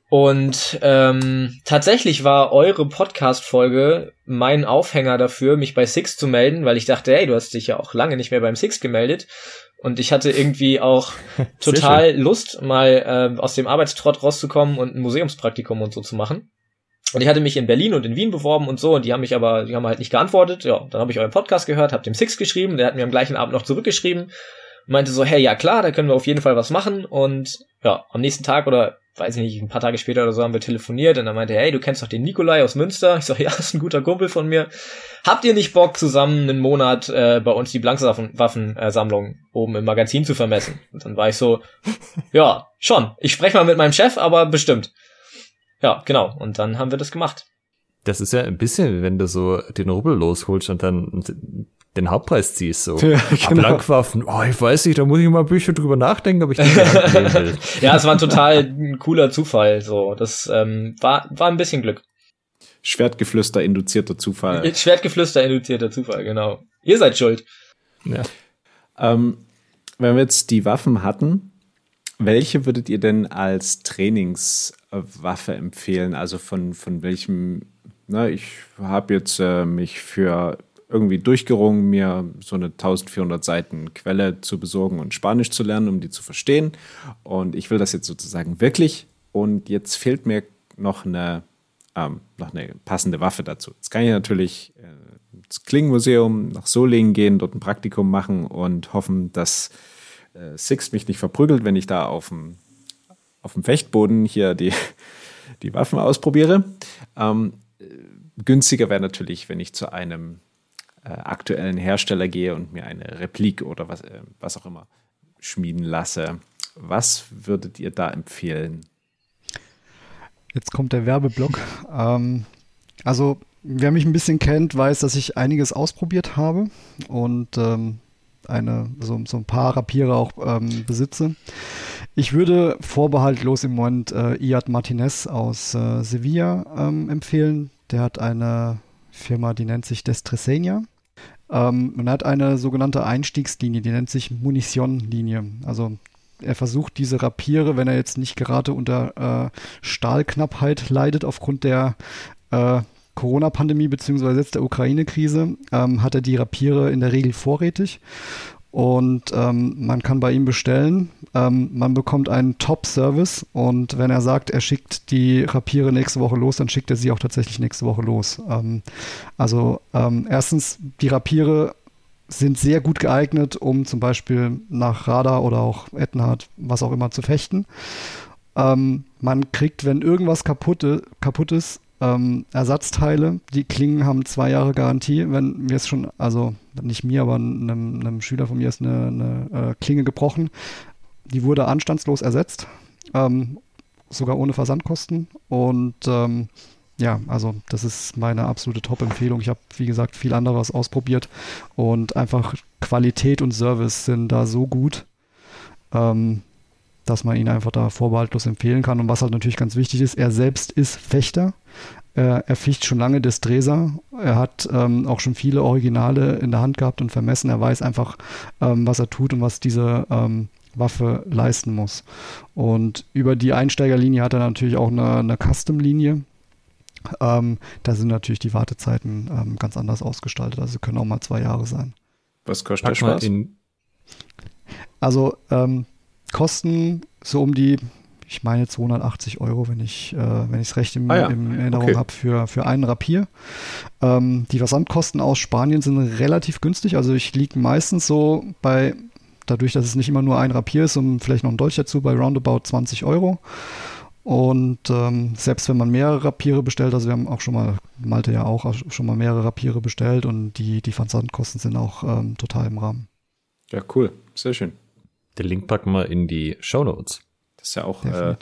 Speaker 3: Und ähm, tatsächlich war eure Podcast-Folge mein Aufhänger dafür, mich bei Six zu melden, weil ich dachte, hey, du hast dich ja auch lange nicht mehr beim Six gemeldet. Und ich hatte irgendwie auch total Lust, mal äh, aus dem Arbeitstrott rauszukommen und ein Museumspraktikum und so zu machen. Und ich hatte mich in Berlin und in Wien beworben und so, und die haben mich aber, die haben halt nicht geantwortet. Ja, dann habe ich euren Podcast gehört, habe dem Six geschrieben, der hat mir am gleichen Abend noch zurückgeschrieben, meinte so, hey, ja klar, da können wir auf jeden Fall was machen. Und ja, am nächsten Tag oder weiß ich nicht, ein paar Tage später oder so haben wir telefoniert und dann meinte hey, du kennst doch den Nikolai aus Münster. Ich so, ja, ist ein guter Kumpel von mir. Habt ihr nicht Bock, zusammen einen Monat äh, bei uns die Blankwaffensammlung oben im Magazin zu vermessen? Und dann war ich so, ja, schon. Ich spreche mal mit meinem Chef, aber bestimmt. Ja, genau. Und dann haben wir das gemacht.
Speaker 2: Das ist ja ein bisschen, wenn du so den Rubbel losholst und dann den Hauptpreis ziehst. So.
Speaker 5: Ja, genau.
Speaker 2: Blankwaffen, oh, ich weiß nicht, da muss ich mal ein bisschen drüber nachdenken, ob ich das will.
Speaker 3: ja, es war ein total cooler Zufall. So, das ähm, war war ein bisschen Glück.
Speaker 5: Schwertgeflüster induzierter Zufall.
Speaker 3: Schwertgeflüster induzierter Zufall, genau. Ihr seid schuld.
Speaker 5: Ja. Ähm, wenn wir jetzt die Waffen hatten, welche würdet ihr denn als Trainingswaffe empfehlen? Also von, von welchem, na, ich habe jetzt äh, mich für irgendwie durchgerungen, mir so eine 1400 Seiten Quelle zu besorgen und Spanisch zu lernen, um die zu verstehen. Und ich will das jetzt sozusagen wirklich. Und jetzt fehlt mir noch eine, ähm, noch eine passende Waffe dazu. Jetzt kann ich natürlich äh, ins Klingenmuseum nach Solingen gehen, dort ein Praktikum machen und hoffen, dass äh, Six mich nicht verprügelt, wenn ich da auf dem, auf dem Fechtboden hier die, die Waffen ausprobiere. Ähm, äh, günstiger wäre natürlich, wenn ich zu einem äh, aktuellen Hersteller gehe und mir eine Replik oder was, äh, was auch immer schmieden lasse. Was würdet ihr da empfehlen?
Speaker 4: Jetzt kommt der Werbeblock. ähm, also, wer mich ein bisschen kennt, weiß, dass ich einiges ausprobiert habe und ähm, eine, so, so ein paar Rapiere auch ähm, besitze. Ich würde vorbehaltlos im Moment äh, Iad Martinez aus äh, Sevilla ähm, empfehlen. Der hat eine Firma, die nennt sich Destresenia. Ähm, man hat eine sogenannte Einstiegslinie, die nennt sich Munition-Linie. Also er versucht diese Rapiere, wenn er jetzt nicht gerade unter äh, Stahlknappheit leidet aufgrund der äh, Corona-Pandemie beziehungsweise jetzt der Ukraine-Krise, ähm, hat er die Rapiere in der Regel vorrätig und ähm, man kann bei ihm bestellen. Ähm, man bekommt einen Top-Service und wenn er sagt, er schickt die Rapiere nächste Woche los, dann schickt er sie auch tatsächlich nächste Woche los. Ähm, also ähm, erstens, die Rapiere sind sehr gut geeignet, um zum Beispiel nach Radar oder auch Etnard, was auch immer, zu fechten. Ähm, man kriegt, wenn irgendwas kaputt, kaputt ist, ähm, Ersatzteile. Die Klingen haben zwei Jahre Garantie. Wenn mir ist schon, also nicht mir, aber einem, einem Schüler von mir ist eine, eine äh, Klinge gebrochen. Die wurde anstandslos ersetzt, ähm, sogar ohne Versandkosten. Und ähm, ja, also das ist meine absolute Top-Empfehlung. Ich habe, wie gesagt, viel anderes ausprobiert und einfach Qualität und Service sind da so gut. Ähm, dass man ihn einfach da vorbehaltlos empfehlen kann. Und was halt natürlich ganz wichtig ist, er selbst ist Fechter. Er ficht schon lange Destresa. Er hat ähm, auch schon viele Originale in der Hand gehabt und vermessen. Er weiß einfach, ähm, was er tut und was diese ähm, Waffe leisten muss. Und über die Einsteigerlinie hat er natürlich auch eine, eine Custom-Linie. Ähm, da sind natürlich die Wartezeiten ähm, ganz anders ausgestaltet. Also können auch mal zwei Jahre sein.
Speaker 5: Was kostet der Spaß?
Speaker 4: Also ähm, kosten so um die, ich meine 280 Euro, wenn ich äh, wenn ich es recht im, ah ja. in Erinnerung okay. habe für für einen Rapier. Ähm, die Versandkosten aus Spanien sind relativ günstig, also ich liege meistens so bei dadurch, dass es nicht immer nur ein Rapier ist und vielleicht noch ein Dolch dazu, bei roundabout 20 Euro. Und ähm, selbst wenn man mehrere Rapiere bestellt, also wir haben auch schon mal, Malte ja auch, schon mal mehrere Rapiere bestellt und die, die Versandkosten sind auch ähm, total im Rahmen.
Speaker 5: Ja, cool. Sehr schön.
Speaker 2: Den Link packen wir in die Show Notes.
Speaker 5: Das ist ja auch äh,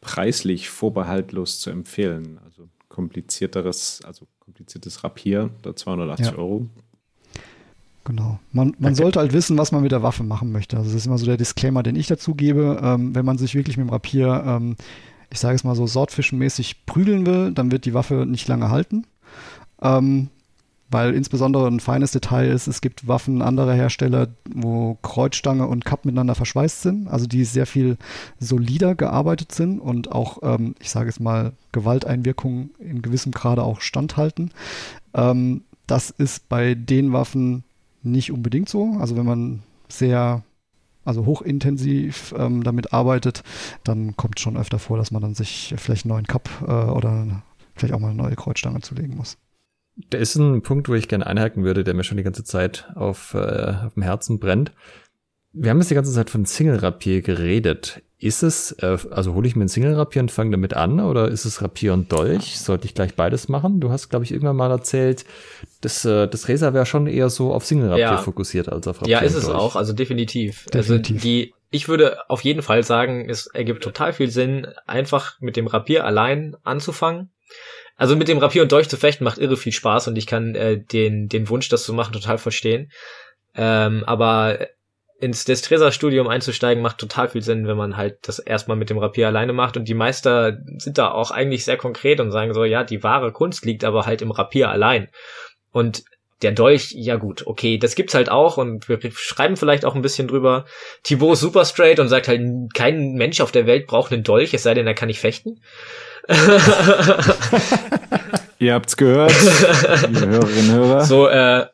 Speaker 5: preislich vorbehaltlos zu empfehlen. Also komplizierteres, also kompliziertes Rapier, da 280 ja. Euro.
Speaker 4: Genau. Man, man okay. sollte halt wissen, was man mit der Waffe machen möchte. Also das ist immer so der Disclaimer, den ich dazu gebe. Ähm, wenn man sich wirklich mit dem Rapier, ähm, ich sage es mal so, sortfischenmäßig prügeln will, dann wird die Waffe nicht lange halten. Ähm, weil insbesondere ein feines Detail ist, es gibt Waffen anderer Hersteller, wo Kreuzstange und Kapp miteinander verschweißt sind, also die sehr viel solider gearbeitet sind und auch, ähm, ich sage es mal, Gewalteinwirkungen in gewissem Grade auch standhalten. Ähm, das ist bei den Waffen nicht unbedingt so. Also wenn man sehr also hochintensiv ähm, damit arbeitet, dann kommt schon öfter vor, dass man dann sich vielleicht einen neuen Cup äh, oder vielleicht auch mal eine neue Kreuzstange zulegen muss.
Speaker 2: Da ist ein Punkt, wo ich gerne einhaken würde, der mir schon die ganze Zeit auf, äh, auf dem Herzen brennt. Wir haben jetzt die ganze Zeit von Single-Rapier geredet. Ist es, äh, also hole ich mir ein Single-Rapier und fange damit an oder ist es Rapier und Dolch? Sollte ich gleich beides machen? Du hast, glaube ich, irgendwann mal erzählt, das, äh, das Razer wäre schon eher so auf Single-Rapier ja. fokussiert als auf Rapier.
Speaker 3: Ja, ist es auch, also definitiv. Also definitiv. Also die, ich würde auf jeden Fall sagen, es ergibt total viel Sinn, einfach mit dem Rapier allein anzufangen. Also mit dem Rapier und Dolch zu fechten macht irre viel Spaß und ich kann äh, den, den Wunsch, das zu machen, total verstehen. Ähm, aber ins Destresa-Studium einzusteigen, macht total viel Sinn, wenn man halt das erstmal mit dem Rapier alleine macht. Und die Meister sind da auch eigentlich sehr konkret und sagen so, ja, die wahre Kunst liegt aber halt im Rapier allein. Und der Dolch, ja gut, okay, das gibt's halt auch und wir schreiben vielleicht auch ein bisschen drüber. Thibaut ist super straight und sagt halt, kein Mensch auf der Welt braucht einen Dolch, es sei denn, er kann nicht fechten.
Speaker 5: Ihr habt's gehört, liebe Hörerinnen und Hörer.
Speaker 3: So, äh,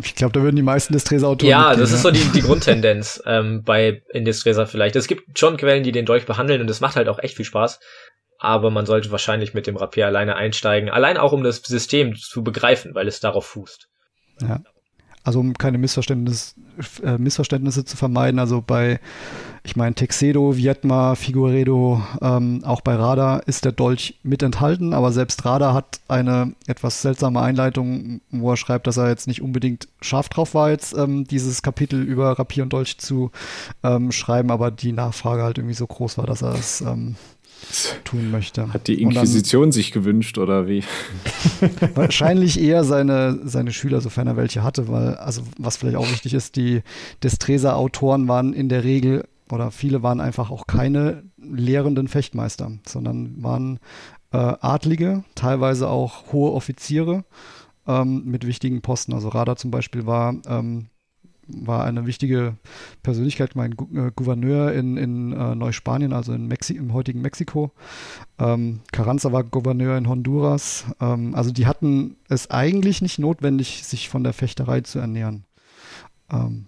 Speaker 4: ich glaube, da würden die meisten Destresa-Autoren.
Speaker 3: Ja, das ist so die, die Grundtendenz ähm, bei Indestresa vielleicht. Es gibt schon Quellen, die den Dolch behandeln und es macht halt auch echt viel Spaß. Aber man sollte wahrscheinlich mit dem Rapier alleine einsteigen. Allein auch, um das System zu begreifen, weil es darauf fußt.
Speaker 4: Ja. Also um keine Missverständnis, äh, Missverständnisse zu vermeiden. Also bei, ich meine, Texedo, Vietma, Figueredo, ähm, auch bei Radar ist der Dolch mit enthalten, aber selbst Radar hat eine etwas seltsame Einleitung, wo er schreibt, dass er jetzt nicht unbedingt scharf drauf war, jetzt ähm, dieses Kapitel über Rapier und Dolch zu ähm, schreiben, aber die Nachfrage halt irgendwie so groß war, dass er es ähm, tun möchte.
Speaker 5: Hat die Inquisition dann, sich gewünscht oder wie?
Speaker 4: wahrscheinlich eher seine, seine Schüler, sofern er welche hatte, weil, also was vielleicht auch wichtig ist, die Destresa-Autoren waren in der Regel oder viele waren einfach auch keine lehrenden Fechtmeister, sondern waren äh, Adlige, teilweise auch hohe Offiziere ähm, mit wichtigen Posten. Also Rada zum Beispiel war ähm, war eine wichtige Persönlichkeit, mein äh, Gouverneur in, in äh, Neuspanien, also in Mexi im heutigen Mexiko. Ähm, Carranza war Gouverneur in Honduras. Ähm, also die hatten es eigentlich nicht notwendig, sich von der Fechterei zu ernähren.
Speaker 2: Ähm,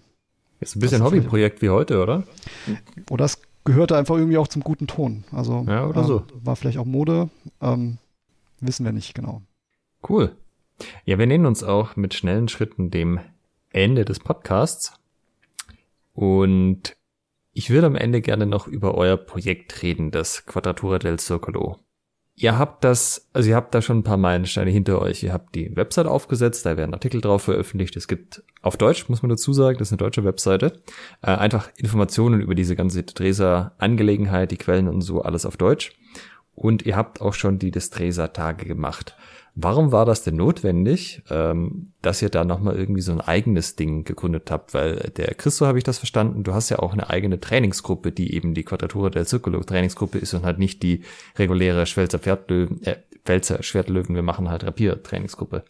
Speaker 2: ist ein bisschen Hobbyprojekt wie heute, oder?
Speaker 4: Oder es gehörte einfach irgendwie auch zum guten Ton. Also
Speaker 2: ja, oder so.
Speaker 4: war vielleicht auch Mode. Ähm, wissen wir nicht genau.
Speaker 2: Cool. Ja, wir nähern uns auch mit schnellen Schritten dem Ende des Podcasts. Und ich würde am Ende gerne noch über euer Projekt reden, das Quadratura del Circolo. Ihr habt das, also ihr habt da schon ein paar Meilensteine hinter euch. Ihr habt die Website aufgesetzt, da werden Artikel drauf veröffentlicht. Es gibt auf Deutsch, muss man dazu sagen, das ist eine deutsche Webseite. Äh, einfach Informationen über diese ganze Destresa-Angelegenheit, die Quellen und so, alles auf Deutsch. Und ihr habt auch schon die Destresa-Tage gemacht. Warum war das denn notwendig, ähm, dass ihr da nochmal irgendwie so ein eigenes Ding gegründet habt? Weil der Christo habe ich das verstanden, du hast ja auch eine eigene Trainingsgruppe, die eben die Quadratura der Circolo Trainingsgruppe ist und halt nicht die reguläre Schwelzer Pferdlöwen, äh, Pfälzer Schwertlöwen, wir machen halt Rapier Trainingsgruppe.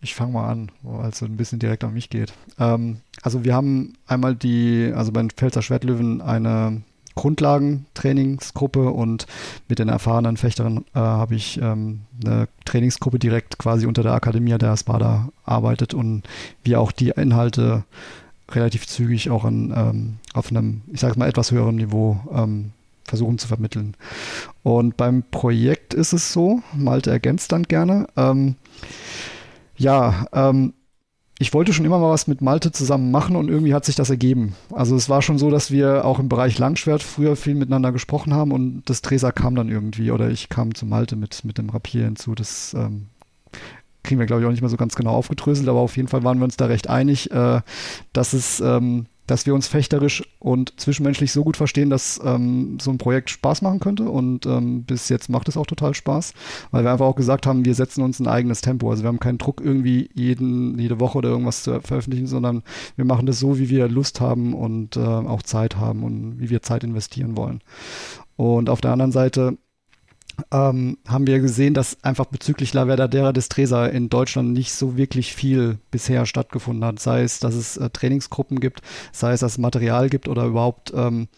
Speaker 4: Ich fange mal an, weil es ein bisschen direkt an mich geht. Ähm, also wir haben einmal die, also bei den Pfälzer Schwertlöwen eine Grundlagentrainingsgruppe und mit den erfahrenen Fechtern äh, habe ich ähm, eine Trainingsgruppe direkt quasi unter der Akademie der Aspada arbeitet und wir auch die Inhalte relativ zügig auch an, ähm, auf einem, ich sage mal, etwas höherem Niveau ähm, versuchen zu vermitteln. Und beim Projekt ist es so, Malte ergänzt dann gerne. Ähm, ja, ähm, ich wollte schon immer mal was mit Malte zusammen machen und irgendwie hat sich das ergeben. Also es war schon so, dass wir auch im Bereich Langschwert früher viel miteinander gesprochen haben und das Treser kam dann irgendwie oder ich kam zu Malte mit, mit dem Rapier hinzu. Das ähm, kriegen wir, glaube ich, auch nicht mehr so ganz genau aufgedröselt, aber auf jeden Fall waren wir uns da recht einig, äh, dass es ähm, dass wir uns fechterisch und zwischenmenschlich so gut verstehen, dass ähm, so ein Projekt Spaß machen könnte. Und ähm, bis jetzt macht es auch total Spaß, weil wir einfach auch gesagt haben, wir setzen uns ein eigenes Tempo. Also wir haben keinen Druck, irgendwie jeden, jede Woche oder irgendwas zu veröffentlichen, sondern wir machen das so, wie wir Lust haben und äh, auch Zeit haben und wie wir Zeit investieren wollen. Und auf der anderen Seite ähm, haben wir gesehen, dass einfach bezüglich La Verdadera des Tresa in Deutschland nicht so wirklich viel bisher stattgefunden hat. Sei es, dass es äh, Trainingsgruppen gibt, sei es, dass es Material gibt oder überhaupt, ähm,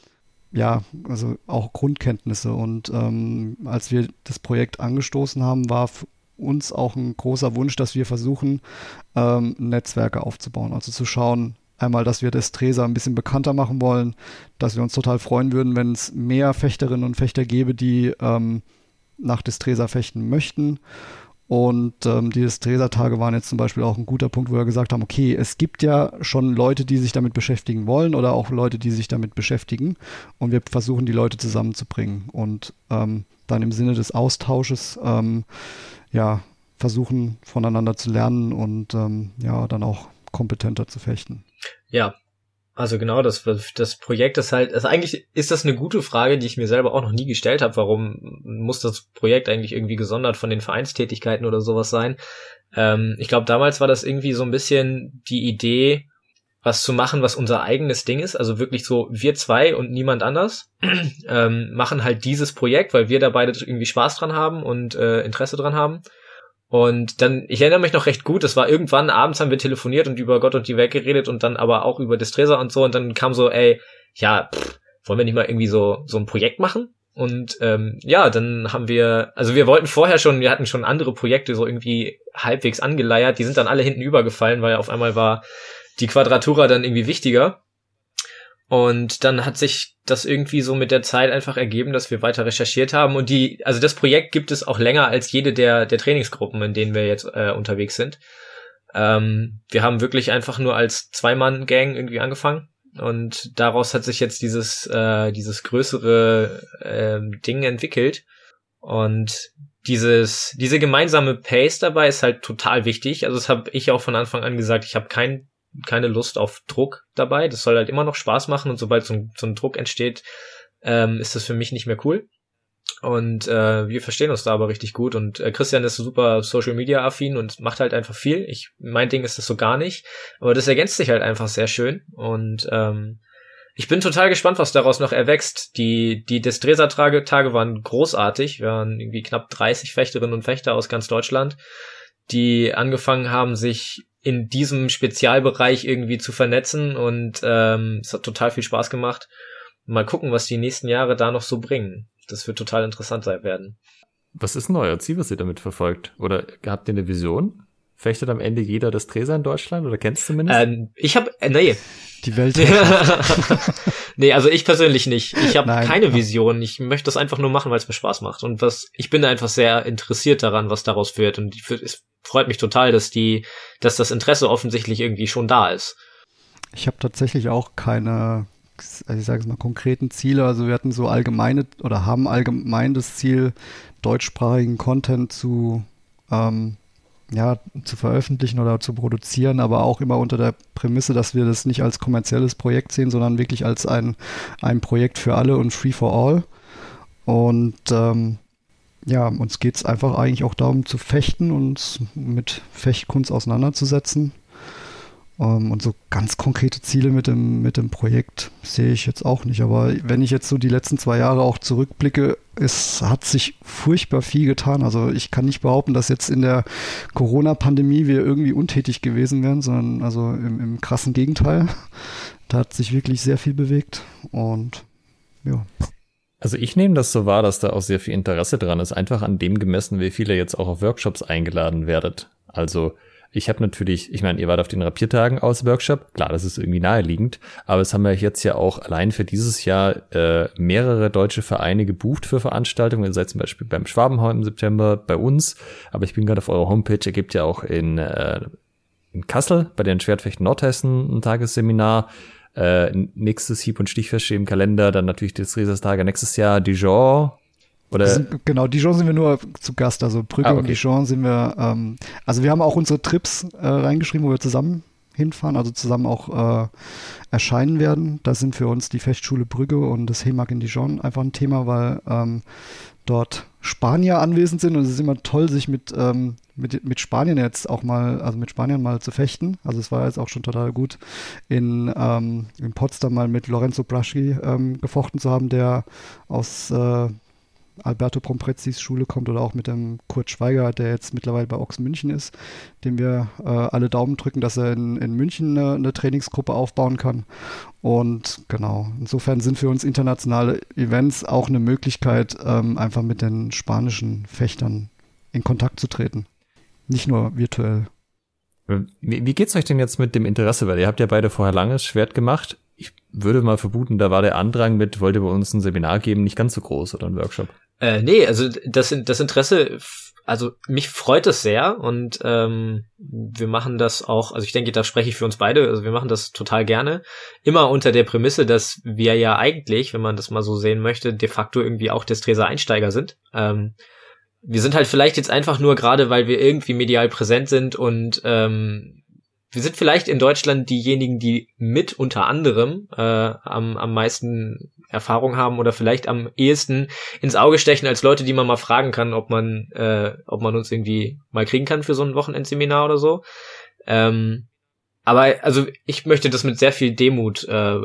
Speaker 4: ja, also auch Grundkenntnisse. Und ähm, als wir das Projekt angestoßen haben, war uns auch ein großer Wunsch, dass wir versuchen, ähm, Netzwerke aufzubauen. Also zu schauen, Einmal, dass wir Destresa ein bisschen bekannter machen wollen, dass wir uns total freuen würden, wenn es mehr Fechterinnen und Fechter gäbe, die ähm, nach Destresa fechten möchten. Und ähm, die Destresa-Tage waren jetzt zum Beispiel auch ein guter Punkt, wo wir gesagt haben, okay, es gibt ja schon Leute, die sich damit beschäftigen wollen oder auch Leute, die sich damit beschäftigen. Und wir versuchen, die Leute zusammenzubringen und ähm, dann im Sinne des Austausches ähm, ja, versuchen, voneinander zu lernen und ähm, ja, dann auch kompetenter zu fechten.
Speaker 3: Ja, also genau, das, das Projekt ist halt, also eigentlich ist das eine gute Frage, die ich mir selber auch noch nie gestellt habe. Warum muss das Projekt eigentlich irgendwie gesondert von den Vereinstätigkeiten oder sowas sein? Ähm, ich glaube, damals war das irgendwie so ein bisschen die Idee, was zu machen, was unser eigenes Ding ist. Also wirklich so, wir zwei und niemand anders ähm, machen halt dieses Projekt, weil wir da beide irgendwie Spaß dran haben und äh, Interesse dran haben. Und dann, ich erinnere mich noch recht gut, das war irgendwann, abends haben wir telefoniert und über Gott und die Welt geredet und dann aber auch über Distresa und so und dann kam so, ey, ja, pff, wollen wir nicht mal irgendwie so, so ein Projekt machen? Und ähm, ja, dann haben wir, also wir wollten vorher schon, wir hatten schon andere Projekte so irgendwie halbwegs angeleiert, die sind dann alle hinten übergefallen, weil auf einmal war die Quadratura dann irgendwie wichtiger. Und dann hat sich das irgendwie so mit der Zeit einfach ergeben, dass wir weiter recherchiert haben. Und die, also das Projekt gibt es auch länger als jede der, der Trainingsgruppen, in denen wir jetzt äh, unterwegs sind. Ähm, wir haben wirklich einfach nur als Zwei-Mann-Gang irgendwie angefangen. Und daraus hat sich jetzt dieses, äh, dieses größere äh, Ding entwickelt. Und dieses, diese gemeinsame Pace dabei ist halt total wichtig. Also das habe ich auch von Anfang an gesagt. Ich habe kein keine Lust auf Druck dabei. Das soll halt immer noch Spaß machen und sobald so ein, so ein Druck entsteht, ähm, ist das für mich nicht mehr cool. Und äh, wir verstehen uns da aber richtig gut. Und äh, Christian ist super Social Media affin und macht halt einfach viel. Ich mein Ding ist das so gar nicht. Aber das ergänzt sich halt einfach sehr schön. Und ähm, ich bin total gespannt, was daraus noch erwächst. Die, die Destresa-Tage waren großartig. Wir waren irgendwie knapp 30 Fechterinnen und Fechter aus ganz Deutschland, die angefangen haben, sich in diesem Spezialbereich irgendwie zu vernetzen und ähm, es hat total viel Spaß gemacht. Mal gucken, was die nächsten Jahre da noch so bringen. Das wird total interessant sein werden.
Speaker 2: Was ist denn euer Ziel, was ihr damit verfolgt? Oder habt ihr eine Vision? Fechtet am Ende jeder das Treser in Deutschland oder kennst du zumindest?
Speaker 3: Ähm, ich habe äh, nee.
Speaker 4: Die Welt.
Speaker 3: nee, also ich persönlich nicht. Ich habe keine Vision. Ich möchte das einfach nur machen, weil es mir Spaß macht. Und was ich bin einfach sehr interessiert daran, was daraus wird. Und es freut mich total, dass die, dass das Interesse offensichtlich irgendwie schon da ist.
Speaker 4: Ich habe tatsächlich auch keine, also ich sage es mal, konkreten Ziele. Also wir hatten so allgemeine oder haben allgemein das Ziel, deutschsprachigen Content zu ähm, ja, zu veröffentlichen oder zu produzieren, aber auch immer unter der Prämisse, dass wir das nicht als kommerzielles Projekt sehen, sondern wirklich als ein, ein Projekt für alle und free for all. Und ähm, ja, uns geht es einfach eigentlich auch darum zu fechten und mit Fechtkunst auseinanderzusetzen. Ähm, und so ganz konkrete Ziele mit dem, mit dem Projekt sehe ich jetzt auch nicht. Aber wenn ich jetzt so die letzten zwei Jahre auch zurückblicke, es hat sich furchtbar viel getan. Also ich kann nicht behaupten, dass jetzt in der Corona-Pandemie wir irgendwie untätig gewesen wären, sondern also im, im krassen Gegenteil. Da hat sich wirklich sehr viel bewegt und ja.
Speaker 2: Also ich nehme das so wahr, dass da auch sehr viel Interesse dran ist, einfach an dem gemessen, wie viele jetzt auch auf Workshops eingeladen werdet. Also ich habe natürlich, ich meine, ihr wart auf den Rapiertagen aus Workshop, klar, das ist irgendwie naheliegend, aber es haben wir jetzt ja auch allein für dieses Jahr äh, mehrere deutsche Vereine gebucht für Veranstaltungen. Ihr seid zum Beispiel beim Schwabenheim im September bei uns, aber ich bin gerade auf eurer Homepage, ihr gebt ja auch in, äh, in Kassel bei den Schwertfechten Nordhessen ein Tagesseminar. Äh, nächstes Hieb- und Stichfest im Kalender, dann natürlich das Rieserstage nächstes Jahr, Dijon?
Speaker 4: Sind, genau, Dijon sind wir nur zu Gast. Also Brügge ah, okay. und Dijon sind wir, ähm, also wir haben auch unsere Trips äh, reingeschrieben, wo wir zusammen hinfahren, also zusammen auch äh, erscheinen werden. Da sind für uns die Festschule Brügge und das HEMAG in Dijon einfach ein Thema, weil ähm, dort Spanier anwesend sind und es ist immer toll, sich mit, ähm, mit, mit Spanien jetzt auch mal, also mit Spaniern mal zu fechten. Also es war jetzt auch schon total gut, in, ähm, in Potsdam mal mit Lorenzo Braschi ähm, gefochten zu haben, der aus äh, Alberto Pomprezzis Schule kommt oder auch mit dem Kurt Schweiger, der jetzt mittlerweile bei Ochs München ist, dem wir äh, alle Daumen drücken, dass er in, in München eine, eine, Trainingsgruppe aufbauen kann. Und genau, insofern sind für uns internationale Events auch eine Möglichkeit, ähm, einfach mit den spanischen Fechtern in Kontakt zu treten. Nicht nur virtuell.
Speaker 2: Wie, wie geht's euch denn jetzt mit dem Interesse? Weil ihr habt ja beide vorher langes Schwert gemacht. Ich würde mal vermuten, da war der Andrang mit, wollte bei uns ein Seminar geben, nicht ganz so groß oder ein Workshop.
Speaker 3: Äh, nee, also das, das Interesse also mich freut es sehr und ähm, wir machen das auch, also ich denke, da spreche ich für uns beide, also wir machen das total gerne. Immer unter der Prämisse, dass wir ja eigentlich, wenn man das mal so sehen möchte, de facto irgendwie auch Destresa Einsteiger sind. Ähm, wir sind halt vielleicht jetzt einfach nur gerade, weil wir irgendwie medial präsent sind und ähm, wir sind vielleicht in Deutschland diejenigen, die mit unter anderem äh, am, am meisten Erfahrung haben oder vielleicht am ehesten ins Auge stechen als Leute, die man mal fragen kann, ob man, äh, ob man uns irgendwie mal kriegen kann für so ein Wochenendseminar oder so. Ähm, aber also ich möchte das mit sehr viel Demut äh,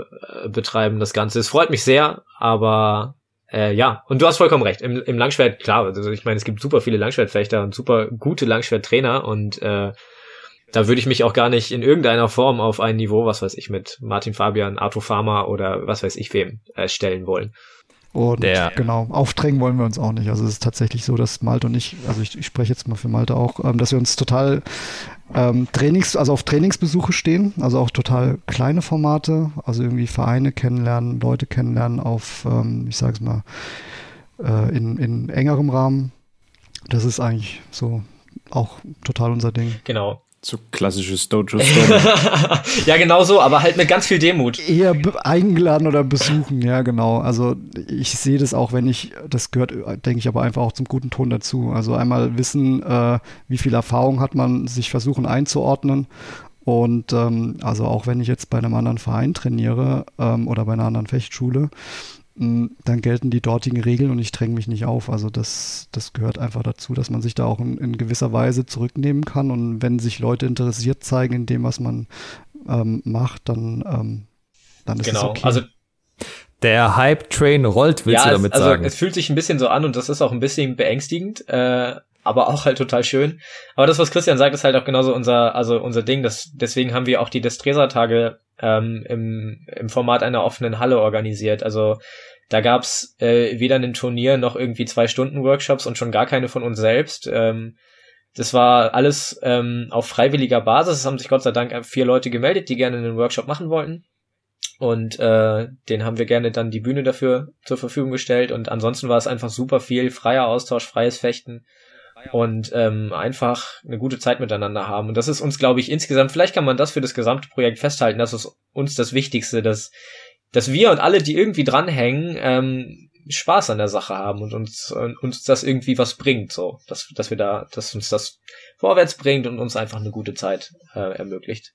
Speaker 3: betreiben, das Ganze. Es freut mich sehr, aber äh, ja, und du hast vollkommen recht. Im, im Langschwert, klar, also ich meine, es gibt super viele Langschwertfechter und super gute Langschwerttrainer und äh, da würde ich mich auch gar nicht in irgendeiner Form auf ein Niveau, was weiß ich, mit Martin Fabian, Arthur Farmer oder was weiß ich wem äh, stellen wollen.
Speaker 4: Und der, genau, aufdrängen wollen wir uns auch nicht. Also es ist tatsächlich so, dass Malte und ich, also ich, ich spreche jetzt mal für Malte auch, ähm, dass wir uns total ähm, Trainings, also auf Trainingsbesuche stehen, also auch total kleine Formate, also irgendwie Vereine kennenlernen, Leute kennenlernen auf, ähm, ich sage es mal, äh, in, in engerem Rahmen. Das ist eigentlich so auch total unser Ding.
Speaker 3: Genau.
Speaker 5: So klassisches Dojo Story.
Speaker 3: ja, genau so, aber halt mit ganz viel Demut.
Speaker 4: Eher eingeladen oder besuchen, ja, genau. Also ich sehe das auch, wenn ich, das gehört, denke ich, aber einfach auch zum guten Ton dazu. Also einmal wissen, äh, wie viel Erfahrung hat man, sich versuchen einzuordnen. Und ähm, also auch wenn ich jetzt bei einem anderen Verein trainiere ähm, oder bei einer anderen Fechtschule, dann gelten die dortigen Regeln und ich dränge mich nicht auf. Also das, das gehört einfach dazu, dass man sich da auch in, in gewisser Weise zurücknehmen kann. Und wenn sich Leute interessiert zeigen in dem, was man ähm, macht, dann, ähm, dann ist genau. es okay.
Speaker 3: Also
Speaker 2: der Hype-Train rollt, willst ja, du damit
Speaker 3: es,
Speaker 2: also sagen?
Speaker 3: Es fühlt sich ein bisschen so an und das ist auch ein bisschen beängstigend, äh, aber auch halt total schön. Aber das, was Christian sagt, ist halt auch genauso unser, also unser Ding. Das, deswegen haben wir auch die Destresa-Tage ähm, im, im Format einer offenen Halle organisiert. Also da gab's äh, weder ein Turnier noch irgendwie zwei Stunden Workshops und schon gar keine von uns selbst. Ähm, das war alles ähm, auf freiwilliger Basis. Es haben sich Gott sei Dank vier Leute gemeldet, die gerne einen Workshop machen wollten. Und äh, den haben wir gerne dann die Bühne dafür zur Verfügung gestellt. Und ansonsten war es einfach super viel freier Austausch, freies Fechten und ähm, einfach eine gute Zeit miteinander haben. Und das ist uns, glaube ich, insgesamt, vielleicht kann man das für das gesamte Projekt festhalten, das ist uns das Wichtigste, dass, dass wir und alle, die irgendwie dranhängen, ähm, Spaß an der Sache haben und uns, und uns das irgendwie was bringt, so, dass, dass wir da, dass uns das vorwärts bringt und uns einfach eine gute Zeit äh, ermöglicht.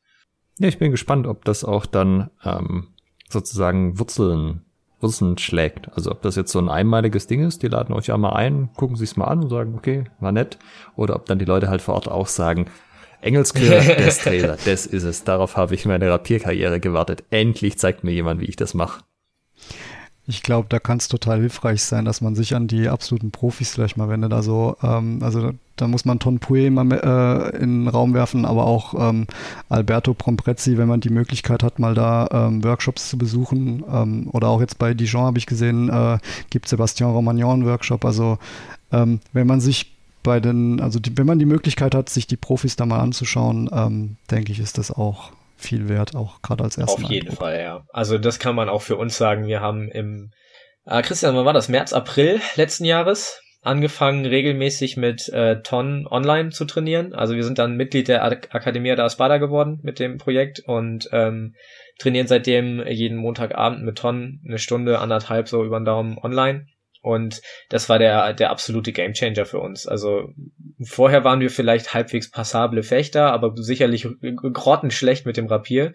Speaker 2: Ja, ich bin gespannt, ob das auch dann ähm, sozusagen Wurzeln Wurzeln schlägt. Also ob das jetzt so ein einmaliges Ding ist, die laden euch ja mal ein, gucken sich's mal an und sagen, okay, war nett. Oder ob dann die Leute halt vor Ort auch sagen, Engelskiller, des Trailer, das ist es. Darauf habe ich meine Rapierkarriere gewartet. Endlich zeigt mir jemand, wie ich das mache.
Speaker 4: Ich glaube, da kann es total hilfreich sein, dass man sich an die absoluten Profis vielleicht mal wendet. Also, ähm, also da muss man Ton Pue mal äh, in den Raum werfen, aber auch ähm, Alberto Promprezzi, wenn man die Möglichkeit hat, mal da ähm, Workshops zu besuchen. Ähm, oder auch jetzt bei Dijon habe ich gesehen, äh, gibt Sebastian Romagnon einen Workshop. Also ähm, wenn man sich bei den, also die, wenn man die Möglichkeit hat, sich die Profis da mal anzuschauen, ähm, denke ich, ist das auch viel wert, auch gerade als erstes.
Speaker 3: Auf jeden Eindruck. Fall, ja. Also das kann man auch für uns sagen. Wir haben im äh, Christian, wann war das? März, April letzten Jahres angefangen, regelmäßig mit äh, Ton online zu trainieren. Also wir sind dann Mitglied der Ak Akademie der Espada geworden mit dem Projekt und ähm, trainieren seitdem jeden Montagabend mit Ton eine Stunde, anderthalb so über den Daumen online. Und das war der, der absolute Gamechanger für uns. Also vorher waren wir vielleicht halbwegs passable Fechter, aber sicherlich grottenschlecht mit dem Rapier.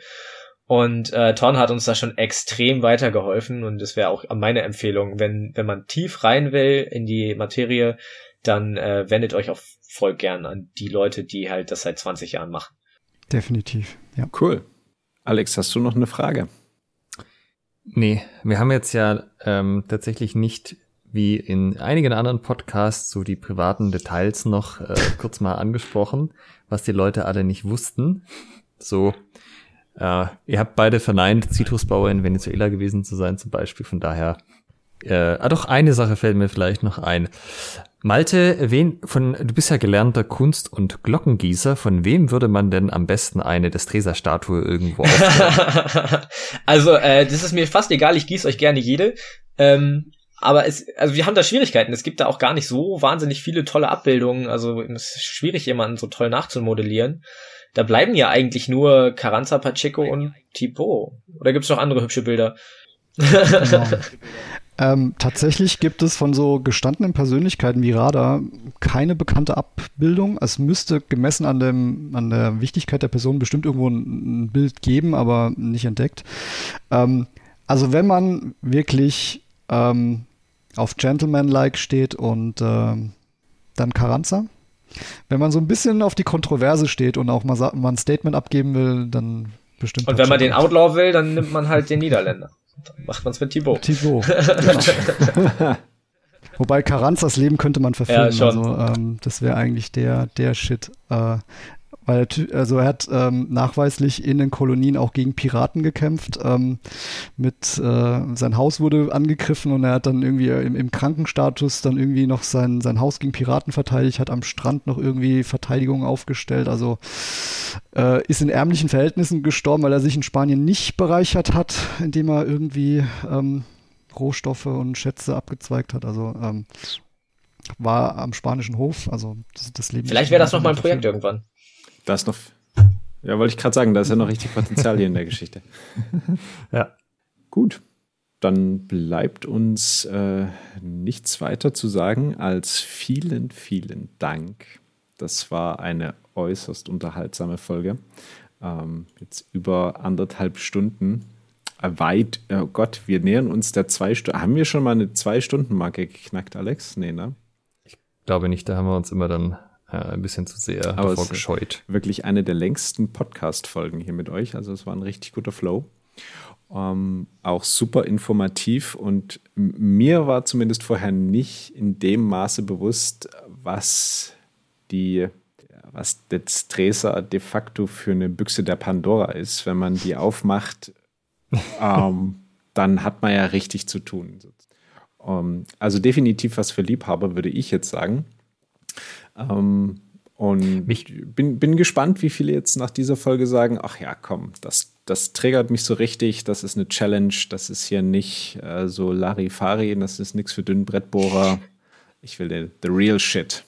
Speaker 3: Und äh, Ton hat uns da schon extrem weitergeholfen und das wäre auch meine Empfehlung, wenn, wenn man tief rein will in die Materie, dann äh, wendet euch auch voll gern an die Leute, die halt das seit 20 Jahren machen.
Speaker 4: Definitiv, ja.
Speaker 5: Cool. Alex, hast du noch eine Frage?
Speaker 2: Nee, wir haben jetzt ja ähm, tatsächlich nicht wie in einigen anderen Podcasts so die privaten Details noch äh, kurz mal angesprochen, was die Leute alle nicht wussten. So, äh, ihr habt beide verneint, Zitrusbauer in Venezuela gewesen zu sein zum Beispiel. Von daher Äh, ah, doch, eine Sache fällt mir vielleicht noch ein. Malte, wen von, du bist ja gelernter Kunst- und Glockengießer. Von wem würde man denn am besten eine Destresa-Statue irgendwo aufstellen?
Speaker 3: also, äh, das ist mir fast egal, ich gieße euch gerne jede. Ähm, aber es, also wir haben da Schwierigkeiten. Es gibt da auch gar nicht so wahnsinnig viele tolle Abbildungen. Also es ist schwierig, jemanden so toll nachzumodellieren. Da bleiben ja eigentlich nur Carranza, Pacheco und Thibaut. Oder gibt's noch andere hübsche Bilder?
Speaker 4: Genau. Ähm, tatsächlich gibt es von so gestandenen Persönlichkeiten wie Rada keine bekannte Abbildung. Es müsste gemessen an, dem, an der Wichtigkeit der Person bestimmt irgendwo ein, ein Bild geben, aber nicht entdeckt. Ähm, also wenn man wirklich ähm, auf Gentleman-like steht und äh, dann Carranza. Wenn man so ein bisschen auf die Kontroverse steht und auch mal, mal ein Statement abgeben will, dann bestimmt.
Speaker 3: Und wenn man den Outlaw will, dann nimmt man halt den Niederländer. Dann macht man es mit Thibaut.
Speaker 4: Thibaut. Genau. Wobei Carranzas Leben könnte man verfilmen. Ja, schon. Also ähm, das wäre eigentlich der, der Shit. Äh, weil er, also er hat ähm, nachweislich in den Kolonien auch gegen Piraten gekämpft. Ähm, mit äh, sein Haus wurde angegriffen und er hat dann irgendwie im, im Krankenstatus dann irgendwie noch sein, sein Haus gegen Piraten verteidigt, hat am Strand noch irgendwie Verteidigung aufgestellt. Also äh, ist in ärmlichen Verhältnissen gestorben, weil er sich in Spanien nicht bereichert hat, indem er irgendwie ähm, Rohstoffe und Schätze abgezweigt hat. Also ähm, war am spanischen Hof, also das, das Leben.
Speaker 3: Vielleicht wäre das noch mal ein Projekt irgendwann.
Speaker 5: Da ist noch. Ja, wollte ich gerade sagen, da ist ja noch richtig Potenzial hier in der Geschichte.
Speaker 2: ja.
Speaker 5: Gut. Dann bleibt uns äh, nichts weiter zu sagen als vielen, vielen Dank. Das war eine äußerst unterhaltsame Folge. Ähm, jetzt über anderthalb Stunden. Äh, weit, oh Gott, wir nähern uns der zwei Stunden. Haben wir schon mal eine Zwei-Stunden-Marke geknackt, Alex? Nee, ne?
Speaker 2: Ich glaube nicht, da haben wir uns immer dann äh, ein bisschen zu sehr Aber davor gescheut.
Speaker 5: Wirklich eine der längsten Podcast-Folgen hier mit euch. Also es war ein richtig guter Flow. Ähm, auch super informativ und mir war zumindest vorher nicht in dem Maße bewusst, was die was der Streser de facto für eine Büchse der Pandora ist. Wenn man die aufmacht, ähm, dann hat man ja richtig zu tun. Ähm, also definitiv was für Liebhaber, würde ich jetzt sagen. Ähm, und mich bin, bin gespannt, wie viele jetzt nach dieser Folge sagen, ach ja, komm, das, das triggert mich so richtig, das ist eine Challenge, das ist hier nicht äh, so Larifari, das ist nichts für Dünnbrettbohrer. Ich will den, the real shit.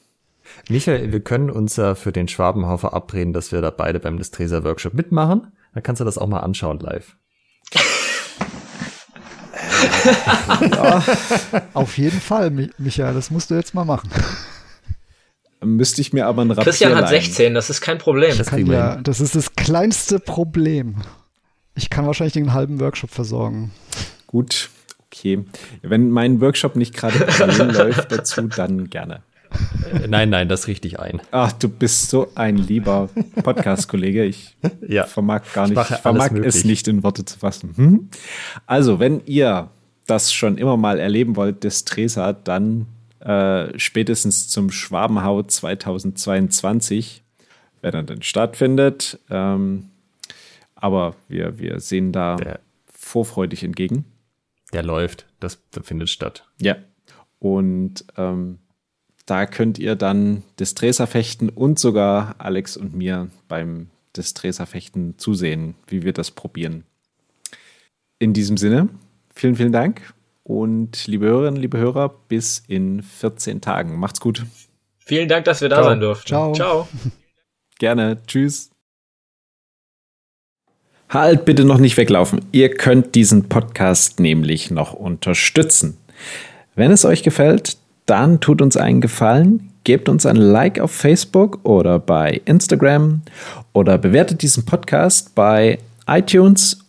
Speaker 2: Michael, wir können uns ja für den Schwabenhau verabreden, dass wir da beide beim Distreser Workshop mitmachen. Dann kannst du das auch mal anschauen live.
Speaker 4: ja, auf jeden Fall, Michael, das musst du jetzt mal machen.
Speaker 5: Müsste ich mir aber ein
Speaker 3: Rapier Christian hat 16, das ist kein Problem.
Speaker 4: Das, kann, ja, das ist das kleinste Problem. Ich kann wahrscheinlich den halben Workshop versorgen.
Speaker 5: Gut, okay. Wenn mein Workshop nicht gerade läuft dazu, dann gerne.
Speaker 2: Nein, nein, das richtig ein.
Speaker 5: Ach, du bist so ein lieber Podcast-Kollege. Ich ja. vermag gar nicht, ich vermag es nicht in Worte zu fassen. Hm? Also, wenn ihr das schon immer mal erleben wollt, des Tresa, dann äh, spätestens zum Schwabenhau 2022, wer dann denn stattfindet. Ähm, aber wir, wir sehen da der, vorfreudig entgegen.
Speaker 2: Der läuft, das, das findet statt.
Speaker 5: Ja. Und ähm, da könnt ihr dann Distreser fechten und sogar Alex und mir beim Distreser fechten zusehen, wie wir das probieren. In diesem Sinne, vielen, vielen Dank und liebe Hörerinnen, liebe Hörer, bis in 14 Tagen. Macht's gut.
Speaker 3: Vielen Dank, dass wir da Ciao. sein durften.
Speaker 4: Ciao. Ciao.
Speaker 5: Gerne. Tschüss. Halt bitte noch nicht weglaufen. Ihr könnt diesen Podcast nämlich noch unterstützen. Wenn es euch gefällt, dann tut uns einen Gefallen, gebt uns ein Like auf Facebook oder bei Instagram oder bewertet diesen Podcast bei iTunes